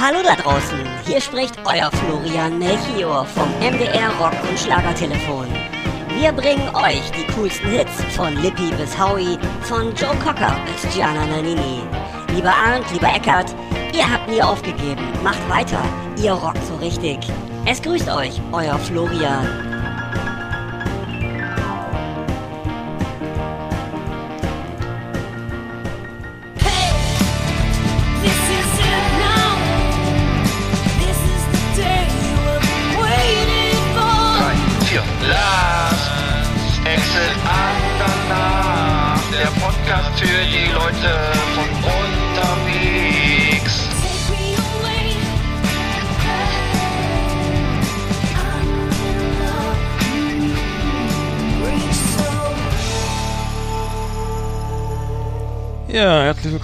Hallo da draußen, hier spricht euer Florian Melchior vom MDR Rock und Schlagertelefon. Wir bringen euch die coolsten Hits von Lippi bis Howie, von Joe Cocker bis Gianna Nannini. Lieber Arndt, lieber Eckart, ihr habt nie aufgegeben, macht weiter, ihr rockt so richtig. Es grüßt euch, euer Florian.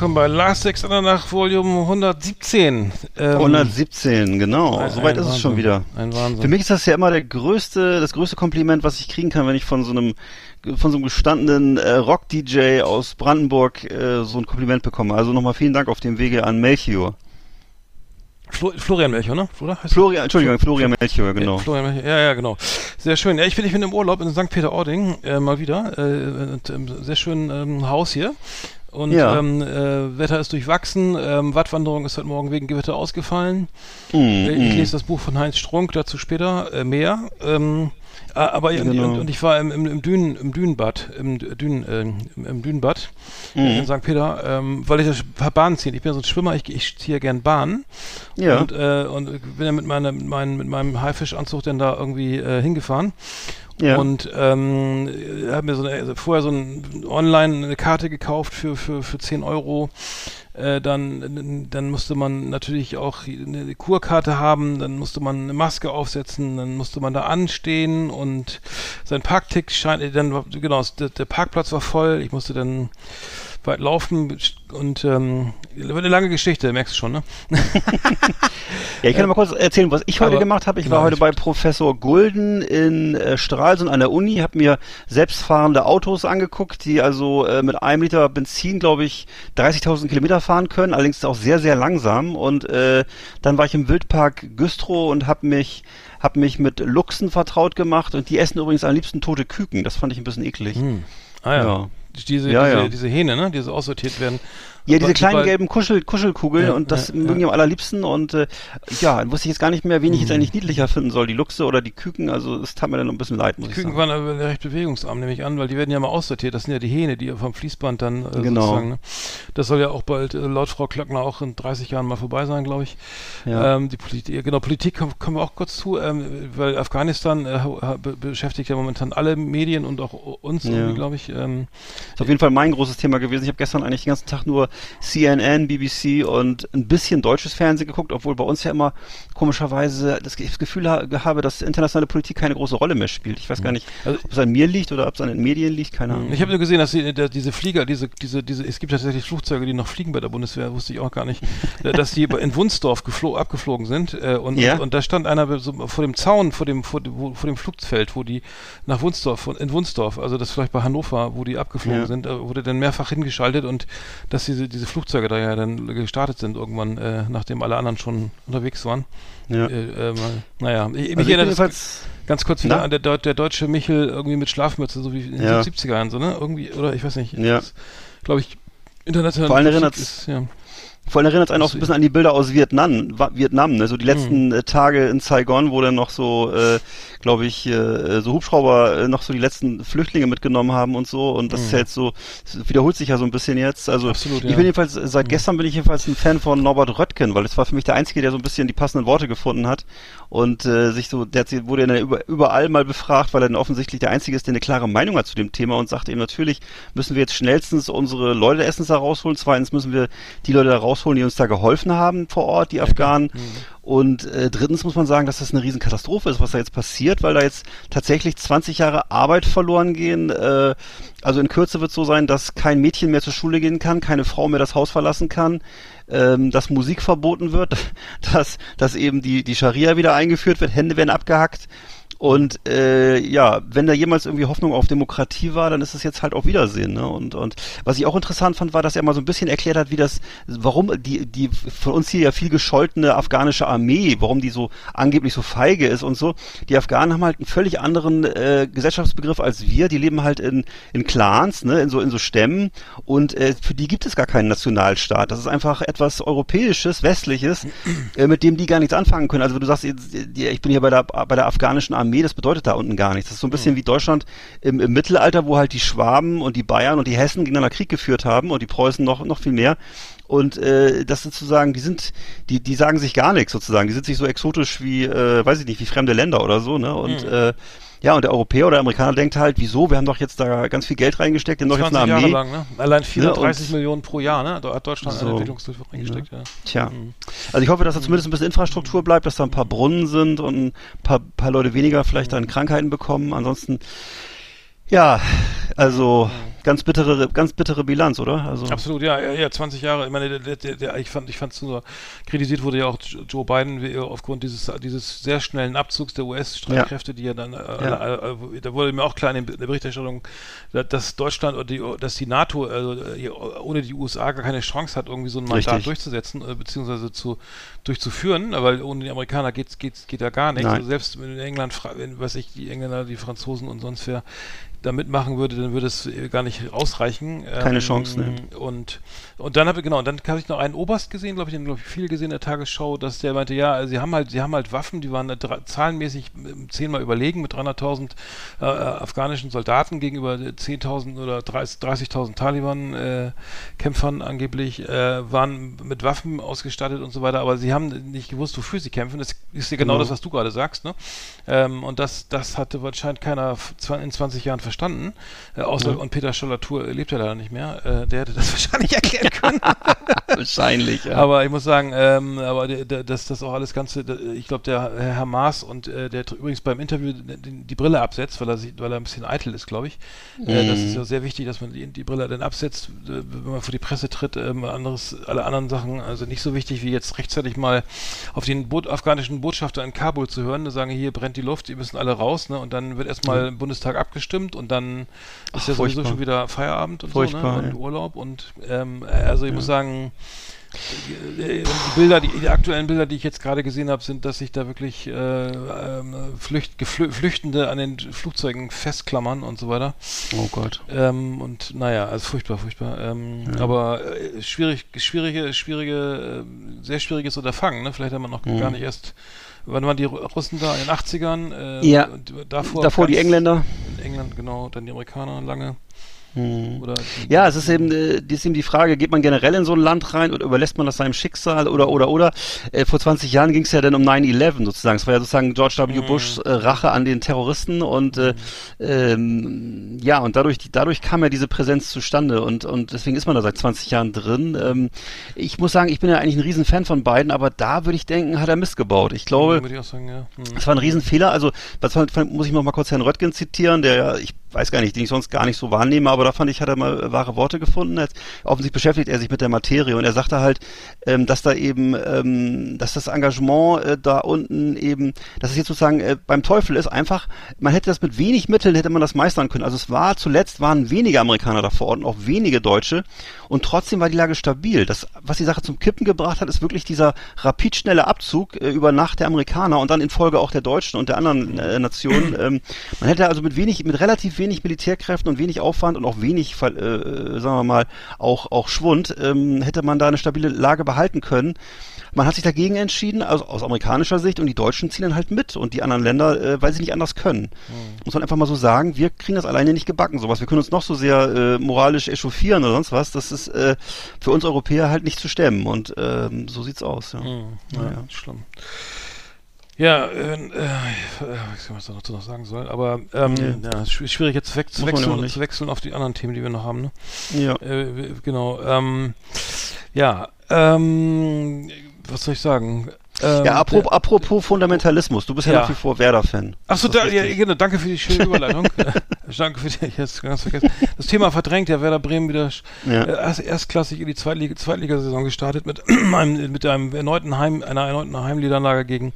Willkommen bei Last Sex nach Volume 117. Ähm, 117, genau. Soweit ist Wahnsinn. es schon wieder. Ein Wahnsinn. Für mich ist das ja immer der größte, das größte Kompliment, was ich kriegen kann, wenn ich von so einem von so einem gestandenen äh, Rock-DJ aus Brandenburg äh, so ein Kompliment bekomme. Also nochmal vielen Dank auf dem Wege an Melchior. Flo Florian Melchior, ne? Oder? Florian, Entschuldigung, Florian Melchior, genau. Ja, Florian Melchior, ja, ja, genau. Sehr schön. Ja, ich bin, ich bin im Urlaub in St. Peter-Ording, äh, mal wieder. Äh, und, äh, sehr schön ähm, Haus hier. Und ja. ähm, äh, Wetter ist durchwachsen. Ähm, Wattwanderung ist heute Morgen wegen Gewitter ausgefallen. Mm, ich mm. lese das Buch von Heinz Strunk, dazu später äh, mehr. Ähm, aber ja, genau. und, und, ich war im, im, im, Dünen, im Dünenbad, im, Dünen, äh, im, Dünenbad mhm. in St. Peter, ähm, weil ich das paar Bahnen ziehe. Ich bin so ein Schwimmer, ich, ich ziehe gern Bahn. Ja. Und, äh, und bin dann mit, meine, mein, mit meinem Haifischanzug dann da irgendwie äh, hingefahren. Ja. Und ähm, habe mir so eine, also vorher so ein online eine Karte gekauft für, für, für 10 Euro äh, dann, dann musste man natürlich auch eine Kurkarte haben, dann musste man eine Maske aufsetzen, dann musste man da anstehen und sein Parktick scheint, dann, genau, der, der Parkplatz war voll, ich musste dann weit laufen und ähm, eine lange Geschichte, merkst du schon, ne? ja, ich kann äh, mal kurz erzählen, was ich heute aber, gemacht habe. Ich war heute bei Professor Gulden in äh, Stralsund an der Uni, habe mir selbstfahrende Autos angeguckt, die also äh, mit einem Liter Benzin, glaube ich, 30.000 Kilometer fahren können, allerdings auch sehr, sehr langsam. Und äh, dann war ich im Wildpark Güstrow und habe mich hab mich mit Luchsen vertraut gemacht und die essen übrigens am liebsten tote Küken. Das fand ich ein bisschen eklig. Hm. Ah ja. ja. Diese, ja, diese, ja. diese Hähne, ne? Die so aussortiert werden. Ja, diese kleinen gelben Kuschel, Kuschelkugeln ja, und das ja, mögen die am allerliebsten und äh, ja, dann wusste ich jetzt gar nicht mehr, wen ich jetzt mhm. eigentlich niedlicher finden soll, die Luchse oder die Küken, also es tat mir dann noch ein bisschen leid, muss die Küken waren aber recht bewegungsarm, nehme ich an, weil die werden ja mal aussortiert, das sind ja die Hähne, die vom Fließband dann äh, genau. sozusagen, ne? Das soll ja auch bald äh, laut Frau Klöckner auch in 30 Jahren mal vorbei sein, glaube ich. Ja. Ähm, die Politik, genau, Politik kommen, kommen wir auch kurz zu, ähm, weil Afghanistan äh, be beschäftigt ja momentan alle Medien und auch uns, ja. glaube ich. Ähm, ist auf jeden Fall mein großes Thema gewesen. Ich habe gestern eigentlich den ganzen Tag nur CNN BBC und ein bisschen deutsches Fernsehen geguckt, obwohl bei uns ja immer komischerweise das Gefühl habe, dass internationale Politik keine große Rolle mehr spielt. Ich weiß gar nicht, also, ob es an mir liegt oder ob es an den Medien liegt, keine Ahnung. Ich habe nur gesehen, dass die, der, diese Flieger, diese, diese, diese, es gibt tatsächlich Flugzeuge, die noch fliegen bei der Bundeswehr, wusste ich auch gar nicht, dass die in Wunsdorf abgeflogen sind äh, und, ja? und, und, da stand einer so vor dem Zaun, vor dem, vor, wo, vor dem Flugfeld, wo die nach Wunsdorf, in Wunsdorf, also das vielleicht bei Hannover, wo die abgeflogen ja. sind, äh, wurde dann mehrfach hingeschaltet und dass diese, diese Flugzeuge da ja dann gestartet sind irgendwann, äh, nachdem alle anderen schon unterwegs waren. Ja. Äh, äh, naja, ich, also mich erinnert das ganz kurz wieder an der, der, deutsche Michel irgendwie mit Schlafmütze, so wie in den ja. 70ern, so, ne? Irgendwie, oder ich weiß nicht. Ja. Glaube ich, international. Vor allem erinnert es, ja. Vor allem erinnert es einen auch so ein bisschen an die Bilder aus Vietnam, Vietnam, ne? so die letzten mhm. Tage in Saigon, wo dann noch so äh, glaube ich, äh, so Hubschrauber äh, noch so die letzten Flüchtlinge mitgenommen haben und so. Und das mhm. ist ja jetzt so, wiederholt sich ja so ein bisschen jetzt. Also Absolut, ich ja. bin jedenfalls, seit mhm. gestern bin ich jedenfalls ein Fan von Norbert Röttgen, weil es war für mich der Einzige, der so ein bisschen die passenden Worte gefunden hat und äh, sich so, der wurde dann überall mal befragt, weil er dann offensichtlich der Einzige ist, der eine klare Meinung hat zu dem Thema und sagt eben natürlich müssen wir jetzt schnellstens unsere Leute erstens da rausholen, zweitens müssen wir die Leute da rausholen, die uns da geholfen haben vor Ort, die Afghanen. Mhm. Und äh, drittens muss man sagen, dass das eine Riesenkatastrophe ist, was da jetzt passiert, weil da jetzt tatsächlich 20 Jahre Arbeit verloren gehen. Äh, also in Kürze wird es so sein, dass kein Mädchen mehr zur Schule gehen kann, keine Frau mehr das Haus verlassen kann, ähm, dass Musik verboten wird, dass, dass eben die, die Scharia wieder eingeführt wird, Hände werden abgehackt Und äh, ja, wenn da jemals irgendwie Hoffnung auf Demokratie war, dann ist es jetzt halt auch Wiedersehen. Ne? Und, und was ich auch interessant fand, war, dass er mal so ein bisschen erklärt hat, wie das, warum die, die von uns hier ja viel gescholtene afghanische Armee, warum die so angeblich so feige ist und so. Die Afghanen haben halt einen völlig anderen äh, Gesellschaftsbegriff als wir. Die leben halt in, in Clans, ne? in, so, in so Stämmen. Und äh, für die gibt es gar keinen Nationalstaat. Das ist einfach etwas Europäisches, Westliches, äh, mit dem die gar nichts anfangen können. Also wenn du sagst, ich bin hier bei der, bei der afghanischen Armee, das bedeutet da unten gar nichts. Das ist so ein bisschen mhm. wie Deutschland im, im Mittelalter, wo halt die Schwaben und die Bayern und die Hessen gegeneinander Krieg geführt haben und die Preußen noch, noch viel mehr. Und äh, das sozusagen, die sind, die, die sagen sich gar nichts sozusagen. Die sind sich so exotisch wie, äh, weiß ich nicht, wie fremde Länder oder so, ne? Und mhm. äh, ja, und der Europäer oder der Amerikaner denkt halt, wieso? Wir haben doch jetzt da ganz viel Geld reingesteckt, in doch jetzt eine Armee. Jahre lang, ne? Allein 34 ja, Millionen pro Jahr, ne? Da hat Deutschland so, eine Entwicklungshilfe reingesteckt, ja. ja. Tja. Mhm. Also ich hoffe, dass da zumindest ein bisschen Infrastruktur bleibt, dass da ein paar Brunnen sind und ein paar, paar Leute weniger vielleicht dann Krankheiten bekommen. Ansonsten ja, also ganz bittere, ganz bittere Bilanz, oder? Also Absolut, ja, ja, 20 Jahre. Ich meine, der, der, der, ich fand, ich fand so kritisiert wurde ja auch Joe Biden aufgrund dieses dieses sehr schnellen Abzugs der US-Streitkräfte, ja. die ja dann, ja. Äh, äh, da wurde mir auch klar in der Berichterstattung, dass Deutschland oder die, dass die NATO also ohne die USA gar keine Chance hat, irgendwie so ein Mandat Richtig. durchzusetzen äh, beziehungsweise zu durchzuführen, weil ohne die Amerikaner geht's geht's geht ja gar nichts. Also selbst in England, was ich, die Engländer, die Franzosen und sonst wer da mitmachen würde, dann würde es äh, gar nicht ausreichen. Keine ähm, Chance, ne? Und, und dann habe ich, genau, und dann habe ich noch einen Oberst gesehen, glaube ich, den glaube ich viel gesehen in der Tagesschau, dass der meinte, ja, sie haben halt, sie haben halt Waffen, die waren zahlenmäßig ähm, zehnmal überlegen mit 300.000 äh, äh, afghanischen Soldaten gegenüber 10.000 oder 30.000 Taliban-Kämpfern äh, angeblich, äh, waren mit Waffen ausgestattet und so weiter, aber sie haben nicht gewusst, wofür sie kämpfen. Das ist ja genau, genau. das, was du gerade sagst, ne? Ähm, und das, das hatte wahrscheinlich keiner in 20 Jahren verstanden. Äh, außer, ja. und Peter Schollatur lebt ja leider nicht mehr. Äh, der hätte das wahrscheinlich erklären können. wahrscheinlich, ja. Aber ich muss sagen, ähm, aber dass das auch alles Ganze, ich glaube, der Herr Maas und äh, der übrigens beim Interview die, die, Brille absetzt, weil er, sich, weil er ein bisschen eitel ist, glaube ich. Mhm. das ist ja sehr wichtig, dass man die, die Brille dann absetzt, äh, wenn man vor die Presse tritt. Ähm, anderes, alle anderen Sachen, also nicht so wichtig wie jetzt rechtzeitig mal auf den Bo afghanischen Botschafter in Kabul zu hören, sagen, hier brennt die Luft, die müssen alle raus, ne? Und dann wird erstmal mhm. im Bundestag abgestimmt und dann ist Ach, ja sowieso schon wieder Feierabend und furchtbar, so, ne? Und ja. Urlaub und ähm, also ich ja. muss sagen, die Bilder, die, die, aktuellen Bilder, die ich jetzt gerade gesehen habe, sind, dass sich da wirklich äh, ähm, Flücht, Flüchtende an den Flugzeugen festklammern und so weiter. Oh Gott. Ähm, und naja, also furchtbar, furchtbar. Ähm, ja. Aber äh, schwierig, schwierige, schwierige, äh, sehr schwieriges Unterfangen. Ne? Vielleicht hat man noch mhm. gar nicht erst wann waren die Russen da? In den 80ern? Äh, ja. Davor, davor die Engländer. In England, genau, dann die Amerikaner lange. Hm. ja, es ist eben, äh, ist eben die Frage, geht man generell in so ein Land rein oder überlässt man das seinem Schicksal oder oder oder? Äh, vor 20 Jahren ging es ja dann um 9-11 sozusagen. Es war ja sozusagen George W. Hm. Bushs äh, Rache an den Terroristen und äh, ähm, ja, und dadurch, dadurch kam ja diese Präsenz zustande und, und deswegen ist man da seit 20 Jahren drin. Ähm, ich muss sagen, ich bin ja eigentlich ein Riesenfan von beiden, aber da würde ich denken, hat er Mist gebaut. Ich glaube, ja, ich sagen, ja. hm. das war ein Riesenfehler. Also, das muss ich noch mal kurz Herrn Röttgen zitieren, der ja, ich weiß gar nicht, den ich sonst gar nicht so wahrnehme, aber da fand ich, hat er mal wahre Worte gefunden. Jetzt, offensichtlich beschäftigt er sich mit der Materie und er sagte halt, ähm, dass da eben, ähm, dass das Engagement äh, da unten eben, dass es jetzt sozusagen äh, beim Teufel ist, einfach, man hätte das mit wenig Mitteln, hätte man das meistern können. Also es war zuletzt, waren wenige Amerikaner da vor Ort und auch wenige Deutsche und trotzdem war die Lage stabil. Das, was die Sache zum Kippen gebracht hat, ist wirklich dieser rapid schnelle Abzug äh, über Nacht der Amerikaner und dann in Folge auch der Deutschen und der anderen äh, Nationen. Ähm, man hätte also mit wenig, mit relativ wenig Militärkräften und wenig Aufwand und auch wenig, äh, sagen wir mal, auch, auch Schwund, ähm, hätte man da eine stabile Lage behalten können. Man hat sich dagegen entschieden, also aus amerikanischer Sicht, und die Deutschen ziehen dann halt mit und die anderen Länder, äh, weil sie nicht anders können. Mhm. Muss man einfach mal so sagen, wir kriegen das alleine nicht gebacken, sowas. Wir können uns noch so sehr äh, moralisch echauffieren oder sonst was, das ist äh, für uns Europäer halt nicht zu stemmen und ähm, so sieht's aus. Ja, mhm. ja, ja. schlimm. Ja, äh, äh, ich weiß nicht, was ich noch sagen soll, aber ähm, ja. ja schwierig jetzt weg, zu, wechseln, zu wechseln auf die anderen Themen, die wir noch haben. Ne? Ja. Äh, genau. Ähm, ja, ähm, was soll ich sagen? Ähm, ja, apropos, apropos Fundamentalismus, du bist ja, ja. nach wie vor Werder-Fan. Achso, da, ja, genau, danke für die schöne Überleitung. danke für die, ich hab's ganz vergessen. Das Thema verdrängt, ja, Werder Bremen wieder ja. äh, erst, erstklassig in die Zweitliga, Zweitligasaison gestartet mit einem, mit einem erneuten Heim, einer erneuten Heimniederlage gegen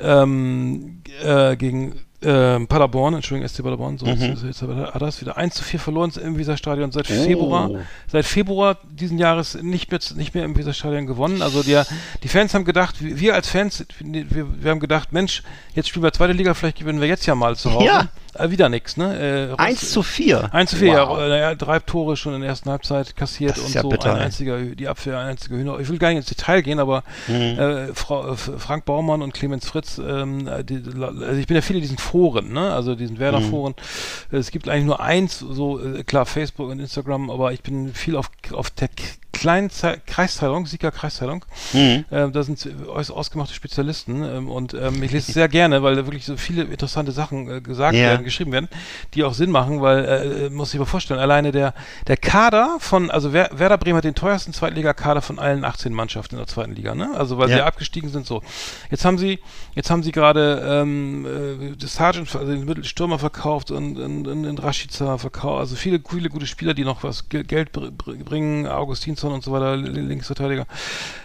ähm, äh, gegen ähm, Paderborn, Entschuldigung, SC Paderborn, so mhm. jetzt, jetzt hat das wieder 1 zu 4 verloren im Weserstadion seit oh. Februar, seit Februar diesen Jahres nicht mehr, nicht mehr im Weserstadion gewonnen. Also der, die Fans haben gedacht, wir als Fans, wir, wir haben gedacht, Mensch, jetzt spielen wir zweite Liga, vielleicht gewinnen wir jetzt ja mal zu Hause. Ja. Äh, wieder nichts, ne? Äh, 1 zu 4. 1 zu 4, wow. ja, ja. Drei Tore schon in der ersten Halbzeit kassiert und ja so bitter, ein einziger, die Abwehr, ein einziger Hühner. Ich will gar nicht ins Detail gehen, aber mhm. äh, Frau, äh, Frank Baumann und Clemens Fritz, ähm, die, also ich bin ja viele diesen Foren, ne? Also diesen Werder-Foren. Mhm. Es gibt eigentlich nur eins, so äh, klar, Facebook und Instagram, aber ich bin viel auf, auf der kleinen Ze Kreisteilung, Sieger Kreisteilung. Mhm. Ähm, da sind äußerst ausgemachte Spezialisten ähm, und ähm, ich lese es sehr gerne, weil da wirklich so viele interessante Sachen äh, gesagt yeah. werden, geschrieben werden, die auch Sinn machen, weil, äh, äh muss ich mir vorstellen, alleine der, der Kader von, also Wer Werder Bremen hat den teuersten Zweitliga-Kader von allen 18 Mannschaften in der zweiten Liga, ne? Also weil ja. sie abgestiegen sind so. Jetzt haben sie, jetzt haben sie gerade ähm, äh, das Sargent, also den Mittelstürmer verkauft und, und, und, und Rashica verkauft, also viele, viele gute Spieler, die noch was Geld bringen, Augustinsson und so weiter, Linksverteidiger,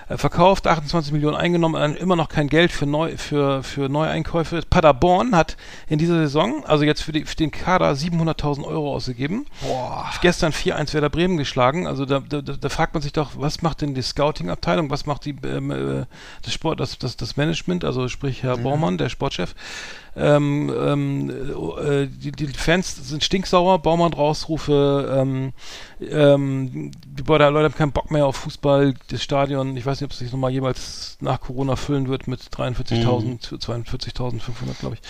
äh, verkauft, 28 Millionen eingenommen, immer noch kein Geld für, neu, für, für Neueinkäufe. Paderborn hat in dieser Saison, also jetzt für, die, für den Kader 700.000 Euro ausgegeben. Boah. Gestern 4-1 Werder Bremen geschlagen. Also da, da, da, fragt man sich doch, was macht denn die Scouting-Abteilung, was macht die, ähm, äh, das Sport, das, das, das Management, also sprich Herr mhm. Baumann, der Sportchef, ähm, ähm, äh, die, die, Fans sind stinksauer, Baumann-Rausrufe, ähm, ähm, die Leute haben keinen Bock mehr auf Fußball, das Stadion, ich weiß nicht, ob es sich nochmal jemals nach Corona füllen wird mit 43.000, mhm. 42.500, glaube ich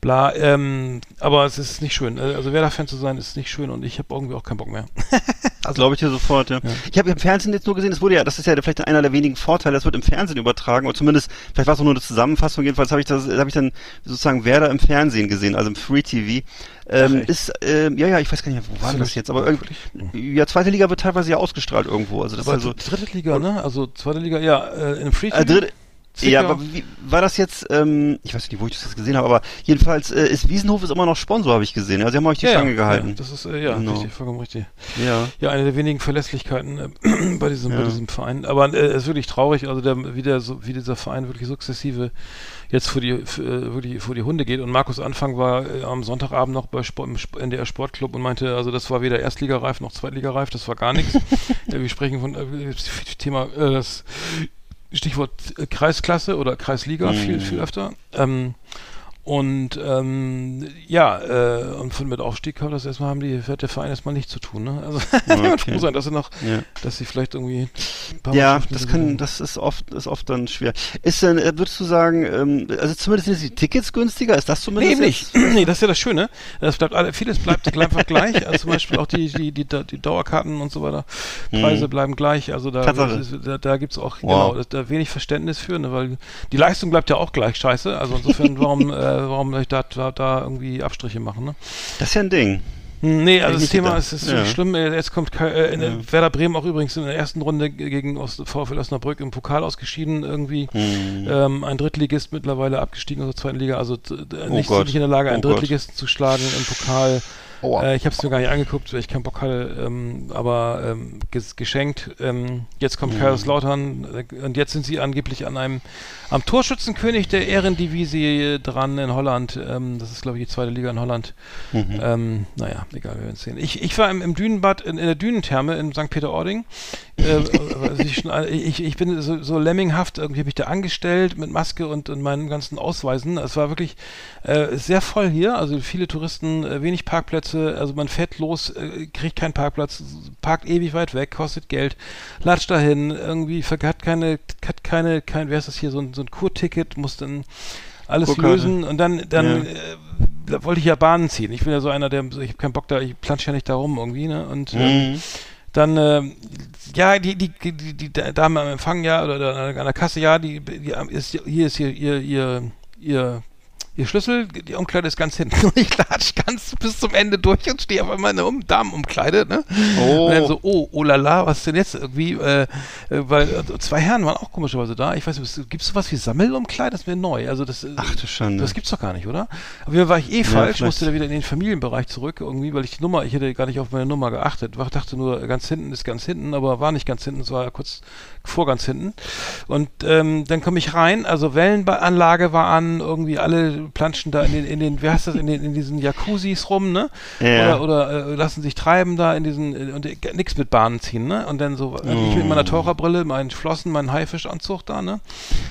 bla. Ähm, aber es ist nicht schön. Äh, also Werder-Fan zu sein, ist nicht schön und ich habe irgendwie auch keinen Bock mehr. also glaube ich dir sofort, ja. ja. Ich habe im Fernsehen jetzt nur gesehen, es wurde ja, das ist ja vielleicht einer der wenigen Vorteile, das wird im Fernsehen übertragen oder zumindest, vielleicht war es auch nur eine Zusammenfassung, jedenfalls habe ich das, habe ich dann sozusagen Werder im Fernsehen gesehen, also im Free TV. Ähm, ist, ähm, ja, ja, ich weiß gar nicht, wo war das jetzt, aber irgendwie, ja, zweite Liga wird teilweise ja ausgestrahlt irgendwo, also das aber ist also. Dritte Liga, ne? Also zweite Liga, ja, äh, im Free TV. Äh, Zicker. Ja, aber wie, war das jetzt, ähm, ich weiß nicht, wo ich das gesehen habe, aber jedenfalls äh, ist Wiesenhof ist immer noch Sponsor, habe ich gesehen. Ja, sie haben euch die ja, Stange ja, gehalten. Ja, das ist, äh, ja, genau. richtig, vollkommen richtig. Ja. Ja, eine der wenigen Verlässlichkeiten äh, bei, diesem, ja. bei diesem Verein. Aber äh, es ist wirklich traurig, also der, wie, der, so, wie dieser Verein wirklich sukzessive jetzt vor die, für, äh, wirklich vor die Hunde geht. Und Markus Anfang war äh, am Sonntagabend noch bei Sport, im NDR Sportclub und meinte, also das war weder Erstligareif noch Zweitligareif, das war gar nichts. wir sprechen von äh, Thema, äh, das Stichwort äh, Kreisklasse oder Kreisliga mhm. viel, viel öfter. Ähm, und ähm, ja, äh, und von mit Aufstieg hat das erstmal haben die hat der Verein erstmal nichts zu tun, ne? Also okay. froh sein, dass sie noch, ja. dass sie vielleicht irgendwie Ja, das kann, das ist oft, ist oft dann schwer. Ist denn, äh, würdest du sagen, ähm, also zumindest sind die Tickets günstiger? Ist das zumindest? Nee, nicht. nee, das ist ja das Schöne. Das bleibt vieles bleibt einfach gleich. Also zum Beispiel auch die, die, die, die Dauerkarten und so weiter. Preise mhm. bleiben gleich. Also da, da, da gibt es auch wow. genau, da wenig Verständnis für, ne? weil die Leistung bleibt ja auch gleich scheiße. Also insofern, warum äh, äh, warum ich da, da, da irgendwie Abstriche machen. Ne? Das ist ja ein Ding. Hm, nee, also das Thema ist, ist ja. schlimm. Äh, jetzt kommt äh, in ja. Werder Bremen auch übrigens in der ersten Runde gegen Ost VfL Osnabrück im Pokal ausgeschieden irgendwie. Hm. Ähm, ein Drittligist mittlerweile abgestiegen aus der zweiten Liga, also oh nicht, nicht in der Lage, einen oh Drittligisten Gott. zu schlagen im Pokal. Äh, ich habe es mir gar nicht angeguckt, weil ich keinen Bock hatte, ähm, aber ähm, ges geschenkt. Ähm, jetzt kommt mhm. Kaiserslautern äh, und jetzt sind sie angeblich an einem am Torschützenkönig der Ehrendivisie dran in Holland. Ähm, das ist glaube ich die zweite Liga in Holland. Mhm. Ähm, naja, egal, wir werden sehen. Ich, ich war im, im Dünenbad in, in, der Dünentherme in St. Peter-Ording. Äh, also ich, ich, ich, bin so, so lemminghaft irgendwie habe ich da angestellt mit Maske und, und meinen ganzen Ausweisen. Es war wirklich äh, sehr voll hier, also viele Touristen, äh, wenig Parkplätze also man fährt los, äh, kriegt keinen Parkplatz, parkt ewig weit weg, kostet Geld, latscht dahin, irgendwie hat keine, hat keine, kein, wer ist das hier, so ein, so ein Kurticket, muss dann alles Kurkarte. lösen und dann, dann ja. äh, da wollte ich ja Bahnen ziehen. Ich bin ja so einer, der, ich habe keinen Bock da, ich plansche ja nicht da rum irgendwie, ne? Und ähm, mhm. Dann, äh, ja, die, die, die, die Dame am Empfang, ja, oder an der Kasse, ja, die, die ist, hier ist hier ihr, ihr, ihr Ihr Schlüssel, die Umkleide ist ganz hinten. Und ich latsch ganz bis zum Ende durch und stehe auf einmal in der um Damenumkleide, ne? Oh. Und dann so, oh, oh la la, was ist denn jetzt irgendwie? Äh, äh weil äh, zwei Herren waren auch komischerweise da. Ich weiß nicht, gibt es sowas wie Sammelumkleide? Das wäre neu. Also das, äh, Ach du Schande. Das gibt's doch gar nicht, oder? Aber hier war ich eh ja, falsch, vielleicht. musste da wieder in den Familienbereich zurück, irgendwie, weil ich die Nummer, ich hätte gar nicht auf meine Nummer geachtet. Ich dachte nur, ganz hinten ist ganz hinten, aber war nicht ganz hinten, es war kurz vor ganz hinten. Und ähm, dann komme ich rein, also Wellenanlage war an, irgendwie alle planschen da in den, in den, wie heißt das, in den, in diesen Jacuzzis rum, ne? Ja. Oder, oder äh, lassen sich treiben da in diesen, äh, und äh, nichts mit Bahnen ziehen, ne? Und dann so, äh, ich mit meiner. Taucherbrille, meinen Flossen, meinen Haifischanzug da, ne?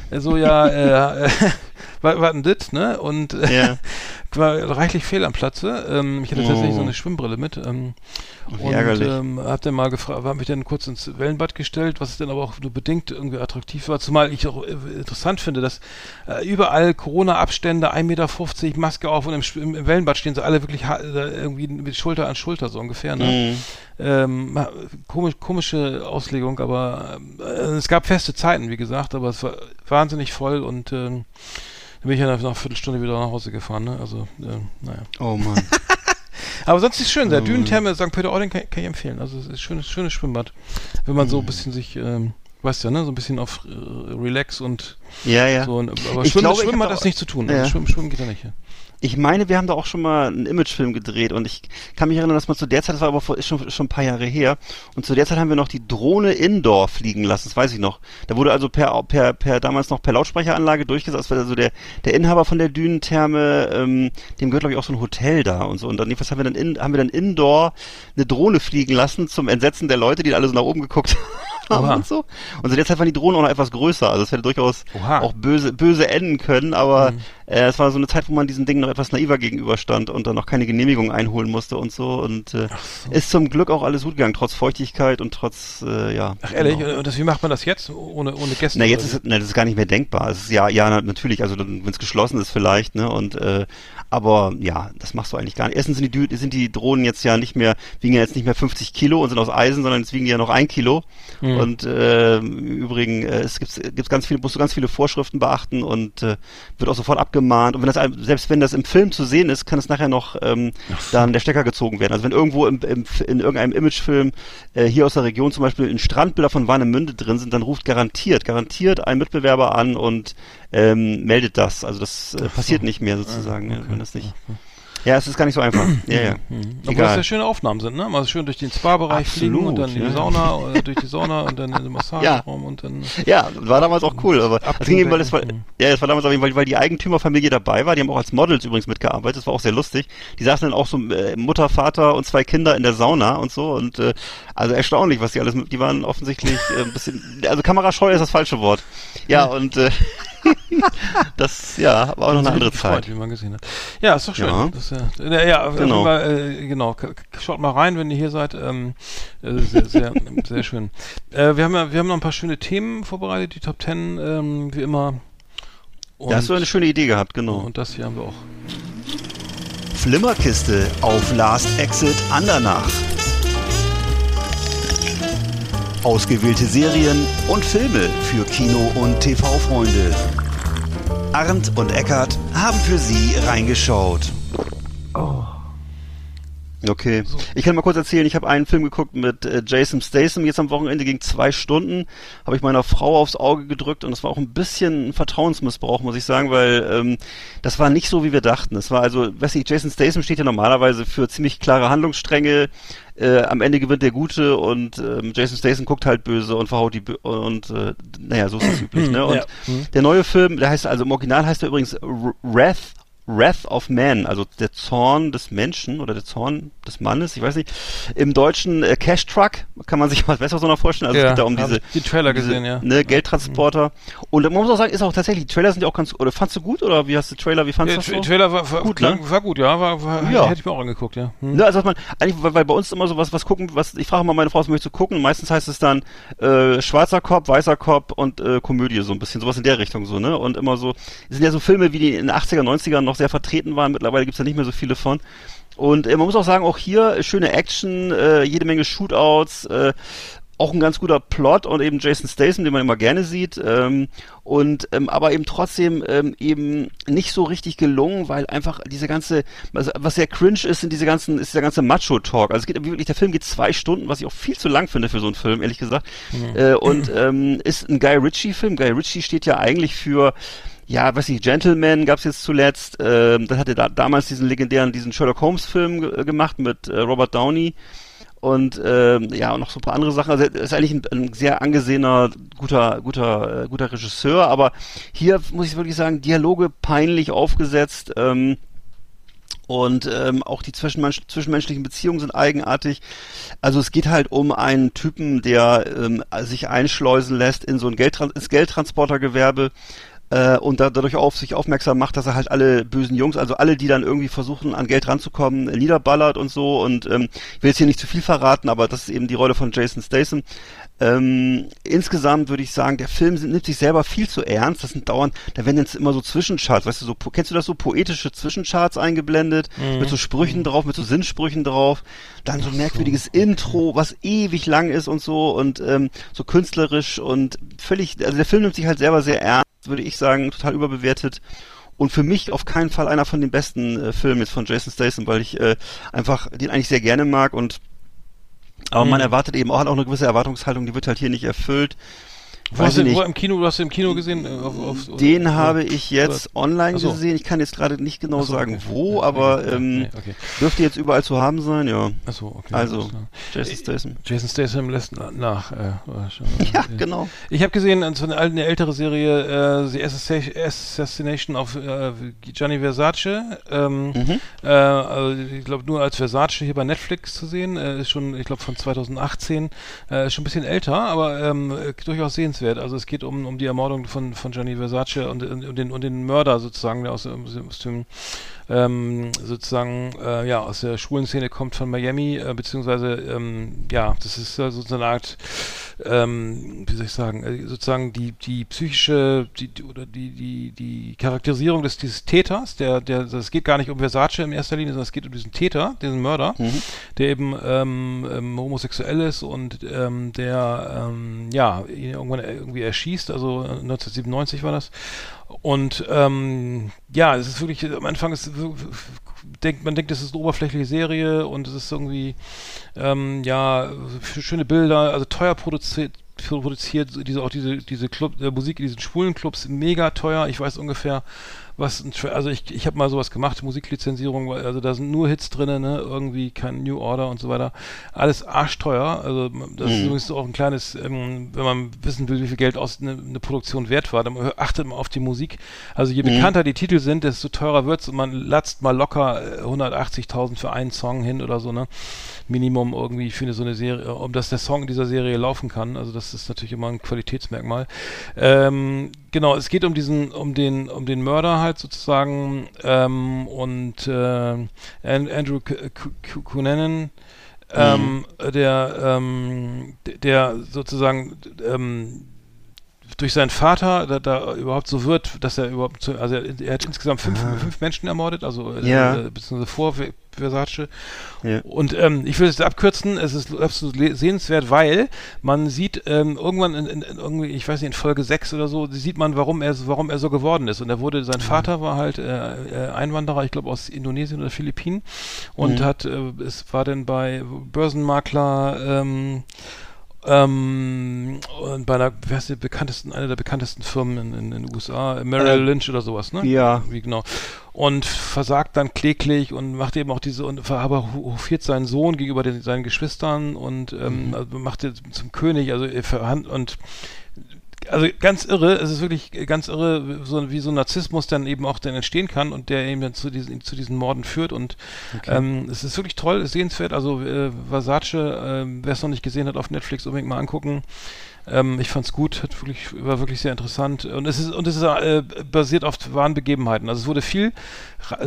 Äh, so, ja, äh, was, was denn das, ne? Und äh, war reichlich fehl am Platze. Ähm, ich hatte tatsächlich so eine oh. Schwimmbrille mit. Ähm, und ähm, hab dann mal gefragt, hab mich dann kurz ins Wellenbad gestellt, was dann aber auch nur bedingt irgendwie attraktiv war, zumal ich auch äh, interessant finde, dass äh, überall Corona-Abstände, 1,50 Meter, Maske auf und im, im, Wellenbad stehen sie alle wirklich irgendwie mit Schulter an Schulter so ungefähr. Ne? Mhm. Ähm, komisch, komische Auslegung, aber äh, es gab feste Zeiten, wie gesagt, aber es war wahnsinnig voll und äh, dann bin ich ja nach einer Viertelstunde wieder nach Hause gefahren, ne? Also, äh, naja. Oh Mann. Aber sonst ist es schön, der oh. Dünentherme St. Peter-Ording kann, kann, ich empfehlen. Also es ist ein schönes, schönes Schwimmbad. Wenn man so ein bisschen sich, ähm, weißt ja, ne, so ein bisschen auf äh, Relax und ja, ja. so. Aber ich Schwimmen, glaube, Schwimmen hat das nicht zu tun. Ja. Also Schwimmen, Schwimmen geht ja nicht. Ja. Ich meine, wir haben da auch schon mal einen Imagefilm gedreht und ich kann mich erinnern, dass man zu der Zeit, das war aber vor, ist schon, schon ein paar Jahre her, und zu der Zeit haben wir noch die Drohne Indoor fliegen lassen, das weiß ich noch. Da wurde also per, per, per damals noch per Lautsprecheranlage durchgesetzt, also der, der Inhaber von der Dünentherme, ähm, dem gehört glaube ich auch so ein Hotel da und so. Und dann jedenfalls haben wir dann, in, haben wir dann Indoor eine Drohne fliegen lassen zum Entsetzen der Leute, die alle so nach oben geguckt haben Oha. und so. Und zu der Zeit waren die Drohnen auch noch etwas größer, also es hätte durchaus Oha. auch böse, böse enden können, aber mhm. äh, es war so eine Zeit, wo man diesen Dingen noch etwas naiver gegenüberstand und dann noch keine Genehmigung einholen musste und so. Und äh, so. ist zum Glück auch alles gut gegangen, trotz Feuchtigkeit und trotz, äh, ja. Ach ehrlich, genau. und das, wie macht man das jetzt? Ohne, ohne Gäste? Na, jetzt ist na, das ist gar nicht mehr denkbar. Es ist ja, ja, natürlich, also wenn es geschlossen ist vielleicht, ne? Und äh, aber ja, das machst du eigentlich gar nicht. Erstens sind die, sind die Drohnen jetzt ja nicht mehr, wiegen ja jetzt nicht mehr 50 Kilo und sind aus Eisen, sondern jetzt wiegen die ja noch ein Kilo. Mhm. Und äh, im Übrigen, äh, es gibt gibt's ganz viele, musst du ganz viele Vorschriften beachten und äh, wird auch sofort abgemahnt. Und wenn das selbst wenn das im Film zu sehen ist, kann es nachher noch ähm, dann der Stecker gezogen werden. Also wenn irgendwo im, im, in irgendeinem Imagefilm äh, hier aus der Region zum Beispiel in Strandbilder von Warnemünde drin sind, dann ruft garantiert, garantiert ein Mitbewerber an und ähm, meldet das. Also das äh, passiert nicht mehr sozusagen, okay. wenn das nicht. Ja, es ist gar nicht so einfach. ja, ja. Mhm. Obwohl es ja schöne Aufnahmen sind, ne? Mal schön durch den Spa-Bereich fliegen und dann in die Sauna, oder durch die Sauna und dann in den Massageraum ja. und dann. Ja, war damals auch cool, aber das ging eben, weil das war, ja, das war damals auch eben, weil, weil die Eigentümerfamilie dabei war, die haben auch als Models übrigens mitgearbeitet, das war auch sehr lustig. Die saßen dann auch so äh, Mutter, Vater und zwei Kinder in der Sauna und so und äh, also erstaunlich, was die alles, die waren offensichtlich äh, ein bisschen, also kamerascheu ist das falsche Wort. Ja, und äh, das, ja, war auch noch eine andere Zeit. wie man gesehen hat. Ja, ist doch schön. Ja, das, ja, ja genau. Mal, äh, genau. Schaut mal rein, wenn ihr hier seid. Ähm, äh, sehr, sehr, sehr schön. Äh, wir haben ja, wir haben noch ein paar schöne Themen vorbereitet, die Top Ten, ähm, wie immer. Und, da hast du eine schöne Idee gehabt, genau. Und das hier haben wir auch. Flimmerkiste auf Last Exit Andernach. Ausgewählte Serien und Filme für Kino- und TV-Freunde. Arndt und Eckart haben für Sie reingeschaut. Oh. Okay. Ich kann mal kurz erzählen, ich habe einen Film geguckt mit äh, Jason Statham, jetzt am Wochenende ging zwei Stunden, habe ich meiner Frau aufs Auge gedrückt und das war auch ein bisschen ein Vertrauensmissbrauch, muss ich sagen, weil ähm, das war nicht so, wie wir dachten. Es war also, weiß ich, Jason Statham steht ja normalerweise für ziemlich klare Handlungsstränge, äh, am Ende gewinnt der Gute und ähm, Jason Statham guckt halt böse und verhaut die Bö und äh, naja, so ist das üblich, ne? Und ja. der neue Film, der heißt also im Original heißt er übrigens Wrath Wrath of Man, also der Zorn des Menschen oder der Zorn des Mannes, ich weiß nicht. Im Deutschen äh, Cash Truck kann man sich was besser so noch vorstellen. Also ja, es geht da um diese die Trailer diese, gesehen, ja. Ne, Geldtransporter. Und man muss auch sagen, ist auch tatsächlich, die Trailer sind ja auch ganz, oder fandst du gut oder wie hast du Trailer, wie fandst du ja, das so? Trailer war, war gut, ne? war gut, ja, war, war ja. hätte ich mir auch angeguckt, ja. Hm. Ne, also man, eigentlich, weil, weil bei uns immer so was, was gucken, was, ich frage mal meine Frau, was möchte zu gucken, meistens heißt es dann äh, schwarzer Kopf, weißer Kopf und äh, Komödie so ein bisschen, sowas in der Richtung so, ne? Und immer so, es sind ja so Filme, wie die in den 80er, 90ern noch sehr vertreten waren, mittlerweile gibt's ja nicht mehr so viele von. Und äh, man muss auch sagen, auch hier schöne Action, äh, jede Menge Shootouts, äh, auch ein ganz guter Plot und eben Jason Statham, den man immer gerne sieht, ähm, und ähm, aber eben trotzdem ähm, eben nicht so richtig gelungen, weil einfach diese ganze, was sehr cringe ist, sind diese ganzen, ist der ganze Macho-Talk. Also es geht wirklich, der Film geht zwei Stunden, was ich auch viel zu lang finde für so einen Film, ehrlich gesagt. Mhm. Äh, und ähm, ist ein Guy Ritchie-Film. Guy Ritchie steht ja eigentlich für ja, weiß ich, Gentleman gab's jetzt zuletzt. Ähm, das hatte da damals diesen legendären, diesen Sherlock Holmes Film gemacht mit äh, Robert Downey. und ähm, ja, und noch so ein paar andere Sachen. Also er ist eigentlich ein, ein sehr angesehener, guter, guter, äh, guter Regisseur, aber hier muss ich wirklich sagen, Dialoge peinlich aufgesetzt. Ähm, und ähm, auch die zwischenmensch zwischenmenschlichen Beziehungen sind eigenartig. Also es geht halt um einen Typen, der ähm, sich einschleusen lässt in so ein Geldtran Geldtransportergewerbe äh, und da, dadurch auf sich aufmerksam macht, dass er halt alle bösen Jungs, also alle, die dann irgendwie versuchen, an Geld ranzukommen, niederballert und so. Und ähm, ich will jetzt hier nicht zu viel verraten, aber das ist eben die Rolle von Jason Statham. Ähm, insgesamt würde ich sagen, der Film nimmt sich selber viel zu ernst. Das sind dauernd, da werden jetzt immer so Zwischencharts, weißt du, so, kennst du das so, poetische Zwischencharts eingeblendet, mhm. mit so Sprüchen drauf, mit so Sinnsprüchen drauf, dann so ein merkwürdiges. Intro, was ewig lang ist und so und ähm, so künstlerisch und völlig, also der Film nimmt sich halt selber sehr ernst, würde ich sagen, total überbewertet und für mich auf keinen Fall einer von den besten äh, Filmen jetzt von Jason Statham, weil ich äh, einfach den eigentlich sehr gerne mag und aber mhm. man erwartet eben auch, hat auch eine gewisse Erwartungshaltung, die wird halt hier nicht erfüllt. Wo hast, du, wo im Kino, hast du im Kino gesehen? Äh, auf, auf, den oder, habe ich jetzt oder? online so. gesehen. Ich kann jetzt gerade nicht genau so, sagen, okay. wo, ja, aber okay. Ähm, okay. dürfte jetzt überall zu haben sein, ja. Achso, okay. Also, Jason Statham. Jason Statham lässt nach. Äh, ja, genau. Ich habe gesehen, so eine, eine ältere Serie, äh, The Assassination of äh, Gianni Versace. Ähm, mhm. äh, also ich glaube, nur als Versace hier bei Netflix zu sehen. Äh, ist schon, ich glaube, von 2018. Äh, ist schon ein bisschen älter, aber ähm, durchaus sehenswert erwähnenswert. Also es geht um, um die Ermordung von, von Gianni Versace und, und, den, und den Mörder sozusagen, der aus, aus dem ähm, sozusagen äh, ja aus der schwulen Szene kommt von Miami, äh, beziehungsweise ähm, ja, das ist äh, so eine Art, ähm, wie soll ich sagen, äh, sozusagen die die psychische die, die, oder die die die Charakterisierung des dieses Täters, der der es geht gar nicht um Versace in erster Linie, sondern es geht um diesen Täter, diesen Mörder, mhm. der eben ähm, ähm, homosexuell ist und ähm, der ähm, ja ihn irgendwann irgendwie erschießt, also 1997 war das und ähm, ja, es ist wirklich, am Anfang ist denkt, man denkt, es ist eine oberflächliche Serie und es ist irgendwie ähm, ja schöne Bilder, also teuer produziert produziert diese auch diese diese Club äh, Musik in diesen schwulen Clubs mega teuer. Ich weiß ungefähr was, also ich, ich habe mal sowas gemacht, Musiklizenzierung, also da sind nur Hits drin, ne, irgendwie kein New Order und so weiter. Alles arschteuer, also das mhm. ist auch ein kleines, ähm, wenn man wissen will, wie viel Geld aus eine, eine, Produktion wert war, dann achtet man auf die Musik. Also je mhm. bekannter die Titel sind, desto teurer wird's und man latzt mal locker 180.000 äh, für einen Song hin oder so, ne. Minimum irgendwie für eine, so eine Serie, um dass der Song in dieser Serie laufen kann. Also das ist natürlich immer ein Qualitätsmerkmal. Ähm, genau, es geht um diesen, um den, um den Mörder halt sozusagen ähm, und äh, Andrew Cunanan, ähm, mhm. der, ähm, der sozusagen ähm, durch seinen Vater da, da überhaupt so wird, dass er überhaupt, zu, also er, er, hat insgesamt fünf, ah. fünf Menschen ermordet, also äh, ja. äh, beziehungsweise vor Versace. Ja. Und ähm, ich will es abkürzen, es ist absolut sehenswert, weil man sieht ähm, irgendwann in, in, in, irgendwie, ich weiß nicht, in Folge 6 oder so, sieht man, warum er, warum er so geworden ist. Und er wurde, sein Vater war halt äh, äh, Einwanderer, ich glaube aus Indonesien oder Philippinen und mhm. hat, äh, es war dann bei Börsenmakler, ähm, ähm, und bei einer, wer ist die bekanntesten, einer der bekanntesten Firmen in, in, in den USA, Merrill äh, Lynch oder sowas, ne? Ja. Wie genau. Und versagt dann kläglich und macht eben auch diese, und aber hofiert seinen Sohn gegenüber den, seinen Geschwistern und ähm, mhm. also macht ihn zum König, also und also ganz irre, es ist wirklich ganz irre, so, wie so ein Narzissmus dann eben auch dann entstehen kann und der eben dann zu diesen, zu diesen Morden führt und okay. ähm, es ist wirklich toll, sehenswert, also äh, Versace, äh, wer es noch nicht gesehen hat auf Netflix, unbedingt mal angucken. Ähm, ich fand's gut, hat wirklich, war wirklich sehr interessant und es ist und es ist äh, basiert auf wahren Begebenheiten. Also es wurde viel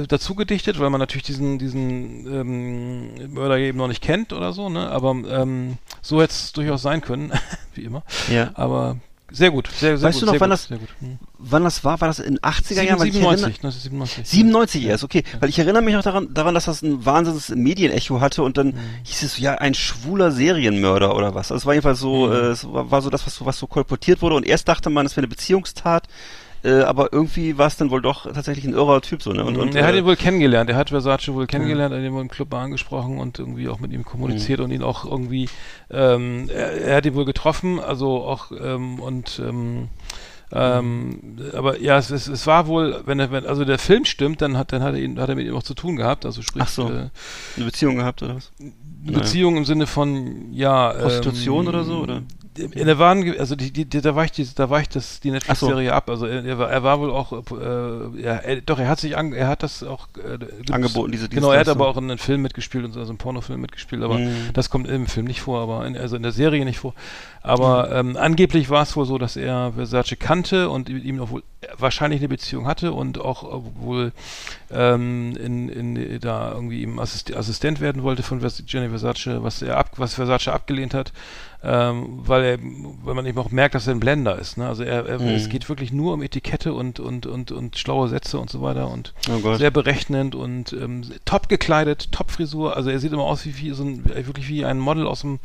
dazu gedichtet, weil man natürlich diesen diesen ähm, Mörder eben noch nicht kennt oder so, ne? Aber ähm, so hätte es durchaus sein können, wie immer. Ja. Aber sehr gut, sehr, sehr weißt gut. du noch, wann, gut, das, hm. wann das war? War das in 80er Jahren? 97, 1997. 97 erst, okay. Ja. Weil ich erinnere mich noch daran, daran, dass das ein wahnsinniges Medienecho hatte und dann mhm. hieß es ja, ein schwuler Serienmörder oder was. Also es war jedenfalls so, mhm. äh, es war, war, so das, was so, was so kolportiert wurde und erst dachte man, es wäre eine Beziehungstat äh, aber irgendwie war es dann wohl doch tatsächlich ein irrer Typ so, ne? Und, und, er hat äh, ihn wohl kennengelernt, er hat Versace wohl kennengelernt, hat ihn wohl im Club mal angesprochen und irgendwie auch mit ihm kommuniziert mhm. und ihn auch irgendwie, ähm, er, er, hat ihn wohl getroffen, also auch ähm, und ähm, Ähm, aber ja, es, es, es war wohl, wenn er, wenn, also der Film stimmt, dann hat, dann hat er ihn, hat er mit ihm auch zu tun gehabt, also sprich, Ach so. äh, Eine Beziehung gehabt oder was? eine Beziehung im Sinne von, ja, Prostitution ähm, oder so, oder? In der waren, also die, die, da war ich die, da war ich das die Netflix-Serie ab. Also er, war, er war wohl auch, äh, ja, er, doch er hat sich, an, er hat das auch äh, Angeboten, diese Genau, er hat aber auch in einem Film mitgespielt, und so, also einem Pornofilm mitgespielt, aber Mhm. das kommt im Film nicht vor, aber in, also in der Serie nicht vor. Aber ähm, angeblich war es wohl so, dass er Versace kannte und mit ihm auch wohl wahrscheinlich eine Beziehung hatte und auch äh, wohl ähm, in, in, da irgendwie ihm Assist Assistent werden wollte von Vers Gianni Versace, was er ab, was Versace abgelehnt hat, ähm, weil er, weil man eben auch merkt, dass er ein Blender ist. Ne? Also er, er Mhm. es geht wirklich nur um Etikette und und und und schlaue Sätze und so weiter und Oh sehr berechnend und ähm, top gekleidet, top Frisur. Also er sieht immer aus wie, wie so ein, wirklich wie ein Model aus dem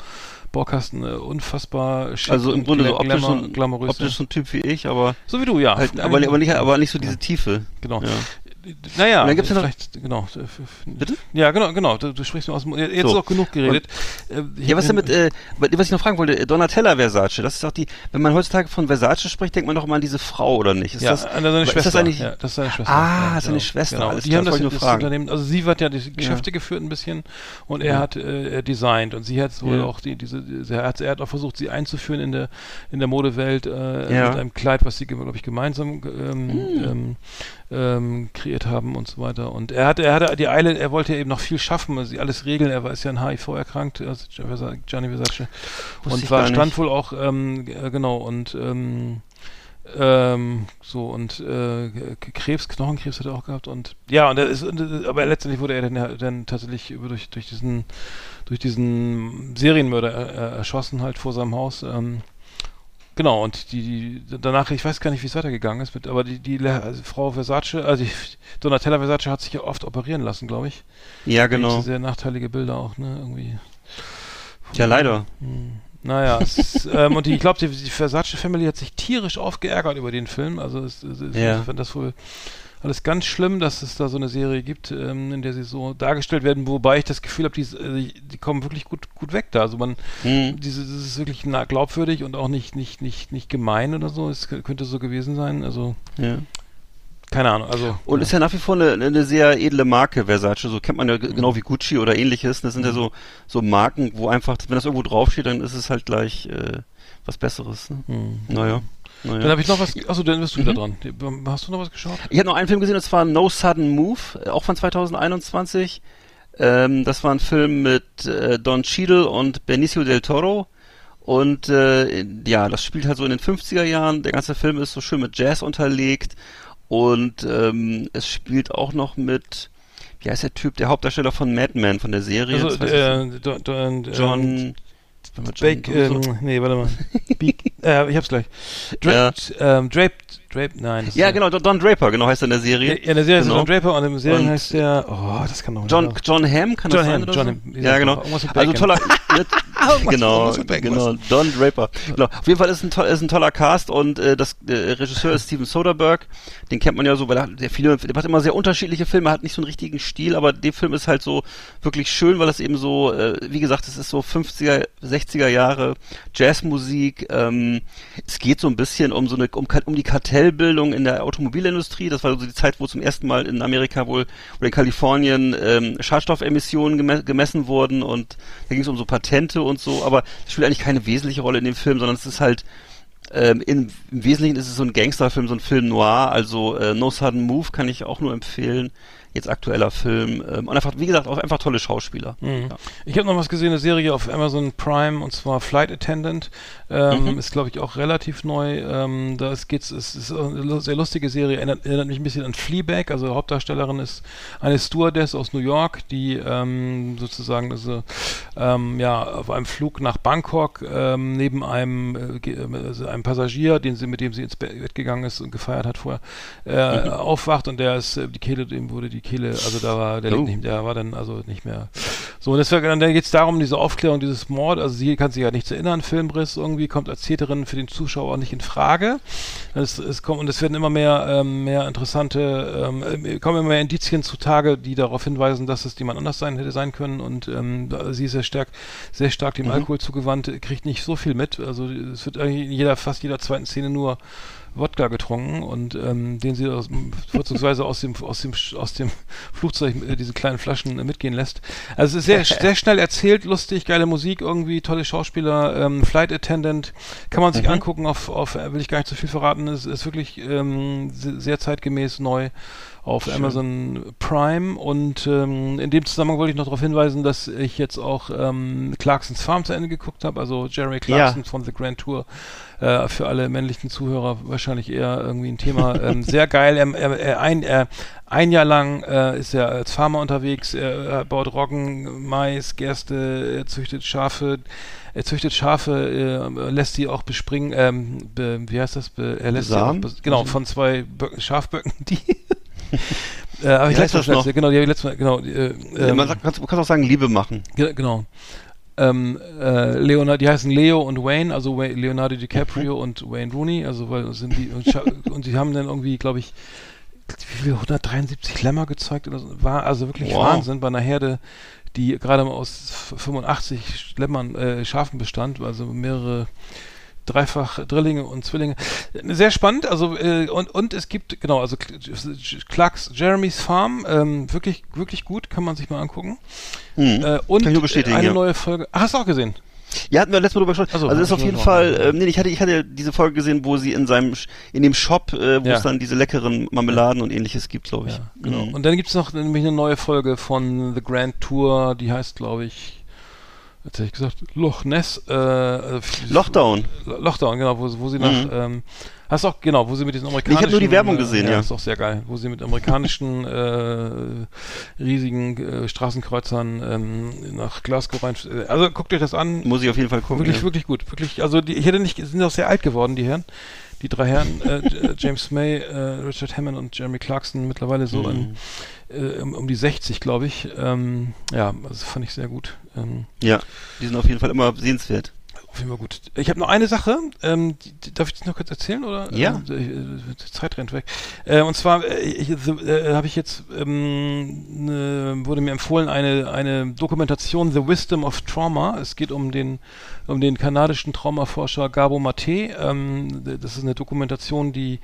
Baukasten. Äh, unfassbar schick Also im und Grunde so optisch, glamourös. optisch so ein Typ wie ich, aber so wie du, ja. halt, aber, aber nicht, aber nicht so diese Tiefe. Genau. Ja. Naja, Und dann gibt's ja vielleicht, genau. Bitte? Ja, genau, genau. Du, du sprichst nur aus dem. Jetzt So. ist auch genug geredet. Äh, ich Ja, was denn mit, äh, was ich noch fragen wollte, Donatella Versace, das ist doch die, wenn man heutzutage von Versace spricht, denkt man doch immer an diese Frau, oder nicht? Ist ja, das, an seine ist Schwester. das eigentlich, ja, das ist seine Schwester. Ah, ja, seine Schwester, Genau. alles Die klar, haben das das, das. Unternehmen, also sie hat ja die Geschäfte geführt ein bisschen und er Ja. hat äh, designt und sie hat wohl Ja. auch die, diese, er hat, er hat auch versucht, sie einzuführen in der, in der Modewelt äh, Ja. mit einem Kleid, was sie, glaube ich, gemeinsam ähm, Hm. ähm, ähm, kreiert haben und so weiter. Und er hatte, er hatte die Eile, er wollte eben noch viel schaffen, also sie alles regeln. Er war ist ja an HIV erkrankt, also Gianni Versace. Und war stand wohl auch ähm, äh, genau und ähm, ähm, so und äh, Krebs, Knochenkrebs hat er auch gehabt und ja und er ist, äh, aber letztendlich wurde er dann, dann tatsächlich über durch durch diesen durch diesen Serienmörder äh, erschossen halt vor seinem Haus. Ähm, genau und die, die danach ich weiß gar nicht wie es weitergegangen ist mit aber die die also Frau Versace also die, Donatella Versace hat sich ja oft operieren lassen glaube ich. ja, genau. Sehr nachteilige Bilder auch ne irgendwie. Ja, leider. Hm. Naja, es ist, ähm, und die, ich glaube, die, die Versace Family hat sich tierisch aufgeärgert über den Film. Also es, es, es, Ja. ich fand das wohl alles ganz schlimm, dass es da so eine Serie gibt, ähm, in der sie so dargestellt werden, wobei ich das Gefühl habe, die, äh, die, die kommen wirklich gut, gut weg da. Also man, Hm. diese, das ist wirklich glaubwürdig und auch nicht, nicht, nicht, nicht gemein oder so. Es könnte so gewesen sein. Also Ja. keine Ahnung. Also Und ist ja nach wie vor eine, eine sehr edle Marke, Versace. So kennt man ja genau wie Gucci oder ähnliches. Das sind ja so, so Marken, wo einfach, wenn das irgendwo draufsteht, dann ist es halt gleich äh, was Besseres. Ne? hm. Naja. Dann naja. habe ich noch was. Achso, dann bist du wieder Mhm. dran. Hast du noch was geschaut? Ich habe noch einen Film gesehen, und zwar No Sudden Move, äh, auch von 2021. Ähm, das war ein Film mit äh, Don Cheadle und Benicio del Toro. Und äh, ja, das spielt halt so in den 50er Jahren. Der ganze Film ist so schön mit Jazz unterlegt. Und ähm, es spielt auch noch mit, wie heißt der Typ, der Hauptdarsteller von Mad Men, von der Serie. Also, äh, do, Bake, ähm, nee, warte mal. Beak, äh, ich hab's gleich. Dra ähm, Draped, Draped, nein. das ist ja, genau, Don- Don Draper, genau heißt er in der Ja, Serie. in der Serie ist Genau. John Draper und im Serien Und- heißt der, oh, das kann doch nicht John, sein. John Hamm, kann John das sein Hamm, oder John so? Hamm, wie Ja, genau. mit Also toller, Irgendwas- genau, genau, Don Draper. Genau. Auf jeden Fall ist ein, toll, ist ein toller Cast und äh, das äh, Regisseur ist Steven Soderbergh. Den kennt man ja so, weil er der viele, der macht immer sehr unterschiedliche Filme, hat nicht so einen richtigen Stil, aber der Film ist halt so wirklich schön, weil es eben so, äh, wie gesagt, es ist so 50er, 60er Jahre Jazzmusik. Ähm, es geht so ein bisschen um so eine, um, um die Kartellbildung in der Automobilindustrie. Das war so die Zeit, wo zum ersten Mal in Amerika wohl oder in Kalifornien ähm, Schadstoffemissionen geme gemessen wurden und da ging es um so Patente und so, aber das spielt eigentlich keine wesentliche Rolle in dem Film, sondern es ist halt ähm, in, im Wesentlichen ist es so ein Gangsterfilm, so ein Film noir, also äh, No Sudden Move kann ich auch nur empfehlen. Jetzt aktueller Film. Ähm, und einfach, wie gesagt, auch einfach tolle Schauspieler. Mhm. Ja. Ich habe noch was gesehen, eine Serie auf Amazon Prime und zwar Flight Attendant. Ähm, Mhm. Ist, glaube ich, auch relativ neu. Ähm, da ist- geht's, es ist eine sehr lustige Serie, erinnert, erinnert mich ein bisschen an Fleabag. Also Hauptdarstellerin ist eine Stewardess aus New York, die ähm, sozusagen also, ähm, ja, auf einem Flug nach Bangkok ähm, neben einem, äh, ge- also einem Passagier, den sie, mit dem sie ins Bett gegangen ist und gefeiert hat vorher, äh, aufwacht und der ist, äh, die Kehle, dem wurde die Kehle, also da war, der, Oh. nicht, der war dann also nicht mehr so, und deswegen, dann geht es darum, diese Aufklärung dieses Mord, also sie kann sich ja nichts erinnern, Filmriss irgendwie, kommt als Täterin für den Zuschauer auch nicht in Frage. Es, es kommt, und es werden immer mehr, ähm, mehr interessante, ähm, äh, kommen immer mehr Indizien zutage, die darauf hinweisen, dass es jemand anders sein hätte sein können. Und ähm, sie ist sehr stark, sehr stark dem mhm. Alkohol zugewandt, kriegt nicht so viel mit. Also es wird eigentlich in jeder, fast jeder zweiten Szene nur Wodka getrunken und ähm, den sie aus, vorzugsweise aus dem aus dem aus dem Flugzeug äh, diese kleinen Flaschen äh, mitgehen lässt. Also es ist sehr sehr schnell erzählt, lustig, geile Musik irgendwie, tolle Schauspieler, ähm, Flight Attendant kann man sich mhm. angucken. Auf auf will ich gar nicht zu so viel verraten. Es ist wirklich ähm, sehr zeitgemäß neu auf Schön. Amazon Prime und ähm, in dem Zusammenhang wollte ich noch darauf hinweisen, dass ich jetzt auch ähm, Clarksons Farm zu Ende geguckt habe, also Jeremy Clarkson ja. von The Grand Tour äh, für alle männlichen Zuhörer wahrscheinlich eher irgendwie ein Thema. ähm, sehr geil. Er, er, er, ein, ein Jahr lang äh, ist er als Farmer unterwegs. Er, baut Roggen, Mais, Gerste, er züchtet Schafe. Er züchtet Schafe, äh, lässt sie auch bespringen. Ähm, be, wie heißt das? Be, er lässt Samen? sie auch, genau, von zwei Böcken, Schafböcken, die äh, aber ich letztes Mal, genau, die letztes Mal, genau. Äh, ähm, man sagt, kannst, kannst auch sagen, Liebe machen. Genau. Ähm, äh, Leonardo, die heißen Leo und Wayne, also Wayne, Leonardo DiCaprio mhm. und Wayne Rooney, also weil sind die und, und sie haben dann irgendwie, glaube ich, wie viel 173 Lämmer gezeugt oder so, war also wirklich wow. Wahnsinn bei einer Herde, die gerade mal aus 85 Lämmern äh, Schafen bestand, also mehrere dreifach Drillinge und Zwillinge. Sehr spannend, also äh, und, und es gibt, genau, also Clarks Jeremy's Farm, ähm, wirklich, wirklich gut, kann man sich mal angucken. Hm. Äh, und eine ja. neue Folge. Ach, hast du auch gesehen? Ja, hatten wir letztes Mal drüber gesprochen. Also, also ist auf jeden Fall, ähm, nee, ich hatte, ich hatte diese Folge gesehen, wo sie in seinem, in dem Shop, äh, wo ja. es dann diese leckeren Marmeladen und ähnliches gibt, glaube ich. Ja, genau. Mhm. Und dann gibt es noch nämlich eine neue Folge von The Grand Tour, die heißt, glaube ich, jetzt hätte ich gesagt, Loch Ness, äh, also Lochdown. Lochdown, genau, wo, wo sie mhm. nach, ähm, hast auch, genau, wo sie mit diesen amerikanischen. Ich habe nur die Werbung gesehen, äh, ja, ja. ist auch sehr geil, wo sie mit amerikanischen, äh, riesigen äh, Straßenkreuzern ähm, nach Glasgow rein, äh, also guckt euch das an. Muss ich auf jeden Fall gucken. Wirklich, ja. wirklich gut, wirklich, also die, ich hätte nicht, sind auch sehr alt geworden, die Herren die drei Herren, äh, äh, James May, äh, Richard Hammond und Jeremy Clarkson, mittlerweile so mhm. in, äh, um, die 60, glaube ich. Ähm, ja, das fand ich sehr gut. Ähm, ja, die sind auf jeden Fall immer sehenswert. Auf jeden Fall gut. Ich habe noch eine Sache. Ähm, die, darf ich das noch kurz erzählen oder? Ja. Äh, die Zeit rennt weg. Äh, und zwar äh, äh, habe ich jetzt ähm, ne, wurde mir empfohlen eine eine Dokumentation The Wisdom of Trauma. Es geht um den um den kanadischen Traumaforscher Gabo Mate. Ähm, das ist eine Dokumentation, die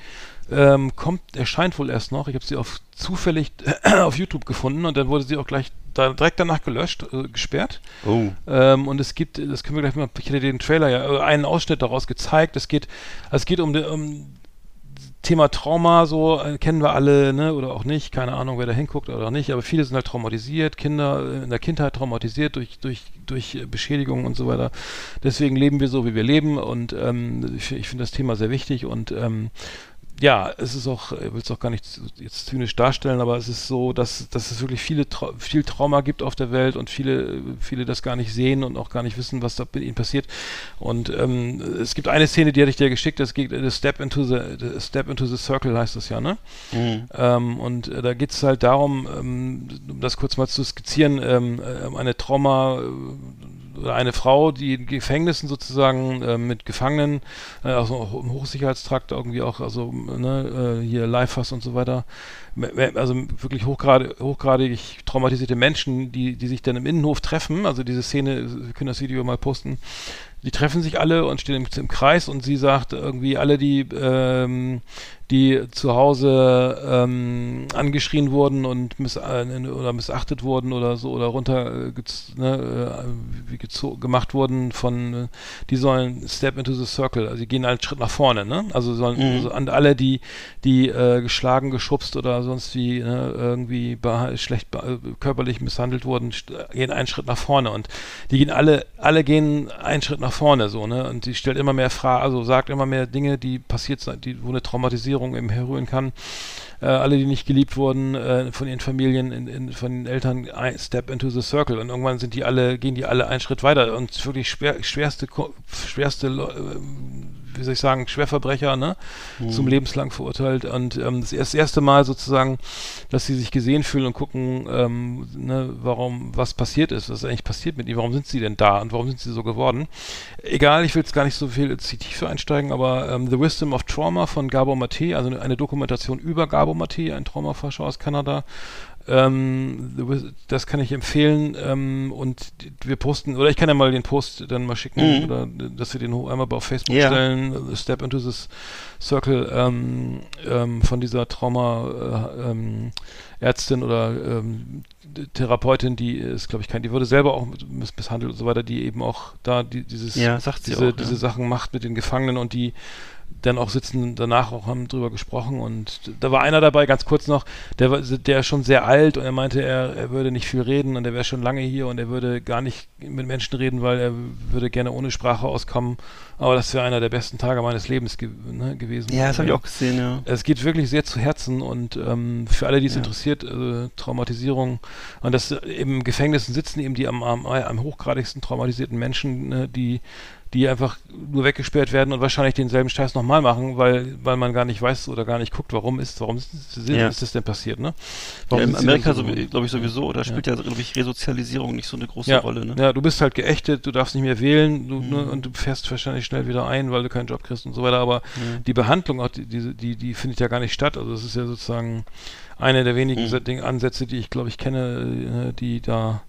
ähm, kommt, erscheint wohl erst noch. Ich habe sie auf zufällig auf YouTube gefunden und dann wurde sie auch gleich da, direkt danach gelöscht, äh, gesperrt. Oh. Ähm, und es gibt, das können wir gleich mal, ich hätte den Trailer ja, äh, einen Ausschnitt daraus gezeigt. Es geht, es geht um, um Thema Trauma, so äh, kennen wir alle, ne, oder auch nicht, keine Ahnung, wer da hinguckt oder nicht, aber viele sind halt traumatisiert, Kinder äh, in der Kindheit traumatisiert durch, durch, durch Beschädigungen und so weiter. Deswegen leben wir so, wie wir leben und ähm, ich, ich finde das Thema sehr wichtig und ähm, ja, es ist auch, ich will es auch gar nicht jetzt zynisch darstellen, aber es ist so, dass, dass es wirklich viele viel Trauma gibt auf der Welt und viele, viele das gar nicht sehen und auch gar nicht wissen, was da mit ihnen passiert. Und ähm, es gibt eine Szene, die hatte ich dir geschickt, das geht the Step into the, the Step into the Circle heißt das ja, ne? Mhm. Ähm, und äh, da geht es halt darum, ähm, um das kurz mal zu skizzieren, ähm, äh, eine Trauma oder eine Frau, die in Gefängnissen sozusagen äh, mit Gefangenen, äh, also im Hochsicherheitstrakt irgendwie auch, also ne, äh, hier Lifehouse und so weiter, also wirklich hochgradig, hochgradig traumatisierte Menschen, die, die sich dann im Innenhof treffen, also diese Szene, wir können das Video mal posten, die treffen sich alle und stehen im, im Kreis und sie sagt irgendwie alle, die ähm, die zu Hause ähm, angeschrien wurden und miss äh, oder missachtet wurden oder so oder runter äh, ne, äh, gemacht wurden von die sollen step into the circle, also die gehen einen Schritt nach vorne, ne? Also sollen mhm. also an alle die die äh, geschlagen, geschubst oder sonst wie ne, irgendwie schlecht körperlich misshandelt wurden, gehen einen Schritt nach vorne und die gehen alle alle gehen einen Schritt nach vorne so, ne? Und die stellt immer mehr Fragen, also sagt immer mehr Dinge, die passiert sind, die wo eine Traumatisierung Traumatisierung im herrühren kann. Äh, alle, die nicht geliebt wurden äh, von ihren Familien, in, in, von den Eltern, step into the circle. Und irgendwann sind die alle, gehen die alle einen Schritt weiter und wirklich schwer, schwerste, schwerste, äh, wie soll ich sagen, Schwerverbrecher, ne, mhm. zum lebenslang verurteilt und ähm, das, erst, das erste Mal sozusagen, dass sie sich gesehen fühlen und gucken, ähm, ne, warum, was passiert ist, was ist eigentlich passiert mit ihnen, warum sind sie denn da und warum sind sie so geworden. Egal, ich will jetzt gar nicht so viel in die Tiefe einsteigen, aber ähm, The Wisdom of Trauma von Gabor Mate, also eine Dokumentation über Gabor Mate, ein Traumaforscher aus Kanada, ähm, das kann ich empfehlen ähm, und wir posten, oder ich kann ja mal den Post dann mal schicken, mhm. oder dass wir den einmal auf Facebook yeah. stellen, Step into this Circle ähm, ähm, von dieser Trauma äh, ähm, oder ähm, Therapeutin, die ist, glaube ich, kein, die wurde selber auch misshandelt und so weiter, die eben auch da die, dieses, ja, diese, auch, diese ja. Sachen macht mit den Gefangenen und die dann auch sitzen danach auch haben drüber gesprochen und da war einer dabei, ganz kurz noch, der war der ist schon sehr alt und er meinte, er, er würde nicht viel reden und er wäre schon lange hier und er würde gar nicht mit Menschen reden, weil er würde gerne ohne Sprache auskommen. Aber das wäre einer der besten Tage meines Lebens ge ne, gewesen. Ja, das habe ich auch gesehen, ja. Es geht wirklich sehr zu Herzen und ähm, für alle, die es ja. interessiert, äh, Traumatisierung und das im Gefängnissen sitzen eben die am, am, am hochgradigsten traumatisierten Menschen, ne, die die einfach nur weggesperrt werden und wahrscheinlich denselben Scheiß nochmal machen, weil, weil man gar nicht weiß oder gar nicht guckt, warum ist, warum ist, ja. ist das denn passiert, ne? Warum ja, in Amerika, so, glaube ich, sowieso, da spielt ja, glaube ich, Resozialisierung nicht so eine große ja. Rolle, ne? Ja, du bist halt geächtet, du darfst nicht mehr wählen du, ne, mhm. ne, und du fährst wahrscheinlich schnell wieder ein, weil du keinen Job kriegst und so weiter, aber mhm. die Behandlung, auch die, die, die, die findet ja gar nicht statt, also es ist ja sozusagen eine der wenigen mhm. Ansätze, die ich, glaube ich, kenne, äh, die da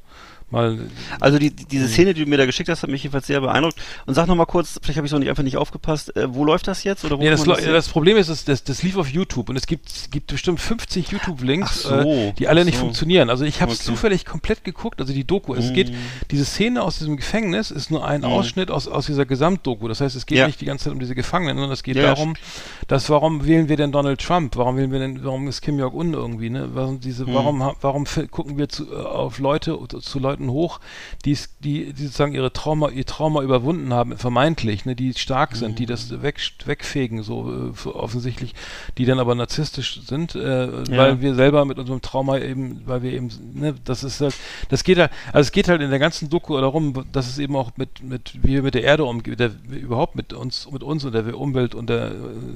mal. Also die, diese Szene, die du mir da geschickt hast, hat mich jedenfalls sehr beeindruckt. Und sag noch mal kurz, vielleicht habe ich so nicht einfach nicht aufgepasst, äh, wo läuft das jetzt? Oder wo nee, das, das, das, Problem ist, das, das, das lief auf YouTube und es gibt, gibt bestimmt 50 YouTube-Links, so, äh, die alle nicht so. funktionieren. Also ich habe es okay. zufällig komplett geguckt, also die Doku. Es geht, diese Szene aus diesem Gefängnis ist nur ein mm. Ausschnitt aus, aus dieser Gesamtdoku. Das heißt, es geht ja. nicht die ganze Zeit um diese Gefangenen, sondern es geht ja, darum, dass warum wählen wir denn Donald Trump? Warum wählen wir denn, warum ist Kim Jong-un irgendwie, ne? Warum, diese, mm. warum, warum gucken wir zu, auf Leute, zu Leuten hoch, die, die, die sozusagen ihre Trauma, ihr Trauma überwunden haben, vermeintlich, ne, die stark sind, mhm. die das weg, wegfegen, so äh, offensichtlich, die dann aber narzisstisch sind, äh, ja. weil wir selber mit unserem Trauma eben, weil wir eben, ne, das ist halt, das geht halt, also es geht halt in der ganzen Doku darum, dass es eben auch mit, mit, wie wir mit der Erde umgehen, überhaupt mit uns, mit uns und der Umwelt und der, äh,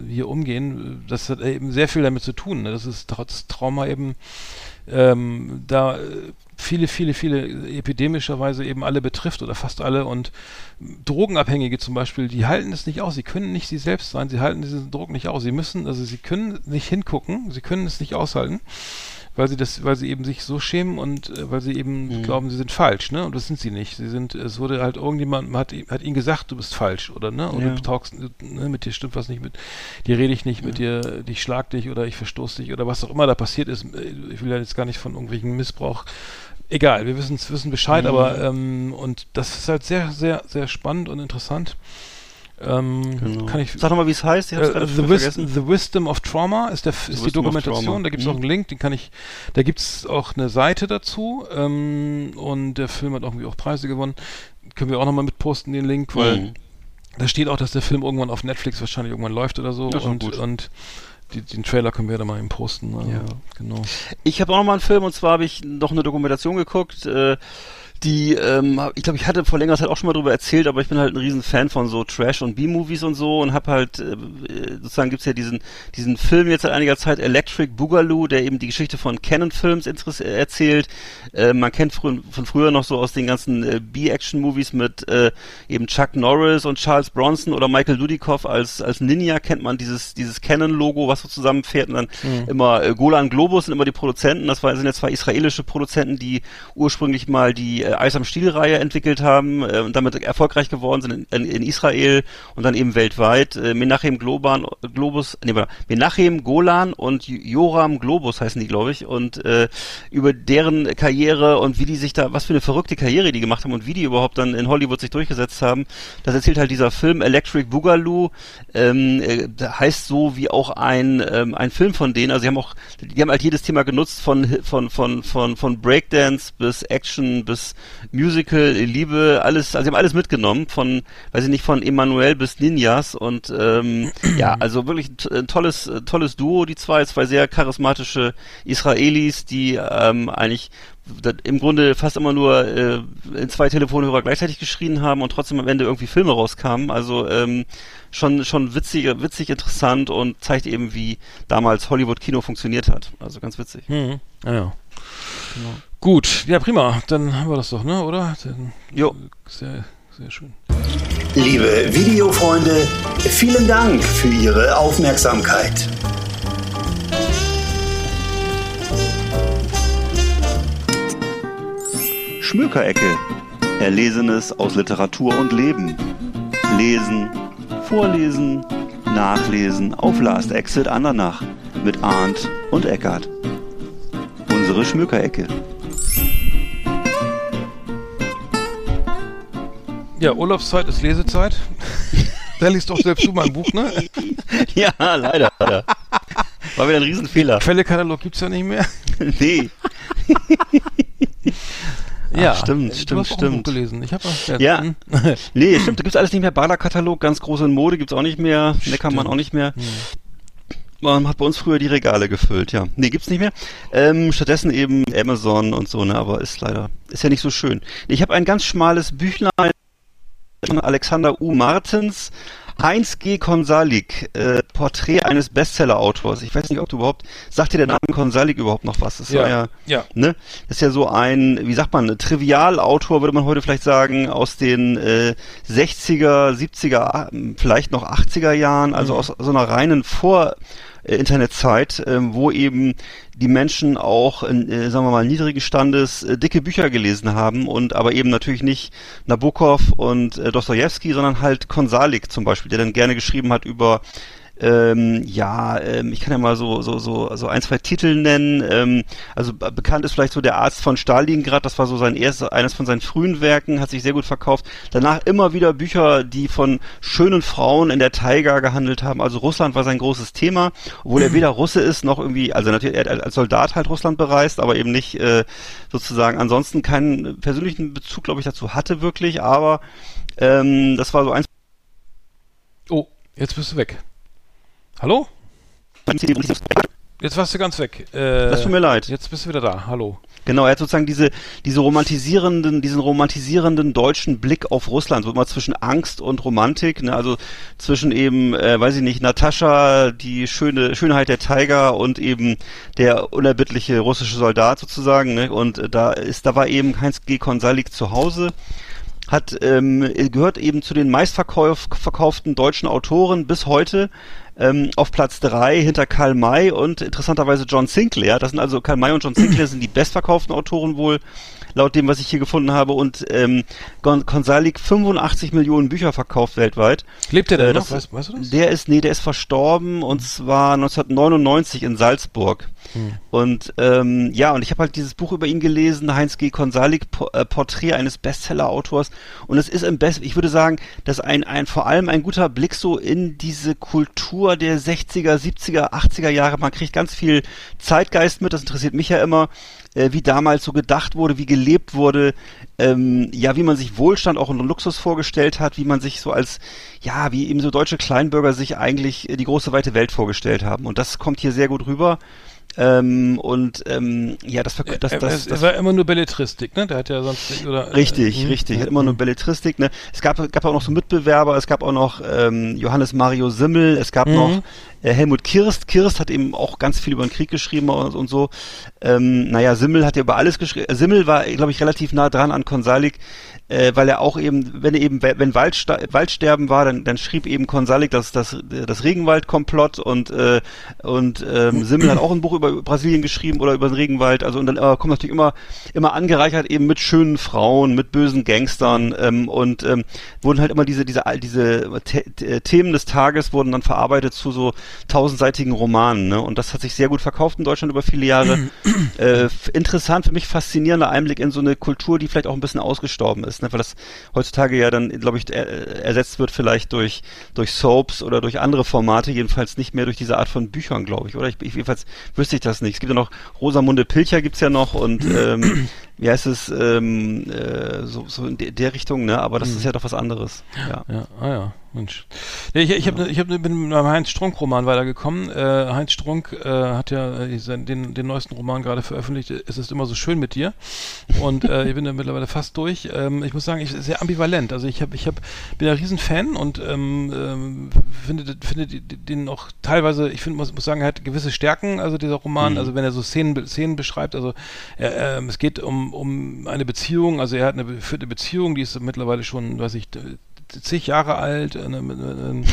hier umgehen, das hat eben sehr viel damit zu tun, ne, das ist trotz Trauma eben, ähm, da äh, viele, viele, viele epidemischerweise eben alle betrifft oder fast alle und Drogenabhängige zum Beispiel, die halten es nicht aus, sie können nicht sie selbst sein, sie halten diesen Druck nicht aus, sie müssen, also sie können nicht hingucken, sie können es nicht aushalten weil sie das, weil sie eben sich so schämen und äh, weil sie eben mhm. glauben, sie sind falsch, ne? Und das sind sie nicht. Sie sind, es wurde halt irgendjemand hat, hat ihnen gesagt, du bist falsch, oder ne? Und ja. du talkst, ne, mit dir stimmt was nicht mit dir rede ich nicht, ja. mit dir, ich schlag dich oder ich verstoße dich oder was auch immer da passiert ist. Ich will ja jetzt gar nicht von irgendwelchen Missbrauch egal, wir wissen, wissen Bescheid, mhm. aber ähm, und das ist halt sehr, sehr, sehr spannend und interessant. Ähm, genau. kann ich, Sag nochmal, wie es heißt. Ich äh, the, Wis the, Wisdom of Trauma ist, der, ist die Dokumentation. Da gibt es mhm. auch einen Link, den kann ich. Da gibt es auch eine Seite dazu. Ähm, und der Film hat irgendwie auch Preise gewonnen. Können wir auch nochmal mit posten, den Link, weil mhm. da steht auch, dass der Film irgendwann auf Netflix wahrscheinlich irgendwann läuft oder so. und, und die, den Trailer können wir da mal eben posten. Also, ja, genau. Ich habe auch nochmal einen Film und zwar habe ich noch eine Dokumentation geguckt. Äh, die, ähm, ich glaube, ich hatte vor längerer Zeit auch schon mal drüber erzählt, aber ich bin halt ein riesen Fan von so Trash- und B-Movies und so und hab halt, äh, sozusagen gibt's ja diesen, diesen Film jetzt seit einiger Zeit, Electric Boogaloo, der eben die Geschichte von Canon-Films erzählt. Äh, man kennt fr von früher noch so aus den ganzen äh, B-Action-Movies mit äh, eben Chuck Norris und Charles Bronson oder Michael Dudikoff als, als Ninja kennt man dieses, dieses Canon-Logo, was so zusammenfährt und dann mhm. immer äh, Golan Globus sind immer die Produzenten, das war, sind jetzt zwei israelische Produzenten, die ursprünglich mal die äh, Eis am Stiel-Reihe entwickelt haben äh, und damit erfolgreich geworden sind in, in, in Israel und dann eben weltweit. Äh, Menachem Globan, Globus, nee, Menachem Golan und Joram Globus heißen die, glaube ich, und äh, über deren Karriere und wie die sich da, was für eine verrückte Karriere die gemacht haben und wie die überhaupt dann in Hollywood sich durchgesetzt haben, das erzählt halt dieser Film Electric Boogaloo, ähm, äh, heißt so wie auch ein, ähm, ein Film von denen, also sie haben auch, die haben halt jedes Thema genutzt von, von, von, von, von Breakdance bis Action bis Musical, Liebe, alles, also sie haben alles mitgenommen, von, weiß ich nicht, von Emanuel bis Ninjas und ähm, ja, also wirklich ein tolles, tolles Duo, die zwei, zwei sehr charismatische Israelis, die ähm, eigentlich im Grunde fast immer nur äh, in zwei Telefonhörer gleichzeitig geschrien haben und trotzdem am Ende irgendwie Filme rauskamen. Also ähm, schon schon witzig, witzig interessant und zeigt eben, wie damals Hollywood-Kino funktioniert hat. Also ganz witzig. Mhm. Ah, ja. Genau. Gut, ja prima. Dann haben wir das doch, ne? Oder? Dann, jo. Sehr, sehr schön. Liebe Videofreunde, vielen Dank für Ihre Aufmerksamkeit. Schmökerecke. Erlesenes aus Literatur und Leben. Lesen, vorlesen, nachlesen auf Last Exit Andernach mit Arndt und Eckart. Unsere Schmökerecke. Ja, Urlaubszeit ist Lesezeit. da liest doch selbst du mein Buch, ne? ja, leider. leider. War wieder ein Riesenfehler. Quellekatalog gibt's ja nicht mehr. nee. Ja, Ach, stimmt, du stimmt, hast auch stimmt. Ein Buch gelesen. Ich habe ja. ja. nee, stimmt, da gibt's alles nicht mehr. Bader-Katalog, ganz groß in Mode, gibt's auch nicht mehr. Neckermann auch nicht mehr. Hm. Man hat bei uns früher die Regale gefüllt, ja. Nee, gibt's nicht mehr. Ähm, stattdessen eben Amazon und so, ne, aber ist leider, ist ja nicht so schön. Ich habe ein ganz schmales Büchlein Alexander U. Martens, Heinz G. Konsalik, äh, Porträt eines Bestseller-Autors. Ich weiß nicht, ob du überhaupt, sagt dir der Name Konsalik überhaupt noch was? Das ja, ja, ja. Ne? Das ist ja so ein, wie sagt man, Trivialautor, würde man heute vielleicht sagen, aus den äh, 60er, 70er, vielleicht noch 80er Jahren, also mhm. aus so einer reinen Vor- Internetzeit, ähm, wo eben die Menschen auch, in, äh, sagen wir mal, niedrigen Standes äh, dicke Bücher gelesen haben und aber eben natürlich nicht Nabokov und äh, Dostoevsky, sondern halt Konsalik zum Beispiel, der dann gerne geschrieben hat über ähm, ja, ähm, ich kann ja mal so so so so ein zwei Titel nennen. Ähm, also bekannt ist vielleicht so der Arzt von Stalingrad. Das war so sein erstes, eines von seinen frühen Werken, hat sich sehr gut verkauft. Danach immer wieder Bücher, die von schönen Frauen in der Taiga gehandelt haben. Also Russland war sein großes Thema, obwohl er weder Russe ist noch irgendwie, also natürlich er hat als Soldat halt Russland bereist, aber eben nicht äh, sozusagen ansonsten keinen persönlichen Bezug, glaube ich, dazu hatte wirklich. Aber ähm, das war so eins. Oh, jetzt bist du weg. Hallo? Jetzt warst du ganz weg. Äh, das tut mir leid. Jetzt bist du wieder da. Hallo. Genau, er hat sozusagen diese, diese romantisierenden, diesen romantisierenden deutschen Blick auf Russland, so immer zwischen Angst und Romantik, ne? also zwischen eben, äh, weiß ich nicht, Natascha, die schöne Schönheit der Tiger und eben der unerbittliche russische Soldat sozusagen, ne? Und äh, da ist, da war eben Heinz G. Konsalik zu Hause hat ähm, gehört eben zu den meistverkauften deutschen Autoren bis heute ähm, auf Platz drei hinter Karl May und interessanterweise John Sinclair. Das sind also Karl May und John Sinclair sind die bestverkauften Autoren wohl laut dem, was ich hier gefunden habe. Und ähm, Gonzalik 85 Millionen Bücher verkauft weltweit. Lebt der denn äh, noch? Weißt, weißt, du das? Der ist, nee, der ist verstorben und zwar 1999 in Salzburg. Hm. Und ähm, ja, und ich habe halt dieses Buch über ihn gelesen, Heinz G. Konsalik, po äh, Porträt eines Bestseller-Autors. Und es ist im Best, ich würde sagen, dass ein, ein vor allem ein guter Blick so in diese Kultur der 60er, 70er, 80er Jahre. Man kriegt ganz viel Zeitgeist mit, das interessiert mich ja immer äh, wie damals so gedacht wurde, wie gelebt wurde, ähm, ja, wie man sich Wohlstand auch und Luxus vorgestellt hat, wie man sich so als, ja, wie eben so deutsche Kleinbürger sich eigentlich die große weite Welt vorgestellt haben. Und das kommt hier sehr gut rüber. Ähm, und ähm, ja, das, das, das, das, das war immer nur Belletristik, ne? Der hat ja sonst nicht, oder richtig, äh, richtig, hat immer nur Belletristik, ne? Es gab gab auch noch so Mitbewerber, es gab auch noch ähm, Johannes Mario Simmel, es gab mhm. noch äh, Helmut Kirst. Kirst hat eben auch ganz viel über den Krieg geschrieben und, und so. Ähm, naja, Simmel hat ja über alles geschrieben. Simmel war, glaube ich, relativ nah dran an Konsalik äh, weil er auch eben, wenn er eben, wenn Waldsta Waldsterben war, dann, dann schrieb eben Konsalik das, das, das Regenwaldkomplott und, äh, und ähm, Simmel hat auch ein Buch über Brasilien geschrieben oder über den Regenwald, also und dann äh, kommt natürlich immer, immer angereichert eben mit schönen Frauen, mit bösen Gangstern ähm, und ähm, wurden halt immer diese, diese, diese The Themen des Tages wurden dann verarbeitet zu so tausendseitigen Romanen, ne? Und das hat sich sehr gut verkauft in Deutschland über viele Jahre. äh, interessant, für mich faszinierender Einblick in so eine Kultur, die vielleicht auch ein bisschen ausgestorben ist ist, ne? weil das heutzutage ja dann, glaube ich, er, ersetzt wird vielleicht durch, durch Soaps oder durch andere Formate, jedenfalls nicht mehr durch diese Art von Büchern, glaube ich, oder? Ich, ich, jedenfalls wüsste ich das nicht. Es gibt ja noch Rosamunde Pilcher gibt's ja noch und ähm, wie heißt es, ähm, äh, so, so in der, der Richtung, ne? Aber das mhm. ist ja doch was anderes. Ja. ja. Ah ja, Mensch. Ich ich, ja. hab, ich hab, bin mit meinem Heinz Strunk-Roman weitergekommen. Äh, Heinz Strunk äh, hat ja äh, den, den neuesten Roman gerade veröffentlicht. Es ist immer so schön mit dir. Und äh, ich bin da mittlerweile fast durch. Ähm, ich muss sagen, ich sehr ambivalent. Also ich habe, ich hab, bin ein Riesen-Fan und ähm, ähm, finde, finde den auch teilweise, ich finde, muss, muss sagen, er hat gewisse Stärken, also dieser Roman, mhm. also wenn er so Szenen, Szenen beschreibt, also äh, es geht um um, eine Beziehung, also er hat eine, führt eine Beziehung, die ist mittlerweile schon, weiß ich, zig Jahre alt, eine,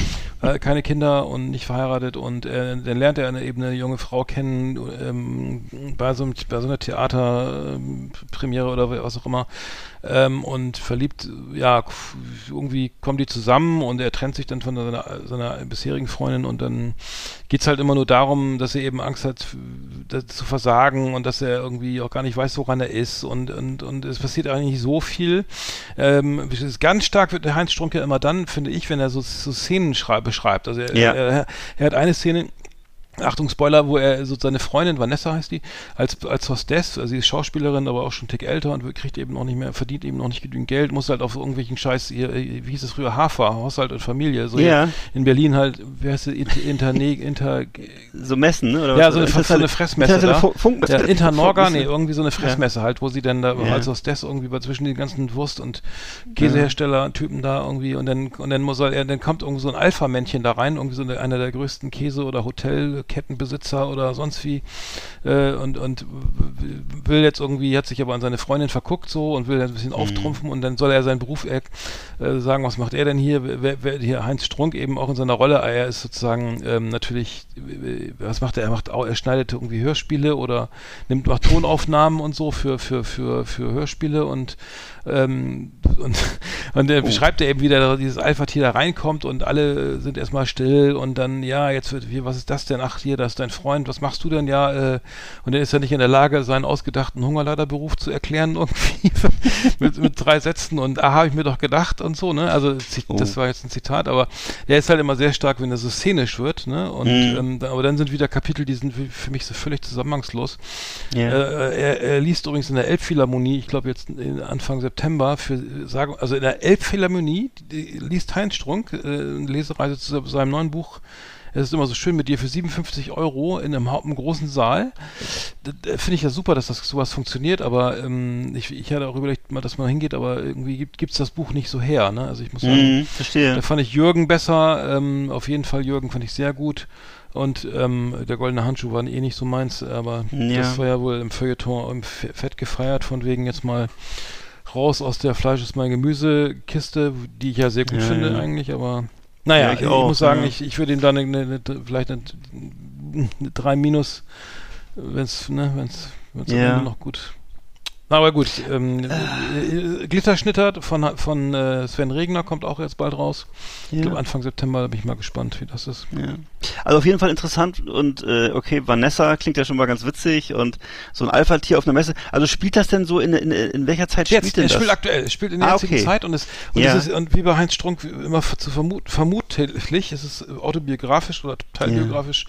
äh, keine Kinder und nicht verheiratet und äh, dann lernt er eine, eben eine junge Frau kennen ähm, bei, so, bei so einer Theaterpremiere oder was auch immer ähm, und verliebt, ja, irgendwie kommen die zusammen und er trennt sich dann von seiner, seiner bisherigen Freundin und dann geht's halt immer nur darum, dass er eben Angst hat zu versagen und dass er irgendwie auch gar nicht weiß, woran er ist und, und, und es passiert eigentlich so viel. Ähm, ganz stark wird der Heinz Strunke immer dann, finde ich, wenn er so, so Szenen beschreibt. Also er, ja. er, er hat eine Szene, Achtung, Spoiler, wo er so seine Freundin, Vanessa heißt die, als, als Hostess, also sie ist Schauspielerin, aber auch schon einen Tick älter und kriegt eben noch nicht mehr, verdient eben noch nicht genügend Geld, muss halt auf irgendwelchen Scheiß, wie hieß es früher, Hafer, Haushalt und Familie, so ja. in Berlin halt, wie heißt es, Inter, Inter, so Messen, ne? Oder ja, so eine, so eine Fressmesse da. Funkmesse. Ja, Internorga, nee, irgendwie so eine Fressmesse ja. halt, wo sie dann da ja. als Hostess irgendwie bei zwischen den ganzen Wurst- und Käsehersteller-Typen da irgendwie und dann, und dann muss er, dann kommt irgendwie so ein Alpha-Männchen da rein, irgendwie so eine, einer der größten Käse- oder Hotel- Kettenbesitzer oder sonst wie äh, und, und will jetzt irgendwie, hat sich aber an seine Freundin verguckt so und will ein bisschen mhm. auftrumpfen und dann soll er seinen Beruf äh, sagen, was macht er denn hier? Wer, wer, hier Heinz Strunk eben auch in seiner Rolle, er ist sozusagen ähm, natürlich, was macht er? Er macht auch, er schneidet irgendwie Hörspiele oder nimmt macht Tonaufnahmen und so für, für, für, für Hörspiele und ähm, und, und er oh. beschreibt er eben, wie da dieses Alpha-Tier da reinkommt und alle sind erstmal still und dann, ja, jetzt wird, wie, was ist das denn? Ach, hier, das ist dein Freund, was machst du denn? Ja, äh, und er ist ja nicht in der Lage, seinen ausgedachten Hungerleiderberuf zu erklären, irgendwie mit, mit drei Sätzen und ah, habe ich mir doch gedacht und so, ne? Also oh. das war jetzt ein Zitat, aber der ist halt immer sehr stark, wenn er so szenisch wird, ne? Und mhm. ähm, aber dann sind wieder Kapitel, die sind für mich so völlig zusammenhangslos. Yeah. Äh, er, er liest übrigens in der Elbphilharmonie, ich glaube jetzt Anfang September September für sagen, also in der Elbphilharmonie liest Heinz Strunk äh, eine Lesereise zu seinem neuen Buch. Es ist immer so schön mit dir für 57 Euro in einem, einem großen Saal. Finde ich ja super, dass das sowas funktioniert, aber ähm, ich, ich hatte auch überlegt, mal, dass man hingeht, aber irgendwie gibt es das Buch nicht so her. Ne? Also ich muss sagen, mm, verstehe. da fand ich Jürgen besser. Ähm, auf jeden Fall Jürgen fand ich sehr gut. Und ähm, der goldene Handschuh war eh nicht so meins, aber ja. das war ja wohl im Feuilleton im Fett gefeiert, von wegen jetzt mal raus aus der Fleisch ist mein Gemüsekiste, die ich ja sehr gut ja, finde ja. eigentlich, aber naja, ja, ich, ich auch, muss sagen, ich, ich würde ihm da eine, eine, eine, vielleicht eine, eine 3 minus, wenn es ne, wenn's, wenn's ja. noch gut aber gut, ähm, äh. Glitterschnitter von, von äh, Sven Regner kommt auch jetzt bald raus. Ja. Ich glaube Anfang September, da bin ich mal gespannt, wie das ist. Ja. Also auf jeden Fall interessant und äh, okay, Vanessa klingt ja schon mal ganz witzig und so ein Alpha-Tier auf einer Messe. Also spielt das denn so in, in, in welcher Zeit spielt Jetzt, denn das? spielt aktuell, es spielt in der ah, jetzigen okay. Zeit und es, und ja. ist, und wie bei Heinz Strunk immer zu vermut, vermutlich, es ist autobiografisch oder teilbiografisch.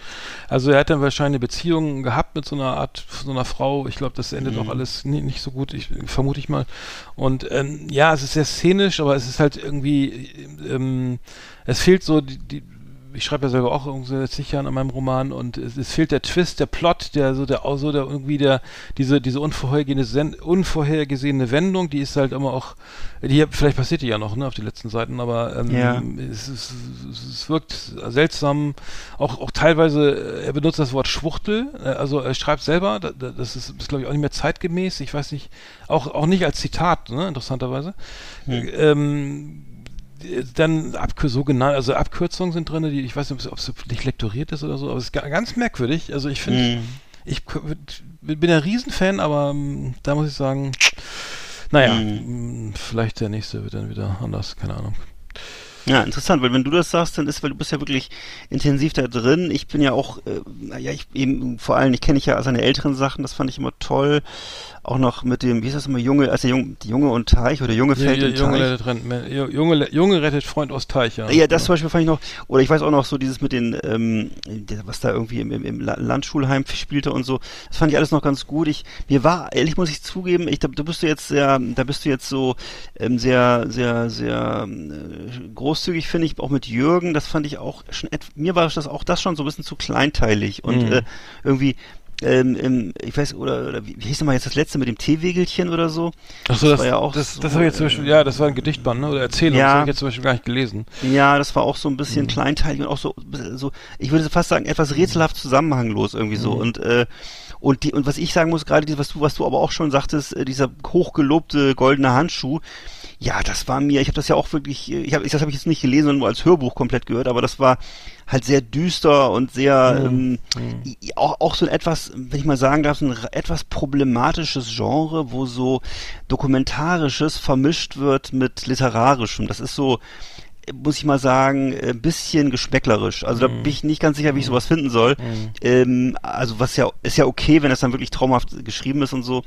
Also er hat dann wahrscheinlich eine Beziehung gehabt mit so einer Art, so einer Frau. Ich glaube, das endet mhm. auch alles nicht so gut, ich, vermute ich mal. Und ähm, ja, es ist sehr szenisch, aber es ist halt irgendwie, ähm, es fehlt so die, die ich schreibe ja selber auch seit zig Jahren an meinem Roman und es, es, fehlt der Twist, der Plot, der so der so der irgendwie der diese diese unvorhergesehene, unvorhergesehene Wendung, die ist halt immer auch die vielleicht passiert die ja noch ne auf die letzten Seiten, aber ähm, ja. es, es, es, wirkt seltsam, auch auch teilweise er benutzt das Wort Schwuchtel, äh, also er schreibt selber, das ist, ist glaube ich auch nicht mehr zeitgemäß, ich weiß nicht, auch auch nicht als Zitat, ne, interessanterweise. Hm. Ähm, dann Abkür so genannt, also Abkürzungen sind drin, die ich weiß nicht, ob es nicht lektoriert ist oder so, aber es ist ganz merkwürdig. Also ich finde, mm. ich bin ein Riesenfan, aber um, da muss ich sagen, naja, mm. vielleicht der nächste wird dann wieder anders, keine Ahnung. Ja, interessant, weil wenn du das sagst, dann ist, weil du bist ja wirklich intensiv da drin. Ich bin ja auch, äh, ja, ich eben vor allem, ich kenne ich ja seine älteren Sachen, das fand ich immer toll auch noch mit dem, wie ist das immer, Junge, also Junge, Junge und Teich oder Junge fällt ja, ja, Junge, Teich. Rettet, Junge, Junge rettet Freund aus Teich, ja. Ja, das zum Beispiel fand ich noch, oder ich weiß auch noch so dieses mit den, ähm, was da irgendwie im, im, im Landschulheim spielte und so, das fand ich alles noch ganz gut. Ich, mir war, ehrlich muss ich zugeben, ich, da, da bist du jetzt sehr, da bist du jetzt so ähm, sehr, sehr, sehr äh, großzügig, finde ich, auch mit Jürgen, das fand ich auch schon, mir war das auch das schon so ein bisschen zu kleinteilig und mhm. äh, irgendwie, ähm, im, ich weiß, oder, oder wie, wie hieß nochmal jetzt das letzte mit dem Teewegelchen oder so? Achso, das, das war ja auch. Das, so, das habe ich jetzt zum Beispiel, ja, das war ein Gedichtband, ne? Oder Erzählung, ja, das habe ich jetzt zum Beispiel gar nicht gelesen. Ja, das war auch so ein bisschen mhm. kleinteilig und auch so, so, ich würde fast sagen, etwas rätselhaft zusammenhanglos irgendwie so. Mhm. Und äh, und die, und was ich sagen muss, gerade was du, was du aber auch schon sagtest, äh, dieser hochgelobte goldene Handschuh, ja, das war mir, ich habe das ja auch wirklich, ich habe das habe ich jetzt nicht gelesen, sondern nur als Hörbuch komplett gehört, aber das war halt sehr düster und sehr mhm. ähm, mhm. auch, auch so ein etwas, wenn ich mal sagen darf, ein etwas problematisches Genre, wo so dokumentarisches vermischt wird mit literarischem. Das ist so muss ich mal sagen, ein bisschen geschmäcklerisch. Also da mhm. bin ich nicht ganz sicher, wie ich sowas finden soll. Mhm. Ähm, also was ja, ist ja okay, wenn das dann wirklich traumhaft geschrieben ist und so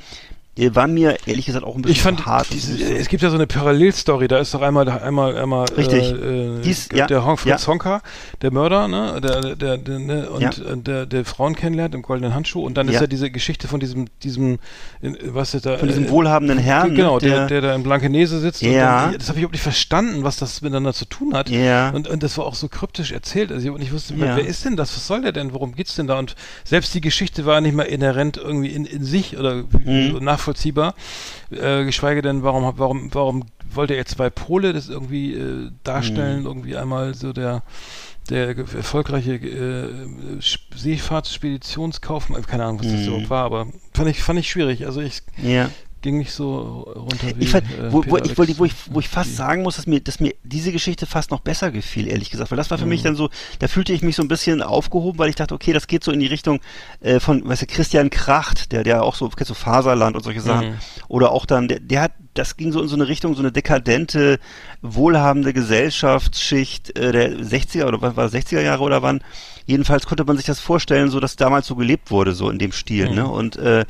war mir ehrlich gesagt auch ein bisschen ich fand, hart. Diese, es gibt ja so eine Parallelstory, da ist doch einmal, einmal, einmal Richtig. Äh, Dies, ja, der Hong Fritz ja. Honka, der Mörder, ne, der, der, der, ne, und ja. Äh, der, der Frauen kennenlernt im goldenen Handschuh und dann ist ja diese Geschichte von diesem, diesem, was ist da? Von diesem äh, wohlhabenden Herrn. Genau, ne, der, der, da in Blankenese sitzt. Ja. Dann, das habe ich überhaupt nicht verstanden, was das miteinander zu tun hat. Ja. Und, und das war auch so kryptisch erzählt. Also ich nicht wusste, ja. wer ist denn das? Was soll der denn? Worum geht's denn da? Und selbst die Geschichte war nicht mal inhärent irgendwie in, in sich oder mhm. nachvollziehbar. Äh, geschweige denn, warum, warum, warum wollte er zwei Pole das irgendwie äh, darstellen? Mhm. Irgendwie einmal so der der erfolgreiche äh, Seefahrtsspeditionskaufmann, keine Ahnung, was das mhm. so war, aber fand ich, fand ich schwierig. Also ich, ja ging nicht so runter wie ich fand, äh, wo, wo, ich, wo, ich, wo ich fast sagen muss, dass mir, dass mir diese Geschichte fast noch besser gefiel, ehrlich gesagt, weil das war für mhm. mich dann so, da fühlte ich mich so ein bisschen aufgehoben, weil ich dachte, okay, das geht so in die Richtung äh, von, weißt du, Christian Kracht, der, der auch so, kennst du Faserland und solche Sachen, mhm. oder auch dann, der, der hat, das ging so in so eine Richtung, so eine dekadente, wohlhabende Gesellschaftsschicht äh, der 60er oder was war 60er Jahre oder wann, Jedenfalls konnte man sich das vorstellen, so dass damals so gelebt wurde, so in dem Stil. Ne? Mhm. Ne? Und äh,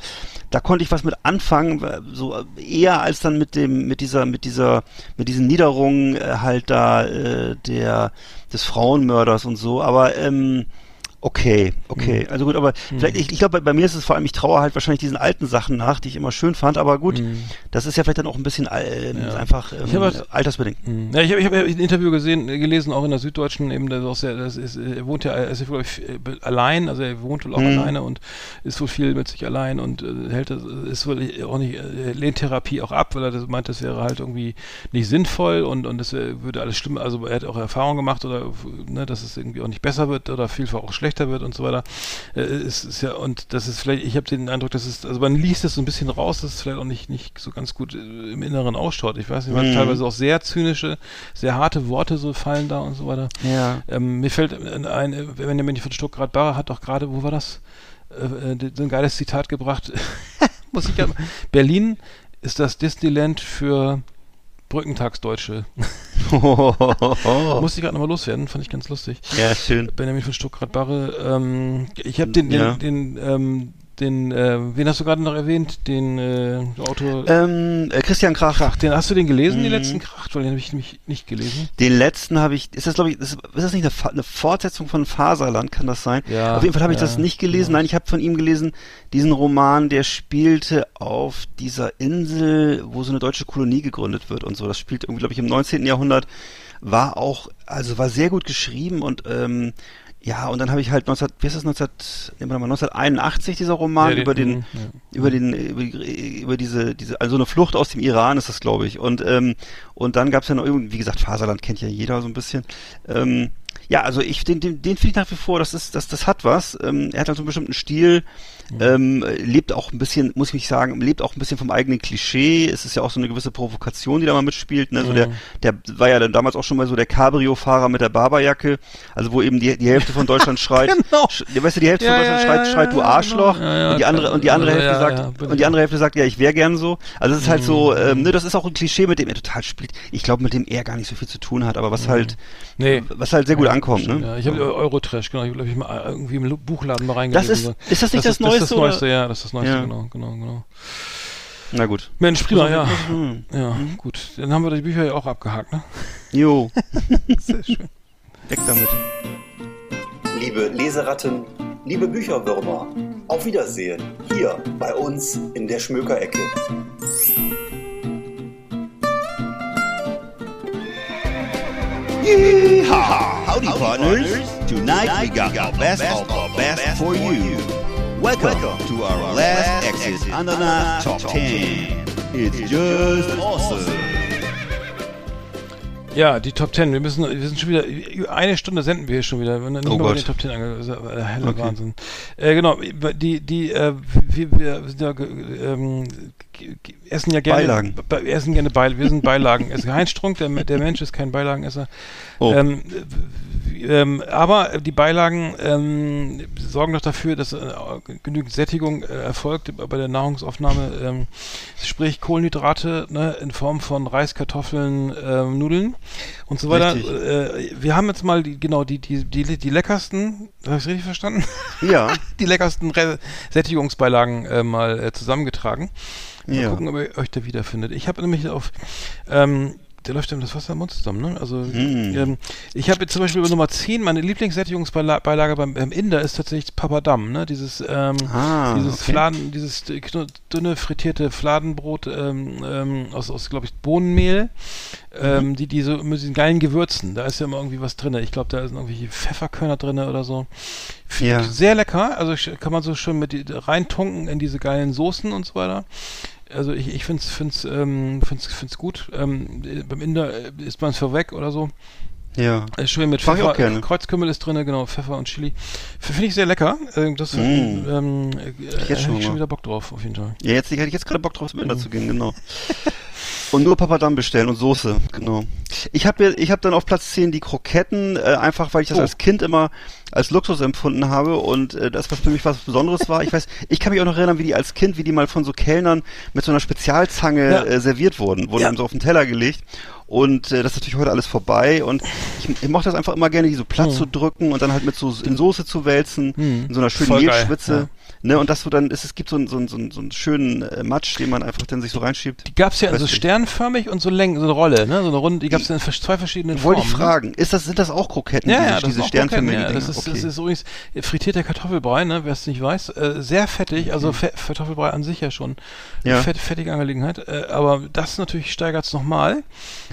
da konnte ich was mit anfangen, so eher als dann mit dem, mit dieser, mit dieser, mit diesen Niederungen äh, halt da äh, der des Frauenmörders und so. Aber ähm, Okay, okay. Mhm. Also gut, aber mhm. vielleicht, ich, ich glaube, bei, bei, mir ist es vor allem, ich traue halt wahrscheinlich diesen alten Sachen nach, die ich immer schön fand, aber gut, mhm. das ist ja vielleicht dann auch ein bisschen äh, ja. einfach ähm, halt, altersbedingt. Mhm. Ja, ich habe ich hab ein Interview gesehen, gelesen, auch in der Süddeutschen, eben, das sehr, das ist, er wohnt ja, er ist ich, äh, allein, also er wohnt wohl auch mhm. alleine und ist wohl viel mit sich allein und äh, hält das, ist wohl auch nicht, äh, lehnt Therapie auch ab, weil er das meint, das wäre halt irgendwie nicht sinnvoll und, und das würde alles stimmen, also er hat auch Erfahrungen gemacht oder, ne, dass es irgendwie auch nicht besser wird oder vielfach auch schlechter schlechter wird und so weiter. Äh, ist, ist ja, und das ist vielleicht, ich habe den Eindruck, dass es, also man liest es so ein bisschen raus, dass es vielleicht auch nicht, nicht so ganz gut äh, im Inneren ausschaut. Ich weiß nicht, weil mhm. teilweise auch sehr zynische, sehr harte Worte so fallen da und so weiter. Ja. Ähm, mir fällt ein, wenn der Mensch von Stuttgart Barre hat doch gerade, wo war das? Äh, äh so ein geiles Zitat gebracht. Muss ich ja. Berlin ist das Disneyland für Brückentagsdeutsche. Musste ich gerade nochmal loswerden, fand ich ganz lustig. Ja, schön. Benjamin von Stuttgart-Barre. Ähm, ich habe den, den, ja. den, ähm, den, äh, wen hast du gerade noch erwähnt? Den äh, Autor. Ähm, äh, Christian Krach. Krach. Den hast du den gelesen, mhm. den letzten Krach? Weil den habe ich nämlich nicht gelesen. Den letzten habe ich. Ist das glaube ich? Ist, ist, das nicht eine, eine, Fortsetzung von Faserland? Kann das sein? Ja. Auf jeden Fall habe ich das nicht gelesen. Ja. Nein, ich habe von ihm gelesen diesen Roman, der spielte auf dieser Insel, wo so eine deutsche Kolonie gegründet wird und so. Das spielt irgendwie glaube ich im 19. Jahrhundert. War auch, also war sehr gut geschrieben und ähm, ja, und dann habe ich halt 19, wie ist das 19, 1981 dieser Roman ja, den, über den, ja. über den, über, über diese, diese, also eine Flucht aus dem Iran ist das, glaube ich. Und ähm, und dann gab es ja noch irgendwie, wie gesagt, Faserland kennt ja jeder so ein bisschen. Ähm, Ja, also ich den, den, den finde ich nach wie vor, das ist, das, das hat was. Ähm, er hat halt so einen bestimmten Stil, ähm, lebt auch ein bisschen, muss ich mich sagen, lebt auch ein bisschen vom eigenen Klischee. Es ist ja auch so eine gewisse Provokation, die da mal mitspielt. Ne? So der, der war ja dann damals auch schon mal so der Cabrio-Fahrer mit der Barberjacke, also wo eben die, die Hälfte von Deutschland schreit, Genau. sch, weißt du, die Hälfte Ja, von Deutschland ja, schreit, ja, schreit du ja, Arschloch genau. Und die andere und die andere Hälfte sagt und die ich. andere Hälfte sagt, ja, ich wäre gern so. Also es ist halt so, ähm, ne, das ist auch ein Klischee, mit dem er total spielt. Ich glaube, mit dem er gar nicht so viel zu tun hat, aber was halt, Nee. was halt sehr gut ankommt, ne? Ja, ich habe Eurotrash, genau. Ich glaube, ich mal irgendwie im Buchladen mal Das reingelesen. ist, ist das nicht das, Das ist Neueste? das Neueste, oder? ja, das ist das Neueste, Ja. genau, genau, genau. Na gut. Mensch, prima, ja. Hm. Ja, gut. Dann haben wir die Bücher ja auch abgehakt, ne? Jo, Sehr schön. weg damit. Liebe Leseratten, liebe Bücherwürmer, auf Wiedersehen hier bei uns in der Schmökerecke. Yeehaw! Howdy, partners. Tonight we got the best of the best for you. Welcome to our last exit Ananas Top 10. It's just awesome. Ja, die Top Ten. Wir müssen, wir sind schon wieder, eine Stunde senden wir hier schon wieder. Nicht Oh Gott. den Top Ten ange- das ist ja, äh, heller Okay. Wahnsinn. Äh, genau, die, die, äh, wir, wir sind ja, ähm, essen ja gerne, Beilagen. Be wir essen gerne Beilagen, wir sind Beilagen. Heinz Strunk, der, der Mensch ist kein Beilagenesser. Oh. Ähm, ähm, aber die Beilagen ähm, sorgen doch dafür, dass äh, genügend Sättigung äh, erfolgt bei der Nahrungsaufnahme. Ähm, sprich Kohlenhydrate ne, in Form von Reis, Kartoffeln, ähm, Nudeln und so weiter. Äh, wir haben jetzt mal die, genau die, die, die, die leckersten, habe ich richtig verstanden? Ja, die leckersten Re Sättigungsbeilagen äh, mal äh, zusammengetragen. Mal ja. gucken, ob ihr euch da wiederfindet. Ich habe nämlich auf, ähm, der läuft einem das Wasser im Mund zusammen, ne? Also, Hm. ähm, ich habe jetzt zum Beispiel über Nummer 10, meine Lieblingssättigungsbeilage beim, beim Inder ist tatsächlich Papadam, ne? Dieses, ähm, Ah, dieses okay. Fladen, dieses dünne frittierte Fladenbrot ähm, ähm, aus, aus glaube ich, Bohnenmehl, ähm, die, die so mit diesen geilen Gewürzen, da ist ja immer irgendwie was drin. Ich glaube, da sind irgendwelche Pfefferkörner drin oder so. Ja. Sehr lecker, also kann man so schön mit reintunken in diese geilen Soßen und so weiter. Also ich, ich finde es find's, ähm, find's, find's gut. Ähm, äh, beim Inder äh, isst man es vorweg oder so. Ja. Äh, schön mit Mag ich Pfeffer, auch gerne. Kreuzkümmel ist drin, genau, Pfeffer und Chili. Finde ich sehr lecker. Ähm, das Mm. ähm, äh, jetzt hätte schon ich schon wieder Bock drauf, auf jeden Fall. Ja, jetzt hätte ich jetzt gerade Bock drauf, zum Inder zu gehen, genau. Und nur Papadam bestellen und Soße, genau. Ich habe ich hab dann auf Platz 10 die Kroketten, äh, einfach weil ich das Oh. als Kind immer als Luxus empfunden habe und äh, das, was für mich was Besonderes war. Ich weiß, ich kann mich auch noch erinnern, wie die als Kind, wie die mal von so Kellnern mit so einer Spezialzange Ja. äh, serviert wurden, wurden Ja. so auf den Teller gelegt. Und äh, das ist natürlich heute alles vorbei. Und ich, ich mochte das einfach immer gerne, die so platt Hm. zu drücken und dann halt mit so in Soße zu wälzen, Hm. in so einer schönen Voll geil, Mehlschwitze. ja. Ne, und das so dann, es, es gibt so einen, so einen, so einen, so einen schönen äh, Matsch, den man einfach dann sich so reinschiebt. Die gab es ja in Weiß so nicht. sternförmig und so Längen, so eine Rolle, ne? So eine Runde, die gab es in zwei verschiedenen Wollte Formen. ich fragen, ist das, sind das auch Kroketten, Ne? Ja, diese, ja, das diese ist sternförmigen ja. Das ist, okay. das ist übrigens frittierter Kartoffelbrei, ne? Wer es nicht weiß. Äh, sehr fettig, also Fe Kartoffelbrei an sich ja schon. Eine Ja. Fett, fettige Angelegenheit. Äh, aber das natürlich steigert es nochmal.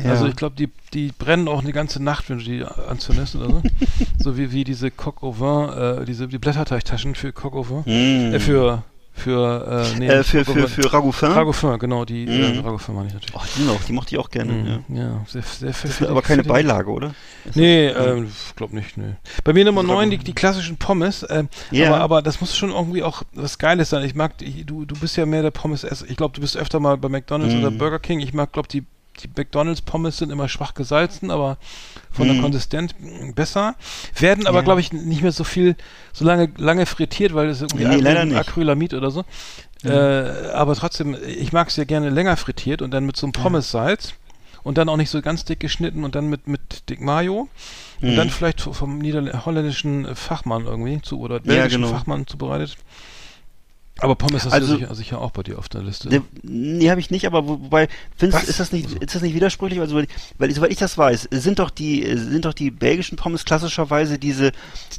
Ja. Also ich glaube, die, die brennen auch eine ganze Nacht, wenn du die anzündest oder so. so wie, wie diese Coq au vin, äh, diese die Blätterteigtaschen für Coq au vin. Mm. Äh, für, für, äh, nee, äh, für, für, für Ragoufin? Ragoufin, genau, die äh, Mhm. Ragoufin meine ich natürlich. Oh, die noch, die mochte ich auch gerne. Mhm, Ja. ja. sehr, sehr fettig- aber keine Beilage, oder? Nee, ähm, glaub nicht, nee. Bei mir Nummer Das ist 9, aber- die, die klassischen Pommes. Ähm, Ja. aber, aber das muss schon irgendwie auch was Geiles sein. Ich mag, die- du, du bist ja mehr der Pommes-Esser. Ich glaube, du bist öfter mal bei McDonalds Mhm. oder Burger King. Ich mag, glaube die die McDonalds-Pommes sind immer schwach gesalzen, aber von der Mhm. Konsistenz besser. Werden aber, Ja. glaube ich, nicht mehr so viel, so lange, lange frittiert, weil das irgendwie Nee. Acrylamid oder so. Äh, aber trotzdem, ich mag es ja gerne länger frittiert und dann mit so einem Pommes-Salz und dann auch nicht so ganz dick geschnitten und dann mit, mit dick Mayo und Mhm. dann vielleicht vom Nieder holländischen Fachmann irgendwie zu oder Ja, belgischen genau. Fachmann zubereitet. Aber Pommes hast Also- du sicher, sicher auch bei dir auf der Liste. Ne, nee, habe ich nicht, aber wo- wobei, findest, ist das nicht, ist das nicht widersprüchlich? Also, weil, weil, soweit ich das weiß, sind doch die, sind doch die belgischen Pommes klassischerweise diese,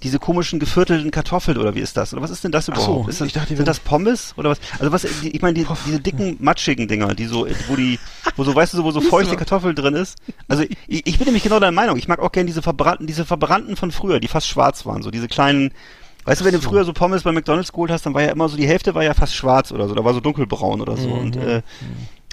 diese komischen geviertelten Kartoffeln oder wie ist das? Oder was ist denn das Ach so, überhaupt? ist das, ich dachte, sind das Pommes oder was? Also was, die, ich meine, die, diese dicken, matschigen Dinger, die so, wo die, wo so, weißt du, so, wo so feuchte Kartoffel drin ist. Also, ich, ich bin nämlich genau deiner Meinung. Ich mag auch gerne diese verbrannten, diese verbrannten von früher, die fast schwarz waren, so diese kleinen, Weißt du, wenn du früher so Pommes bei McDonalds geholt hast, dann war ja immer so, die Hälfte war ja fast schwarz oder so, da war so dunkelbraun oder so. Mhm. Und äh,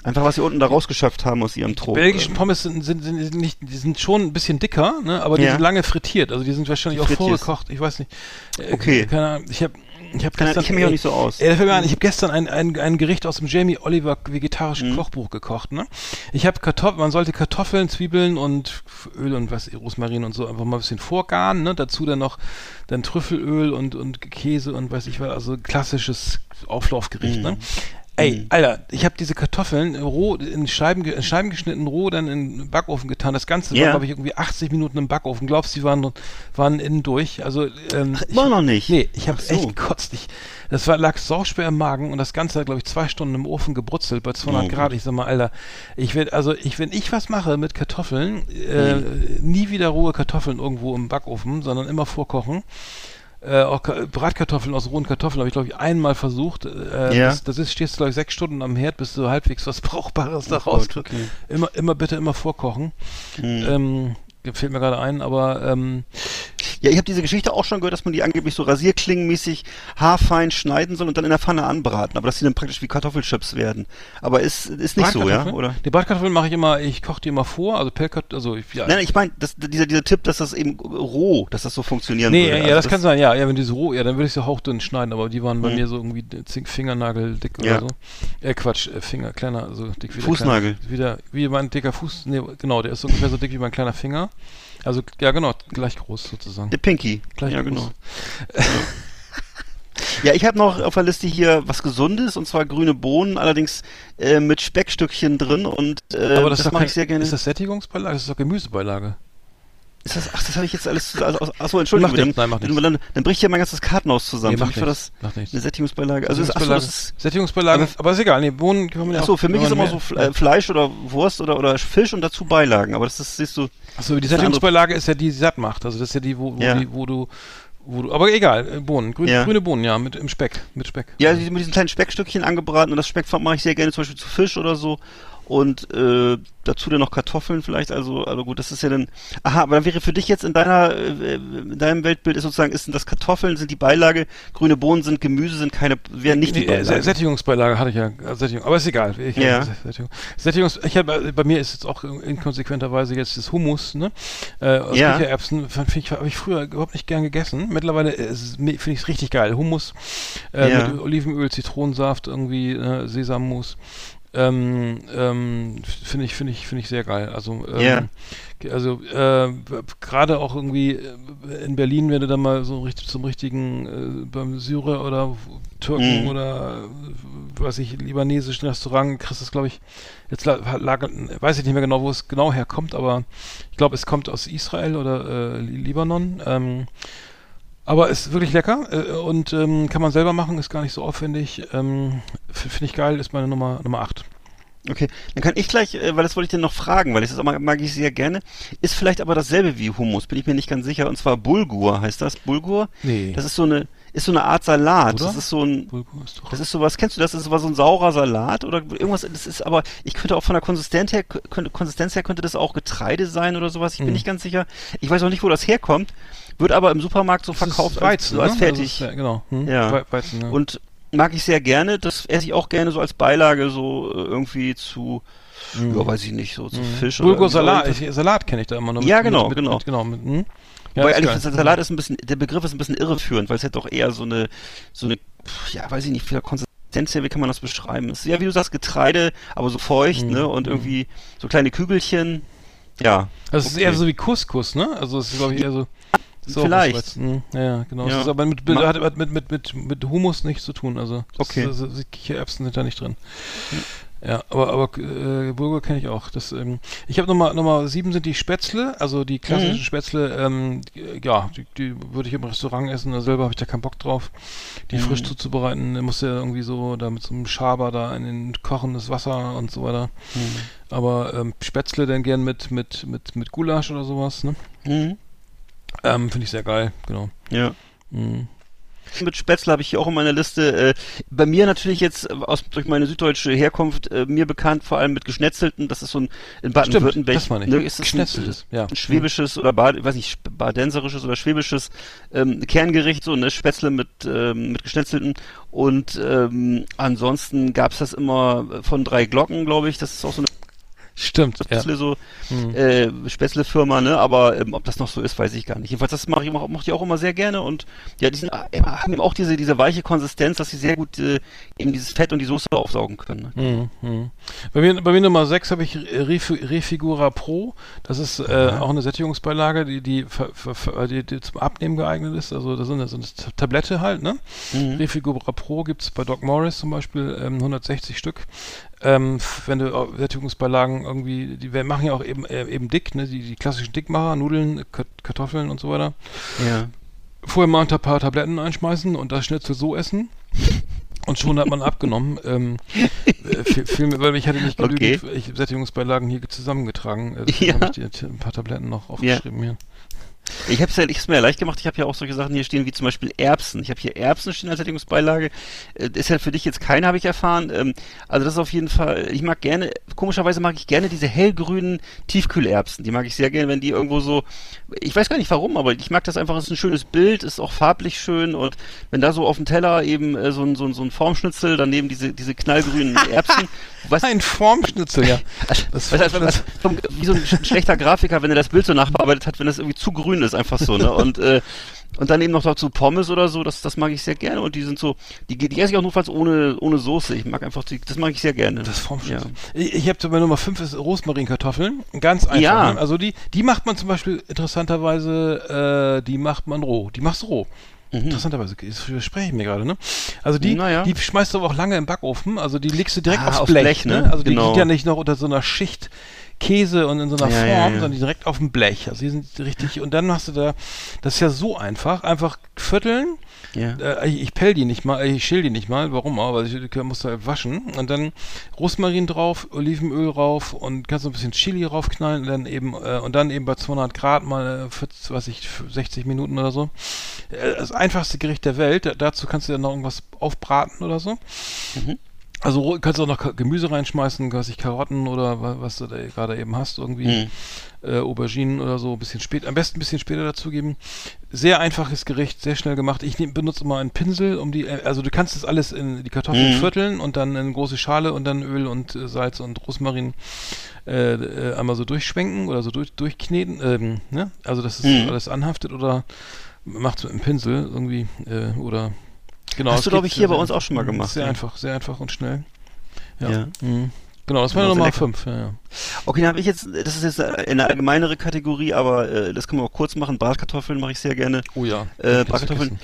Einfach, was sie unten da rausgeschafft haben aus ihrem Trog. Die belgischen Pommes sind, sind, sind, nicht, die sind schon ein bisschen dicker, ne? aber die Ja. sind lange frittiert. Also die sind wahrscheinlich auch Frittiert. vorgekocht. Ich weiß nicht. Äh, Okay. Keine Ahnung. Ich habe ich hab Keine- gestern, ich kenn mich auch nicht so aus. Ey, dafür gar nicht. Ich habe gestern ein, ein, ein Gericht aus dem Jamie Oliver Mhm. vegetarischen Kochbuch gekocht. Ne? Ich habe Kartoffeln, man sollte Kartoffeln, Zwiebeln und Öl und was, Rosmarin und so einfach mal ein bisschen vorgaren. Ne? Dazu dann noch dann Trüffelöl und, und Käse und weiß ich was. Also klassisches Auflaufgericht. Mhm. Ne? Ey, Alter, ich habe diese Kartoffeln roh in Scheiben, in Scheiben geschnitten, roh dann in den Backofen getan. Das Ganze Ja. war, glaube ich, irgendwie 80 Minuten im Backofen. Glaubst du, die waren, waren innen durch? Also, ähm, immer ich, noch nicht? Nee, ich habe Ach so. echt gekotzt. Ich, das war, lag sauschwer im Magen und das Ganze hat, glaube ich, zwei Stunden im Ofen gebrutzelt bei 200 Oh. Grad. Ich sag mal, Alter, ich will, also ich, wenn ich was mache mit Kartoffeln, äh, Mhm. nie wieder rohe Kartoffeln irgendwo im Backofen, sondern immer vorkochen. Äh, auch Ka- Bratkartoffeln aus rohen Kartoffeln habe ich, glaube ich, einmal versucht. Äh, Ja. das, das ist, stehst du, glaube ich, sechs Stunden am Herd, bis du halbwegs was Brauchbares da Oh. Gott, okay. Immer, immer bitte immer vorkochen. Mhm. Ähm, fällt mir gerade ein, aber ähm, Ja, ich habe diese Geschichte auch schon gehört, dass man die angeblich so rasierklingenmäßig haarfein schneiden soll und dann in der Pfanne anbraten, aber dass die dann praktisch wie Kartoffelchips werden. Aber ist, ist nicht so, ja? Oder? Die Bratkartoffeln mache ich immer, ich koche die immer vor, also Pellkart, also ich, ja. Nein, ich meine, dieser, dieser Tipp, dass das eben roh, dass das so funktionieren Nee, würde. ja, Also das, kann sein, ja, ja, wenn die so roh, ja, dann würde ich sie hauchdünn schneiden, aber die waren bei Mhm. mir so irgendwie Fingernagel dick Ja. oder so. Äh, Quatsch, äh, Finger, kleiner, so dick wie Fußnagel. Kleine, wieder, wie mein dicker Fuß, nee, genau, der ist so ungefähr so dick wie mein kleiner Finger. Also, ja, genau, gleich groß sozusagen. Der Pinky. Gleich ja, groß. genau. Ja, ich habe noch auf der Liste hier was Gesundes und zwar grüne Bohnen, allerdings äh, mit Speckstückchen drin und äh, aber das, das, mache kein, ich sehr gerne. Ist das Sättigungsbeilage? Das ist doch Gemüsebeilage. Ist das, ach, das habe ich jetzt alles. Also, aus- achso, Entschuldigung. Nichts, dann, nein, macht dann, dann, dann bricht ja mein ganzes Kartenhaus zusammen. Nee, für macht mich war nichts, das macht nichts. eine Sättigungsbeilage. Also, ist, achso, Sättigungsbeilage, das ist. Sättigungsbeilage, aber, aber- ist egal, nee, Bohnen kann man ja Achso, für mich ist immer so äh, Fleisch oder Wurst oder, oder Fisch und dazu Beilagen. Aber das ist, siehst du. Achso, die Das ist Sättigungsbeilage ist ja die, die satt macht. Also das ist ja die, wo, wo, Ja. die, wo du, wo du, aber egal, äh, Bohnen, grün, Ja. grüne Bohnen, ja, mit im Speck, mit Speck. Ja, die- mit diesen kleinen Speckstückchen angebraten und das Speck mache ich sehr gerne zum Beispiel zu Fisch oder so. Und äh, dazu dann noch Kartoffeln vielleicht, also, also gut, das ist ja dann. Aha, aber dann wäre für dich jetzt in deiner, äh, in deinem Weltbild ist sozusagen, ist das Kartoffeln sind die Beilage, grüne Bohnen sind Gemüse, sind keine, wären nicht die Nee, äh, Beilage. Sättigungsbeilage hatte ich ja, äh, Sättigung, aber ist egal. Ich, Ja. Sättigung. Sättigungs, ich hab, äh, bei mir ist jetzt auch inkonsequenterweise jetzt das Hummus, ne? Äh, aus Ja. Kichererbsen, habe ich früher überhaupt nicht gern gegessen. Mittlerweile äh, finde ich es richtig geil. Hummus äh, Ja. mit Olivenöl, Zitronensaft, irgendwie äh, Sesammus. Ähm, ähm, finde ich, finde ich, finde ich sehr geil. Also, ähm, Ja. also äh, gerade auch irgendwie äh, in Berlin, wenn du dann mal so richtig zum richtigen äh, beim Syrer oder Türken Mhm. oder was ich libanesischen Restaurant kriegst es glaube ich jetzt la- lag, weiß ich nicht mehr genau wo es genau herkommt aber ich glaube es kommt aus Israel oder äh, Li- Libanon ähm, aber ist wirklich lecker äh, und ähm, kann man selber machen ist gar nicht so aufwendig ähm, finde ich geil ist meine Nummer Nummer 8 Okay, dann kann ich gleich, äh, weil das wollte ich dir noch fragen, weil ich das auch mag, mag ich sehr gerne. Ist vielleicht aber dasselbe wie Hummus, bin ich mir nicht ganz sicher. Und zwar Bulgur heißt das. Bulgur? nee Das ist so eine, ist so eine Art Salat. Oder? Das ist so ein, Bulgur ist doch das ist sowas, kennst du das? Das ist so ein saurer Salat oder irgendwas, das ist aber, ich könnte auch von der Konsistenz her, könnte, Konsistenz her könnte das auch Getreide sein oder sowas. Ich bin Hm. nicht ganz sicher. Ich weiß auch nicht, wo das herkommt. Wird aber im Supermarkt so Das ist verkauft Weizen, als, so als ne? fertig. Also ist, genau hm? Ja. We- Weizen ja. Und mag ich sehr gerne. Das esse ich auch gerne so als Beilage, so äh, irgendwie zu, Mhm. ja, weiß ich nicht, so zu Mhm. Fisch oder Bulgur Salat, so. ich, Salat kenne ich da immer noch. Ja, genau, mit, genau. Mit, genau mit, hm? Ja, ist ehrlich, gesagt, Salat ist ein bisschen, der Begriff ist ein bisschen irreführend, weil es ja doch eher so eine, so eine, ja, weiß ich nicht, für Konsistenz her, wie kann man das beschreiben? Es ist ja, wie du sagst, Getreide, aber so feucht, Mhm. ne, und Mhm. irgendwie so kleine Kügelchen. Ja. Ist okay. eher so wie Couscous, ne? Also es ist glaube ich eher so. So Vielleicht. Hm, Ja, genau. Ja. Das aber mit, mit, Ma- hat mit, mit, mit, mit Humus nichts zu tun. Also das Okay. Also, Kichererbsen sind da nicht drin. Ja, aber, aber äh, Bulgur kenne ich auch. Das, ähm, ich habe Nummer, Nummer sieben sind die Spätzle, also die klassischen Mhm. Spätzle, ähm, ja, die, die würde ich im Restaurant essen, also selber habe ich da keinen Bock drauf. Die Mhm. frisch zuzubereiten, da musst du ja irgendwie so da mit so einem Schaber da in den kochendes Wasser und so weiter. Mhm. Aber ähm, Spätzle dann gern mit, mit, mit, mit Gulasch oder sowas, ne? Mhm. Ähm, Finde ich sehr geil, genau. Ja. Mhm. Mit Spätzle habe ich hier auch in meiner Liste. Äh, bei mir natürlich jetzt aus durch meine süddeutsche Herkunft äh, mir bekannt, vor allem mit geschnetzelten. Das ist so ein in Baden-Württemberg. Ne, ist das Geschnetzeltes, ein, ja. ein schwäbisches oder Bad, weiß nicht, badenserisches oder schwäbisches ähm, Kerngericht, so eine Spätzle mit ähm, mit geschnetzelten. Und ähm, ansonsten gab's das immer von drei Glocken, glaube ich. Das ist auch so eine Stimmt, Spätzle ja. so Hm. äh, Spätzle-Firma, ne? Aber ähm, ob das noch so ist, weiß ich gar nicht. Jedenfalls, das mache ich, mach, ich auch immer sehr gerne und ja, die sind, äh, haben eben auch diese, diese weiche Konsistenz, dass sie sehr gut äh, eben dieses Fett und die Soße aufsaugen können. Ne? Hm, hm. Bei, mir, bei mir Nummer 6 habe ich Ref Refigura Pro. Das ist äh, auch eine Sättigungsbeilage, die, die, ver- die, die zum Abnehmen geeignet ist. Also das sind so eine Tablette halt, ne? Mhm. Refigura Pro gibt es bei Doc Morris zum Beispiel ähm, 160 Stück. Ähm, wenn du Sättigungsbeilagen irgendwie, die wir machen ja auch eben, äh, eben dick, ne? Die, die klassischen Dickmacher, Nudeln, Kartoffeln und so weiter. Ja. Vorher mal ein paar Tabletten einschmeißen und das Schnitzel so essen. Und schon hat man abgenommen. Ähm, äh, viel, viel weil ich hatte nicht genügend Okay. Sättigungsbeilagen hier zusammengetragen. Äh, Ja. deswegen habe ich die, ein paar Tabletten noch aufgeschrieben hier. Ich habe es ja, ich hab's mir ja leicht gemacht. Ich habe ja auch solche Sachen hier stehen, wie zum Beispiel Erbsen. Ich habe hier Erbsen stehen als Sättigungsbeilage. Äh, ist ja für dich jetzt keine, habe ich erfahren. Ähm, also das ist auf jeden Fall, ich mag gerne, komischerweise mag ich gerne diese hellgrünen Tiefkühlerbsen. Die mag ich sehr gerne, wenn die irgendwo so, ich weiß gar nicht warum, aber ich mag das einfach, es ist ein schönes Bild, ist auch farblich schön und wenn da so auf dem Teller eben äh, so, ein, so, ein, so ein Formschnitzel, daneben diese, diese knallgrünen Erbsen. Was, Ein Formschnitzel, ja. Das was, was, was, vom- wie so ein sch- schlechter Grafiker, wenn er das Bild so nachbearbeitet hat, wenn das irgendwie zu grün ist, einfach so, ne? Und, äh, und dann eben noch dazu Pommes oder so, das, das mag ich sehr gerne. Und die sind so, die, die esse ich auch notfalls ohne, ohne Soße. Ich mag einfach, die, das mag ich sehr gerne. Das Formschnitzel. Ja. Ich, ich habe bei Nummer 5 ist Rosmarinkartoffeln. Ganz einfach. Ja. Ne? Also die, die macht man zum Beispiel interessanterweise, äh, die macht man roh. Die machst du roh. Interessanterweise, das verspreche ich mir gerade, ne? Also die, Mhm. Naja. die schmeißt du aber auch lange im Backofen, also die legst du direkt Ah, aufs, aufs Blech, Blech, ne? ne? Also die Genau. liegt ja nicht noch unter so einer Schicht Käse und in so einer Ja, Form, ja, sondern direkt auf dem Blech. Also die sind richtig, und dann machst du da, das ist ja so einfach, einfach vierteln, Ja. äh, ich, ich pell die nicht mal, ich schäl die nicht mal, warum auch, weil ich die muss da waschen und dann Rosmarin drauf, Olivenöl rauf und kannst so ein bisschen Chili raufknallen und dann eben äh, und dann eben bei 200 Grad mal äh, 40, was ich 60 Minuten oder so. Äh, das einfachste Gericht der Welt. Da, dazu kannst du dann noch irgendwas aufbraten oder so. Also kannst du auch noch Gemüse reinschmeißen, weiß ich Karotten oder wa- was du da gerade eben hast, irgendwie äh, Auberginen oder so, ein bisschen spät, am besten ein bisschen später dazugeben. Sehr einfaches Gericht, sehr schnell gemacht. Ich nehm, benutze immer einen Pinsel, um die, äh, also du kannst das alles in die Kartoffeln Mhm. vierteln und dann in eine große Schale und dann Öl und äh, Salz und Rosmarin äh, äh, einmal so durchschwenken oder so durch, durchkneten, ähm, ne? Also dass es Mhm. alles anhaftet oder macht mit einem Pinsel irgendwie äh, oder genau. Hast du, glaub geht ich, hier bei uns auch schon mal gemacht, Sehr ja. einfach, sehr einfach und schnell. Ja. Ja. Mhm. Genau, das war Genau, Nummer sehr 5. Ja, ja. Okay, dann habe ich jetzt, das ist jetzt eine allgemeinere Kategorie, aber äh, das können wir auch kurz machen. Bratkartoffeln mache ich sehr gerne. Oh ja. Äh, Bratkartoffeln,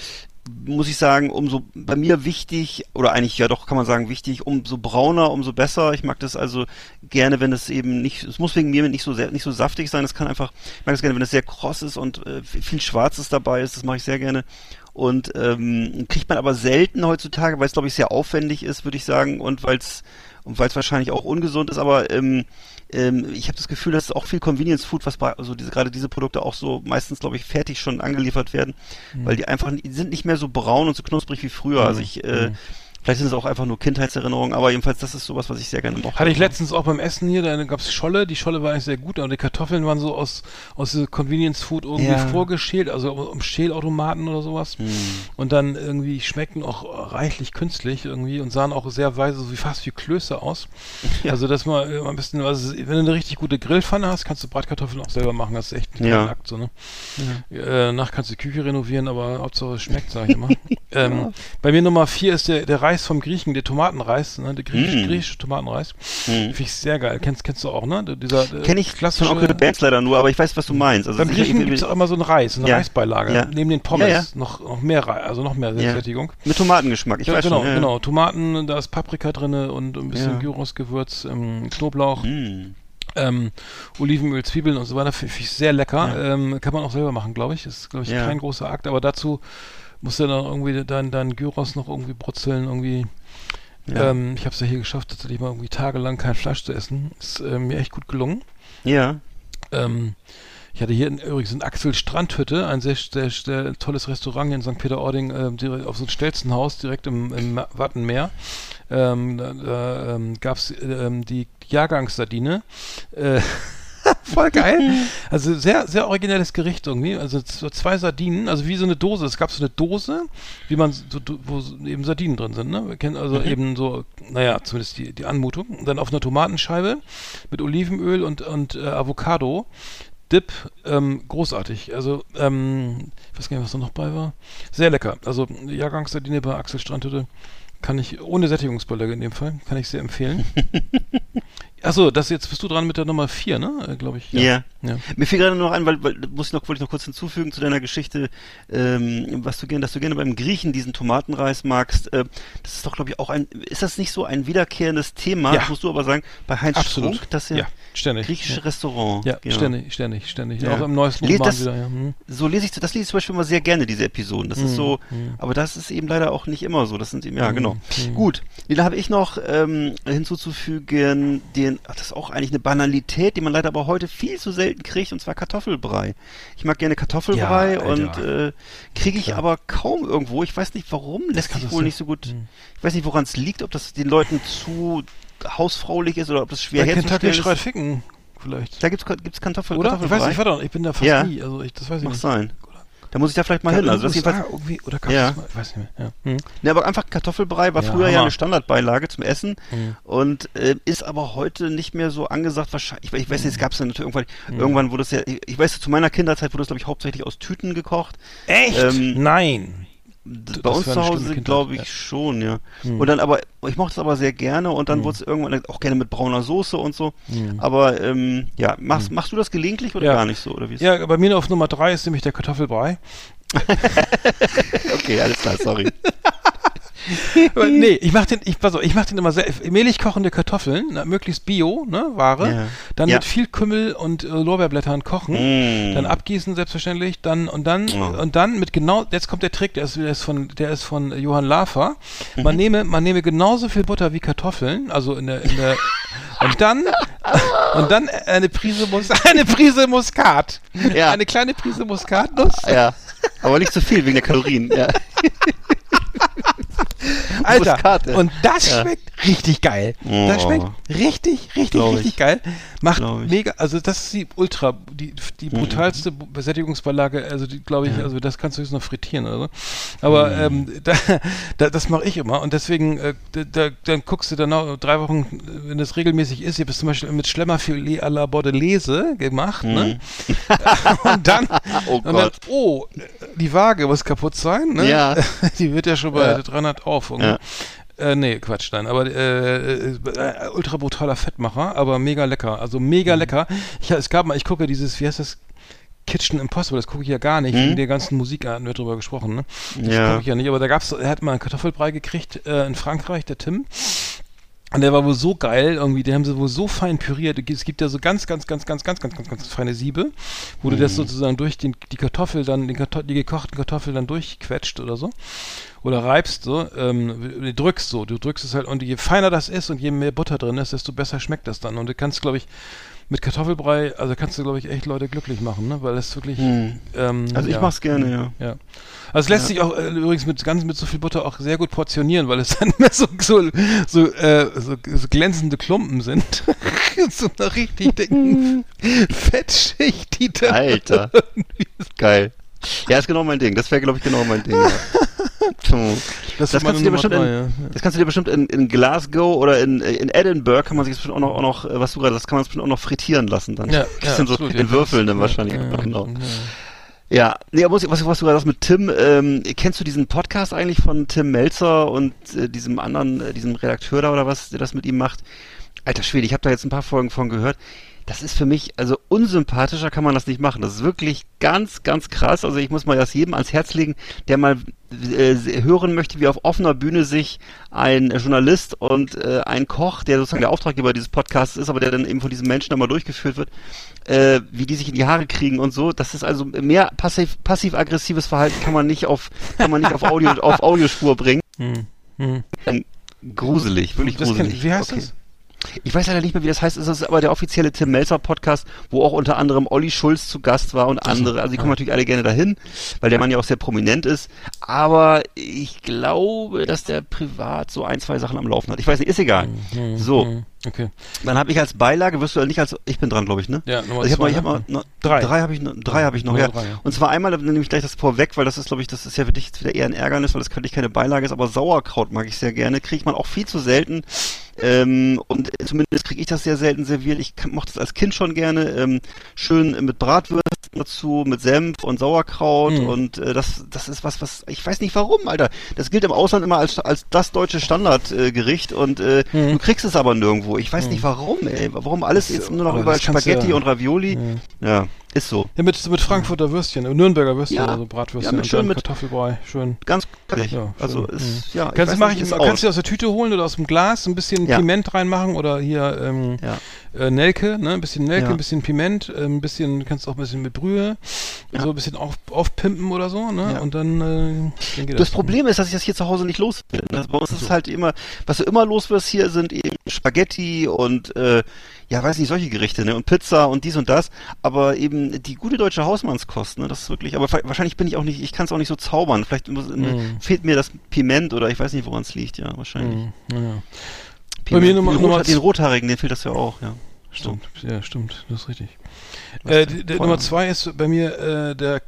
muss ich sagen, umso bei mir wichtig, oder eigentlich ja doch kann man sagen wichtig, umso brauner, umso besser. Ich mag das also gerne, wenn es eben nicht, es muss wegen mir nicht so sehr, nicht so saftig sein. Es kann einfach, ich mag es gerne, wenn es sehr kross ist und äh, viel Schwarzes dabei ist. Das mache ich sehr gerne. Und ähm, kriegt man aber selten heutzutage, weil es glaube ich sehr aufwendig ist, würde ich sagen, und weil es und weil es wahrscheinlich auch ungesund ist, aber ähm, ähm, ich habe das Gefühl, dass auch viel Convenience Food, was bei, also diese, gerade diese Produkte auch so meistens, glaube ich, fertig schon angeliefert werden, weil die einfach die sind nicht mehr so braun und so knusprig wie früher. Also ich, äh, vielleicht sind es auch einfach nur Kindheitserinnerungen, aber jedenfalls das ist sowas, was ich sehr gerne mochte. Hatte ich letztens auch beim Essen hier, da gab es Scholle, die Scholle war eigentlich sehr gut, aber die Kartoffeln waren so aus, aus Convenience Food irgendwie Ja. vorgeschält, also um Schälautomaten oder sowas. Hm. Und dann irgendwie schmeckten auch reichlich künstlich irgendwie und sahen auch sehr weise, so wie fast wie Klöße aus. Ja. Also das mal äh, ein bisschen, also wenn du eine richtig gute Grillpfanne hast, kannst du Bratkartoffeln auch selber machen, das ist echt ein Ja. kleiner Akt so, ne? Äh, danach kannst du die Küche renovieren, aber Hauptsache es schmeckt, sag ich immer. ähm, Bei mir Nummer vier ist der, der Reis vom Griechen, der Tomatenreis, ne? Der griechisch, Mm. griechische Tomatenreis. Mhm. Finde ich sehr geil. Kennst, kennst du auch, ne? Dieser äh, Kenne ich klassische. von Onkel Banks leider nur, aber ich weiß, was du meinst. Also beim Griechen gibt es auch immer so einen Reis, eine Ja. Reisbeilage. Ja. Neben den Pommes Ja, ja. Noch, noch mehr Reis, also noch mehr Ja. Sättigung. mit Tomatengeschmack, ich ja, weiß genau, schon. ja. genau. Tomaten, da ist Paprika drinne und ein bisschen Ja. Gyrosgewürz, ähm, Knoblauch, Mhm. ähm, Olivenöl, Zwiebeln und so weiter. Finde ich sehr lecker. Ähm, kann man auch selber machen, glaube ich. Ist, glaube ich, Ja. kein großer Akt, aber dazu musst du dann irgendwie dein, dein Gyros noch irgendwie brutzeln, irgendwie. Ja. Ähm, ich habe es ja hier geschafft, tatsächlich mal irgendwie tagelang kein Fleisch zu essen. Ist äh, mir echt gut gelungen. Ja. Ähm, Ich hatte hier in, übrigens in Axel Strandhütte, ein sehr, sehr, sehr tolles Restaurant in St. Peter-Ording, äh, auf so einem Stelzenhaus direkt im, im Wattenmeer. Ähm, da da ähm, gab es ähm, die Jahrgangssardine. Äh, Voll geil. Also sehr, sehr originelles Gericht irgendwie. Also so zwei Sardinen, also wie so eine Dose. Es gab so eine Dose, wie man, so, wo eben Sardinen drin sind, ne? Wir kennen also mhm. eben so, naja, zumindest die, die Anmutung. Und dann auf einer Tomatenscheibe mit Olivenöl und, und äh, Avocado. Dip, ähm, großartig. Also, ähm, ich weiß gar nicht, was da noch bei war. Sehr lecker. Also, Jahrgangssardine bei Axel Strandhütte kann ich, ohne Sättigungsbeilage in dem Fall, kann ich sehr empfehlen. Achso, das jetzt bist du dran mit der Nummer 4, ne? Äh, Glaube ich. Ja. Yeah. Ja. Mir fiel gerade noch ein, weil, weil muss ich noch, wollte ich noch kurz hinzufügen zu deiner Geschichte, ähm, was du gerne, dass du gerne beim Griechen diesen Tomatenreis magst. Äh, das ist doch, glaube ich, auch ein, ist das nicht so ein wiederkehrendes Thema? Ja. Das musst du aber sagen, bei Heinz Absolut. Strunk, das ja, ja ständig. griechische ja. Restaurant. Ja, genau. ständig, ständig, ständig. Ja. Auch im neuesten Roman das, wieder, ja. Hm. So lese ich, das lese ich zum Beispiel immer sehr gerne, diese Episoden. Das hm. ist so, hm. aber das ist eben leider auch nicht immer so. Das sind eben, ja, hm. genau. Hm. Gut. Da habe ich noch ähm, hinzuzufügen, den, ach, das ist auch eigentlich eine Banalität, die man leider aber heute viel zu selten kriegt, und zwar Kartoffelbrei. Ich mag gerne Kartoffelbrei ja, und äh, kriege ich Klar. aber kaum irgendwo. Ich weiß nicht warum, lässt sich wohl nicht so gut. Hm. Ich weiß nicht, woran es liegt, ob das den Leuten zu hausfraulich ist oder ob das schwer herzustellen ist. Kentucky schreit ficken vielleicht. Da gibt's gibt's Kartoffel, Oder? Ich weiß nicht, ich war da, ich bin da fast ja. nie, also ich, das weiß ich Mag nicht. sein. Da muss ich da vielleicht mal hin. Also das jedenfalls, irgendwie, oder gab ja. mal, ich weiß nicht mehr. Ja. Hm. Ne, aber einfach Kartoffelbrei war Ja, früher ja Hammer. eine Standardbeilage zum Essen Hm. und äh, ist aber heute nicht mehr so angesagt. Wahrscheinlich, ich, ich weiß nicht, es gab es dann natürlich irgendwann, Hm. irgendwann wurde es ja, ich, ich weiß, zu meiner Kinderzeit wurde es glaube ich hauptsächlich aus Tüten gekocht. Echt? Ähm, Nein. Bei uns zu Hause glaube ich ja. schon, ja. Hm. Und dann aber, ich mochte es aber sehr gerne und dann Hm. wurde es irgendwann auch gerne mit brauner Soße und so. Hm. Aber ähm, ja, machst, machst du das gelegentlich oder Ja. gar nicht so? Oder wie Ja, bei mir auf Nummer 3 ist nämlich der Kartoffelbrei. Okay, alles klar, sorry. Aber nee, ich mach den, ich, pass auf, ich mach den immer sehr, mehlig kochende Kartoffeln, na, möglichst Bio, ne, Ware. Ja. Dann Ja. mit viel Kümmel und äh, Lorbeerblättern kochen. Mm. Dann abgießen selbstverständlich, dann und dann Oh. und dann mit genau, jetzt kommt der Trick, der ist, der ist von der ist von Johann Lafer. Mhm. Man nehme man nehme genauso viel Butter wie Kartoffeln, also in der in der und dann und dann eine Prise Mus eine Prise Muskat. Ja. Eine kleine Prise Muskatnuss. Ja, aber nicht zu viel wegen der Kalorien. Ja. Alter, Muskat, ja. und das Ja. schmeckt richtig geil. Oh. Das schmeckt richtig, richtig, Glaub richtig ich. geil. Macht Glaub mega, also das ist die ultra, die, die brutalste Besättigungsbeilage, also die glaube ich, also das kannst du jetzt noch frittieren oder so. Aber Mhm. ähm, da, da, das mache ich immer und deswegen, äh, da, da, dann guckst du dann auch drei Wochen, wenn das regelmäßig ist, ich habe zum Beispiel mit Schlemmerfilet à la Bordelaise gemacht, ne? und dann, Oh und dann, oh, die Waage muss kaputt sein, ne? Ja. Die wird ja schon bei Ja. 300 auf. Irgendwie. Ja. Äh, nee, Quatsch, nein, aber äh, äh, ultra brutaler Fettmacher, aber mega lecker, also mega lecker. Ich, es gab mal, ich gucke dieses, wie heißt das? Kitchen Impossible, das gucke ich ja gar nicht, Hm? wegen der ganzen Musik hatten wir drüber gesprochen, ne? Das Ja. gucke ich ja nicht, aber da gab's, er hat mal einen Kartoffelbrei gekriegt äh, in Frankreich, der Tim. Und der war wohl so geil, irgendwie, die haben sie wohl so fein püriert. Es gibt ja so ganz, ganz, ganz, ganz, ganz, ganz, ganz, ganz feine Siebe, wo du das sozusagen durch den, die Kartoffel dann, den Karto die gekochten Kartoffeln dann durchquetscht oder so. Oder reibst so, ähm, du drückst so, du drückst es halt, und je feiner das ist und je mehr Butter drin ist, desto besser schmeckt das dann. Und du kannst, glaube ich, mit Kartoffelbrei, also kannst du, glaube ich, echt Leute glücklich machen, ne? Weil das wirklich. Hm. Ähm, Also ich ja. mach's gerne, ja. Ja. Also es lässt sich auch äh, übrigens mit ganz mit so viel Butter auch sehr gut portionieren, weil es dann mehr so so so, äh, so, so glänzende Klumpen sind. so eine richtig dicken Fettschicht, die da Alter. Geil. Ja, ist genau mein Ding. Das wäre, glaube ich, genau mein Ding. Ja. Das, meine kannst du dir Nummer bestimmt drei, in, ja. das kannst du dir bestimmt in, in Glasgow oder in, in Edinburgh kann man sich das bestimmt auch noch, auch noch äh, was du gerade, das kann man bestimmt auch noch frittieren lassen dann. Ja, das ja, sind so absolut, in. Würfeln dann Ja, wahrscheinlich. ja, genau. ja. Nee, aber was, was was du gerade sagst mit Tim, ähm, kennst du diesen Podcast eigentlich von Tim Melzer und äh, diesem anderen, äh, diesem Redakteur da oder was, der das mit ihm macht? Alter Schwede, ich habe da jetzt ein paar Folgen von gehört. Das ist für mich, also unsympathischer kann man das nicht machen. Das ist wirklich ganz, ganz krass. Also ich muss mal das jedem ans Herz legen, der mal äh, hören möchte, wie auf offener Bühne sich ein Journalist und äh, ein Koch, der sozusagen der Auftraggeber dieses Podcasts ist, aber der dann eben von diesen Menschen einmal durchgeführt wird, äh, wie die sich in die Haare kriegen und so. Das ist also mehr passiv, passiv-aggressives Verhalten kann man nicht auf, kann man nicht auf Audio, auf Audiospur bringen. Hm. Hm. Gruselig, wirklich gruselig. ich. Wie heißt Okay. das? Ich weiß leider nicht mehr, wie das heißt. Es ist aber der offizielle Tim Melzer Podcast, wo auch unter anderem Olli Schulz zu Gast war und andere. Also die kommen natürlich alle gerne dahin, weil der Mann ja auch sehr prominent ist. Aber ich glaube, dass der privat so ein, zwei Sachen am Laufen hat. Ich weiß nicht, ist egal. Mhm. So. Mhm. Okay. Dann habe ich als Beilage, wirst du ja nicht als, ich bin dran, glaube ich, ne? Ja, Nummer also ich habe zwei, noch, ich hab ne? noch, Drei. drei habe ich noch, drei habe ich noch, ja. drei, ja. Und zwar einmal, dann nehme ich gleich das vorweg, weil das ist, glaube ich, das ist ja für dich wieder eher ein Ärgernis, weil das könnte ich keine Beilage ist, aber Sauerkraut mag ich sehr gerne, kriegt man auch viel zu selten. Ähm, und zumindest kriege ich das sehr selten serviert. Ich mochte es als Kind schon gerne. Ähm, schön mit Bratwürsten dazu, mit Senf und Sauerkraut. Mhm. Und äh, das, das ist was, was ich weiß nicht warum, Alter. Das gilt im Ausland immer als, als das deutsche Standardgericht äh, und äh, Mhm. du kriegst es aber nirgendwo. Ich weiß nicht warum, ey. Warum alles jetzt nur noch über Spaghetti ja- und Ravioli. Ja, ist so. Ja, mit, mit Frankfurter Würstchen, äh, Nürnberger Würstchen, Ja. also Bratwürstchen Ja, mit und schön dann mit- Kartoffelbrei, schön. Ganz ehrlich. Ja, also schön. ist, ja. kannst du nicht, ich, ist kannst du aus der Tüte holen oder aus dem Glas, ein bisschen. Piment reinmachen oder hier ähm, äh, Nelke, ne, ein bisschen Nelke, ein bisschen Piment, äh, ein bisschen, kannst auch ein bisschen mit Brühe, so ein bisschen auf, aufpimpen oder so, ne, und dann, äh, geht Das Problem ist, dass ich das hier zu Hause nicht los bin. Das, bei uns ist es halt immer, was du immer los wirst hier, sind eben Spaghetti und äh, ja, weiß nicht, solche Gerichte, ne? Und Pizza und dies und das. Aber eben die gute deutsche Hausmannskost, ne? Das ist wirklich, aber wa- wahrscheinlich bin ich auch nicht, ich kann es auch nicht so zaubern. Vielleicht muss, Mhm. fehlt mir das Piment oder ich weiß nicht, woran es liegt, ja, wahrscheinlich. Mhm, ja. Piment. mir Nummer- den, Nummer den Rothaarigen, den fehlt das ja auch, ja. Stimmt, ja, stimmt, das ist richtig. Äh. Nummer zwei ist bei mir äh, der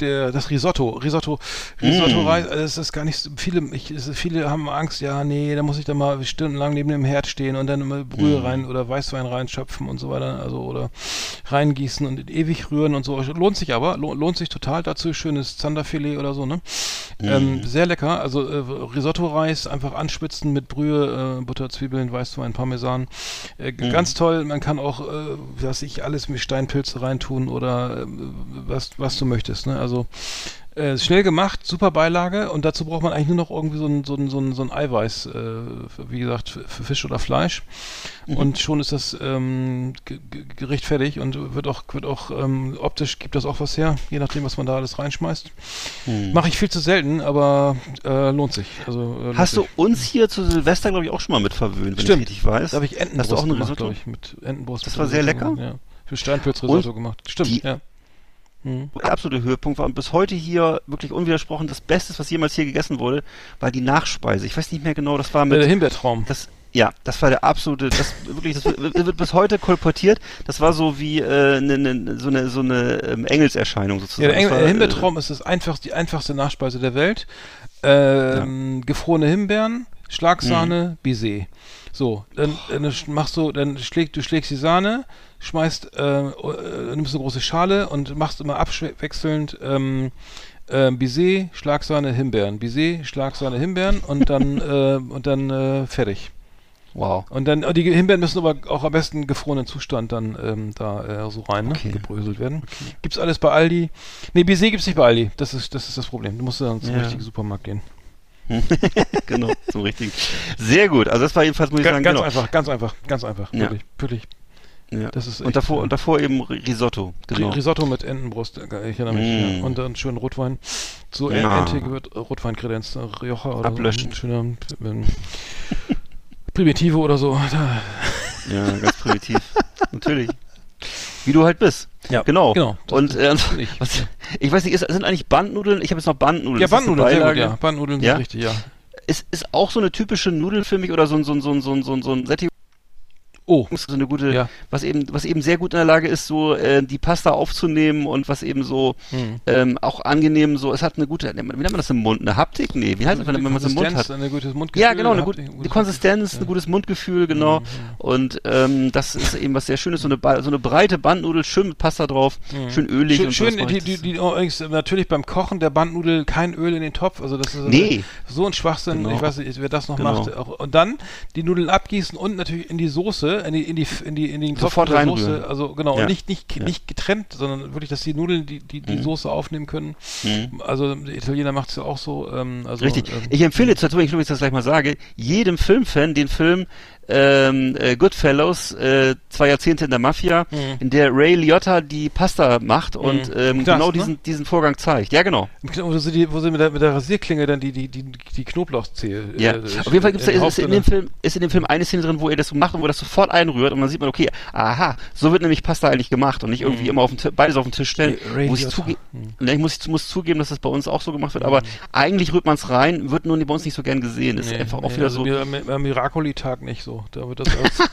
der das Risotto, Risotto, Risotto Mm. Reis, also es ist gar nicht so, viele, ich, viele haben Angst, ja, nee, da muss ich dann mal stundenlang neben dem Herd stehen und dann immer Brühe Mm. rein oder Weißwein reinschöpfen und so weiter, also oder reingießen und ewig rühren und so. Lohnt sich aber, lo- lohnt sich total dazu, schönes Zanderfilet oder so, ne? Ähm, sehr lecker, also äh, Risotto-Reis einfach anspitzen mit Brühe, äh, Butter, Zwiebeln, Weißwein, Parmesan. Äh, g- Ganz toll, man kann auch, äh, was ich alles mit Steinpilze reintun oder äh, was, was du möchtest. Ne? Also äh, ist schnell gemacht, super Beilage und dazu braucht man eigentlich nur noch irgendwie so ein, so ein, so ein, so ein Eiweiß, äh, wie gesagt, für, Fisch oder Fleisch. Und schon ist das ähm, Ge- Ge- Gericht fertig und wird auch, wird auch ähm, optisch gibt das auch was her, je nachdem, was man da alles reinschmeißt. Hm. Mache ich viel zu selten, aber äh, lohnt sich. Also, äh, lohnt Hast du sich. uns hier zu Silvester, glaube ich, auch schon mal mit verwöhnt, wenn Stimmt. ich richtig weiß? Da habe ich Entenbrust Hast du auch gemacht, glaube ich, mit Entenbrust. Das mit war sehr lecker? Ja. Für Steinpilzrisotto gemacht. Stimmt, ja. Mhm. Der absolute Höhepunkt war und bis heute hier wirklich unwidersprochen das Beste, was jemals hier gegessen wurde, war die Nachspeise. Ich weiß nicht mehr genau, das war Äh, Der mit Himbeertraum. das ja, das war der absolute, das wirklich, das wird, bis heute kolportiert. Das war so wie äh, ne, ne, so eine so eine ähm, Engelserscheinung Ja, sozusagen. der, Engel, war, äh, Himbeertraum ist das einfachste, die einfachste Nachspeise der Welt. Ähm, Gefrorene Himbeeren, Schlagsahne, Mhm. Baiser. So, dann, dann machst du, dann schlägst du schlägst die Sahne, schmeißt, äh, äh, nimmst eine große Schale und machst immer abwechselnd ähm, äh, Baiser, Schlagsahne, Himbeeren, Baiser, Schlagsahne, Himbeeren und dann äh, und dann äh, fertig. Wow. Und dann und die Himbeeren müssen aber auch am besten gefrorenen Zustand dann ähm, da äh, so rein, ne? Okay. gebröselt werden. Gibt's alles bei Aldi? Nee, Baiser gibt's nicht bei Aldi. Das ist das ist das Problem. Du musst dann zum Ja. richtigen Supermarkt gehen. genau, zum richtigen. Sehr gut. Also das war jedenfalls muss ich Ga- sagen, ganz genau. einfach, ganz einfach, ganz einfach. Ja. Wirklich, wirklich. Ja. Das ist und davor äh, und davor eben Risotto. Genau. Risotto mit Entenbrust, äh, ich erinnere mich. Mm. Ja. Und dann schön Rotwein. So Ja. Ente wird Rotweinkredenz, äh, Rioja oder Ablöschen. so. Schöner ähm, Primitive oder so. Ja, ganz primitiv. Natürlich. Wie du halt bist. Ja, Genau. genau. Und äh, ich. was, ich weiß nicht, ist, sind eigentlich Bandnudeln? Ich habe jetzt noch Bandnudeln. Ja, Bandnudeln, sehr gut, ja. Bandnudeln Ja? sind richtig, ja. Ist, ist auch so eine typische Nudel für mich oder so ein, so ein, so ein, so ein, so ein, so ein Sättigungs- Oh, so eine gute, Ja. was eben, was eben sehr gut in der Lage ist, so äh, die Pasta aufzunehmen und was eben so Hm. ähm, auch angenehm so, es hat eine gute, wie nennt man das im Mund? Eine Haptik? Nee, wie heißt das, wenn man es im Mund hat? Ein gutes Mundgefühl. Ja, genau, eine gute ihr- die Konsistenz, ein gutes Mundgefühl, genau. Und ähm, das ist eben was sehr Schönes, so eine, so eine breite Bandnudel, schön mit Pasta drauf, schön ölig Schön, und schön so. die, die, die, oh, übrigens, natürlich beim Kochen der Bandnudel kein Öl in den Topf, also das ist Nee. so ein Schwachsinn, Genau. ich weiß nicht, wer das noch Genau. macht. Und dann die Nudeln abgießen und natürlich in die Soße, in die, in die, in die, in den Topf Sofort der reinrühren. Soße, also genau, Ja. und nicht, nicht, Ja. nicht getrennt, sondern wirklich, dass die Nudeln die, die, die Soße aufnehmen können. Mhm. Also der Italiener macht es ja auch so. Ähm, also, Richtig. Ähm, Ich empfehle dazu, wenn ich das gleich mal sage, jedem Filmfan den Film ähm, äh, Goodfellows, äh, zwei Jahrzehnte in der Mafia, mhm. in der Ray Liotta die Pasta macht und mhm. ähm, das, genau diesen, ne? diesen Vorgang zeigt. Ja, genau. Wo sie, die, wo sie mit, der, mit der Rasierklinge dann die, die, die, die Knoblauchzehe. Ja, äh, auf jeden Fall gibt's da, ist, ist, in dem Film, ist in dem Film eine Szene drin, wo er das so macht und wo er das sofort einrührt und dann sieht man, okay, aha, so wird nämlich Pasta eigentlich gemacht und nicht irgendwie mhm. immer auf den beides auf den Tisch stellen. Ray muss ich, zuge mhm. ich muss, muss zugeben, dass das bei uns auch so gemacht wird, aber mhm. eigentlich rührt man es rein, wird nur bei uns nicht so gern gesehen. Ist nee, einfach auch nee, wieder also so. Am Miracoli-Tag nicht so. Da wird das alles.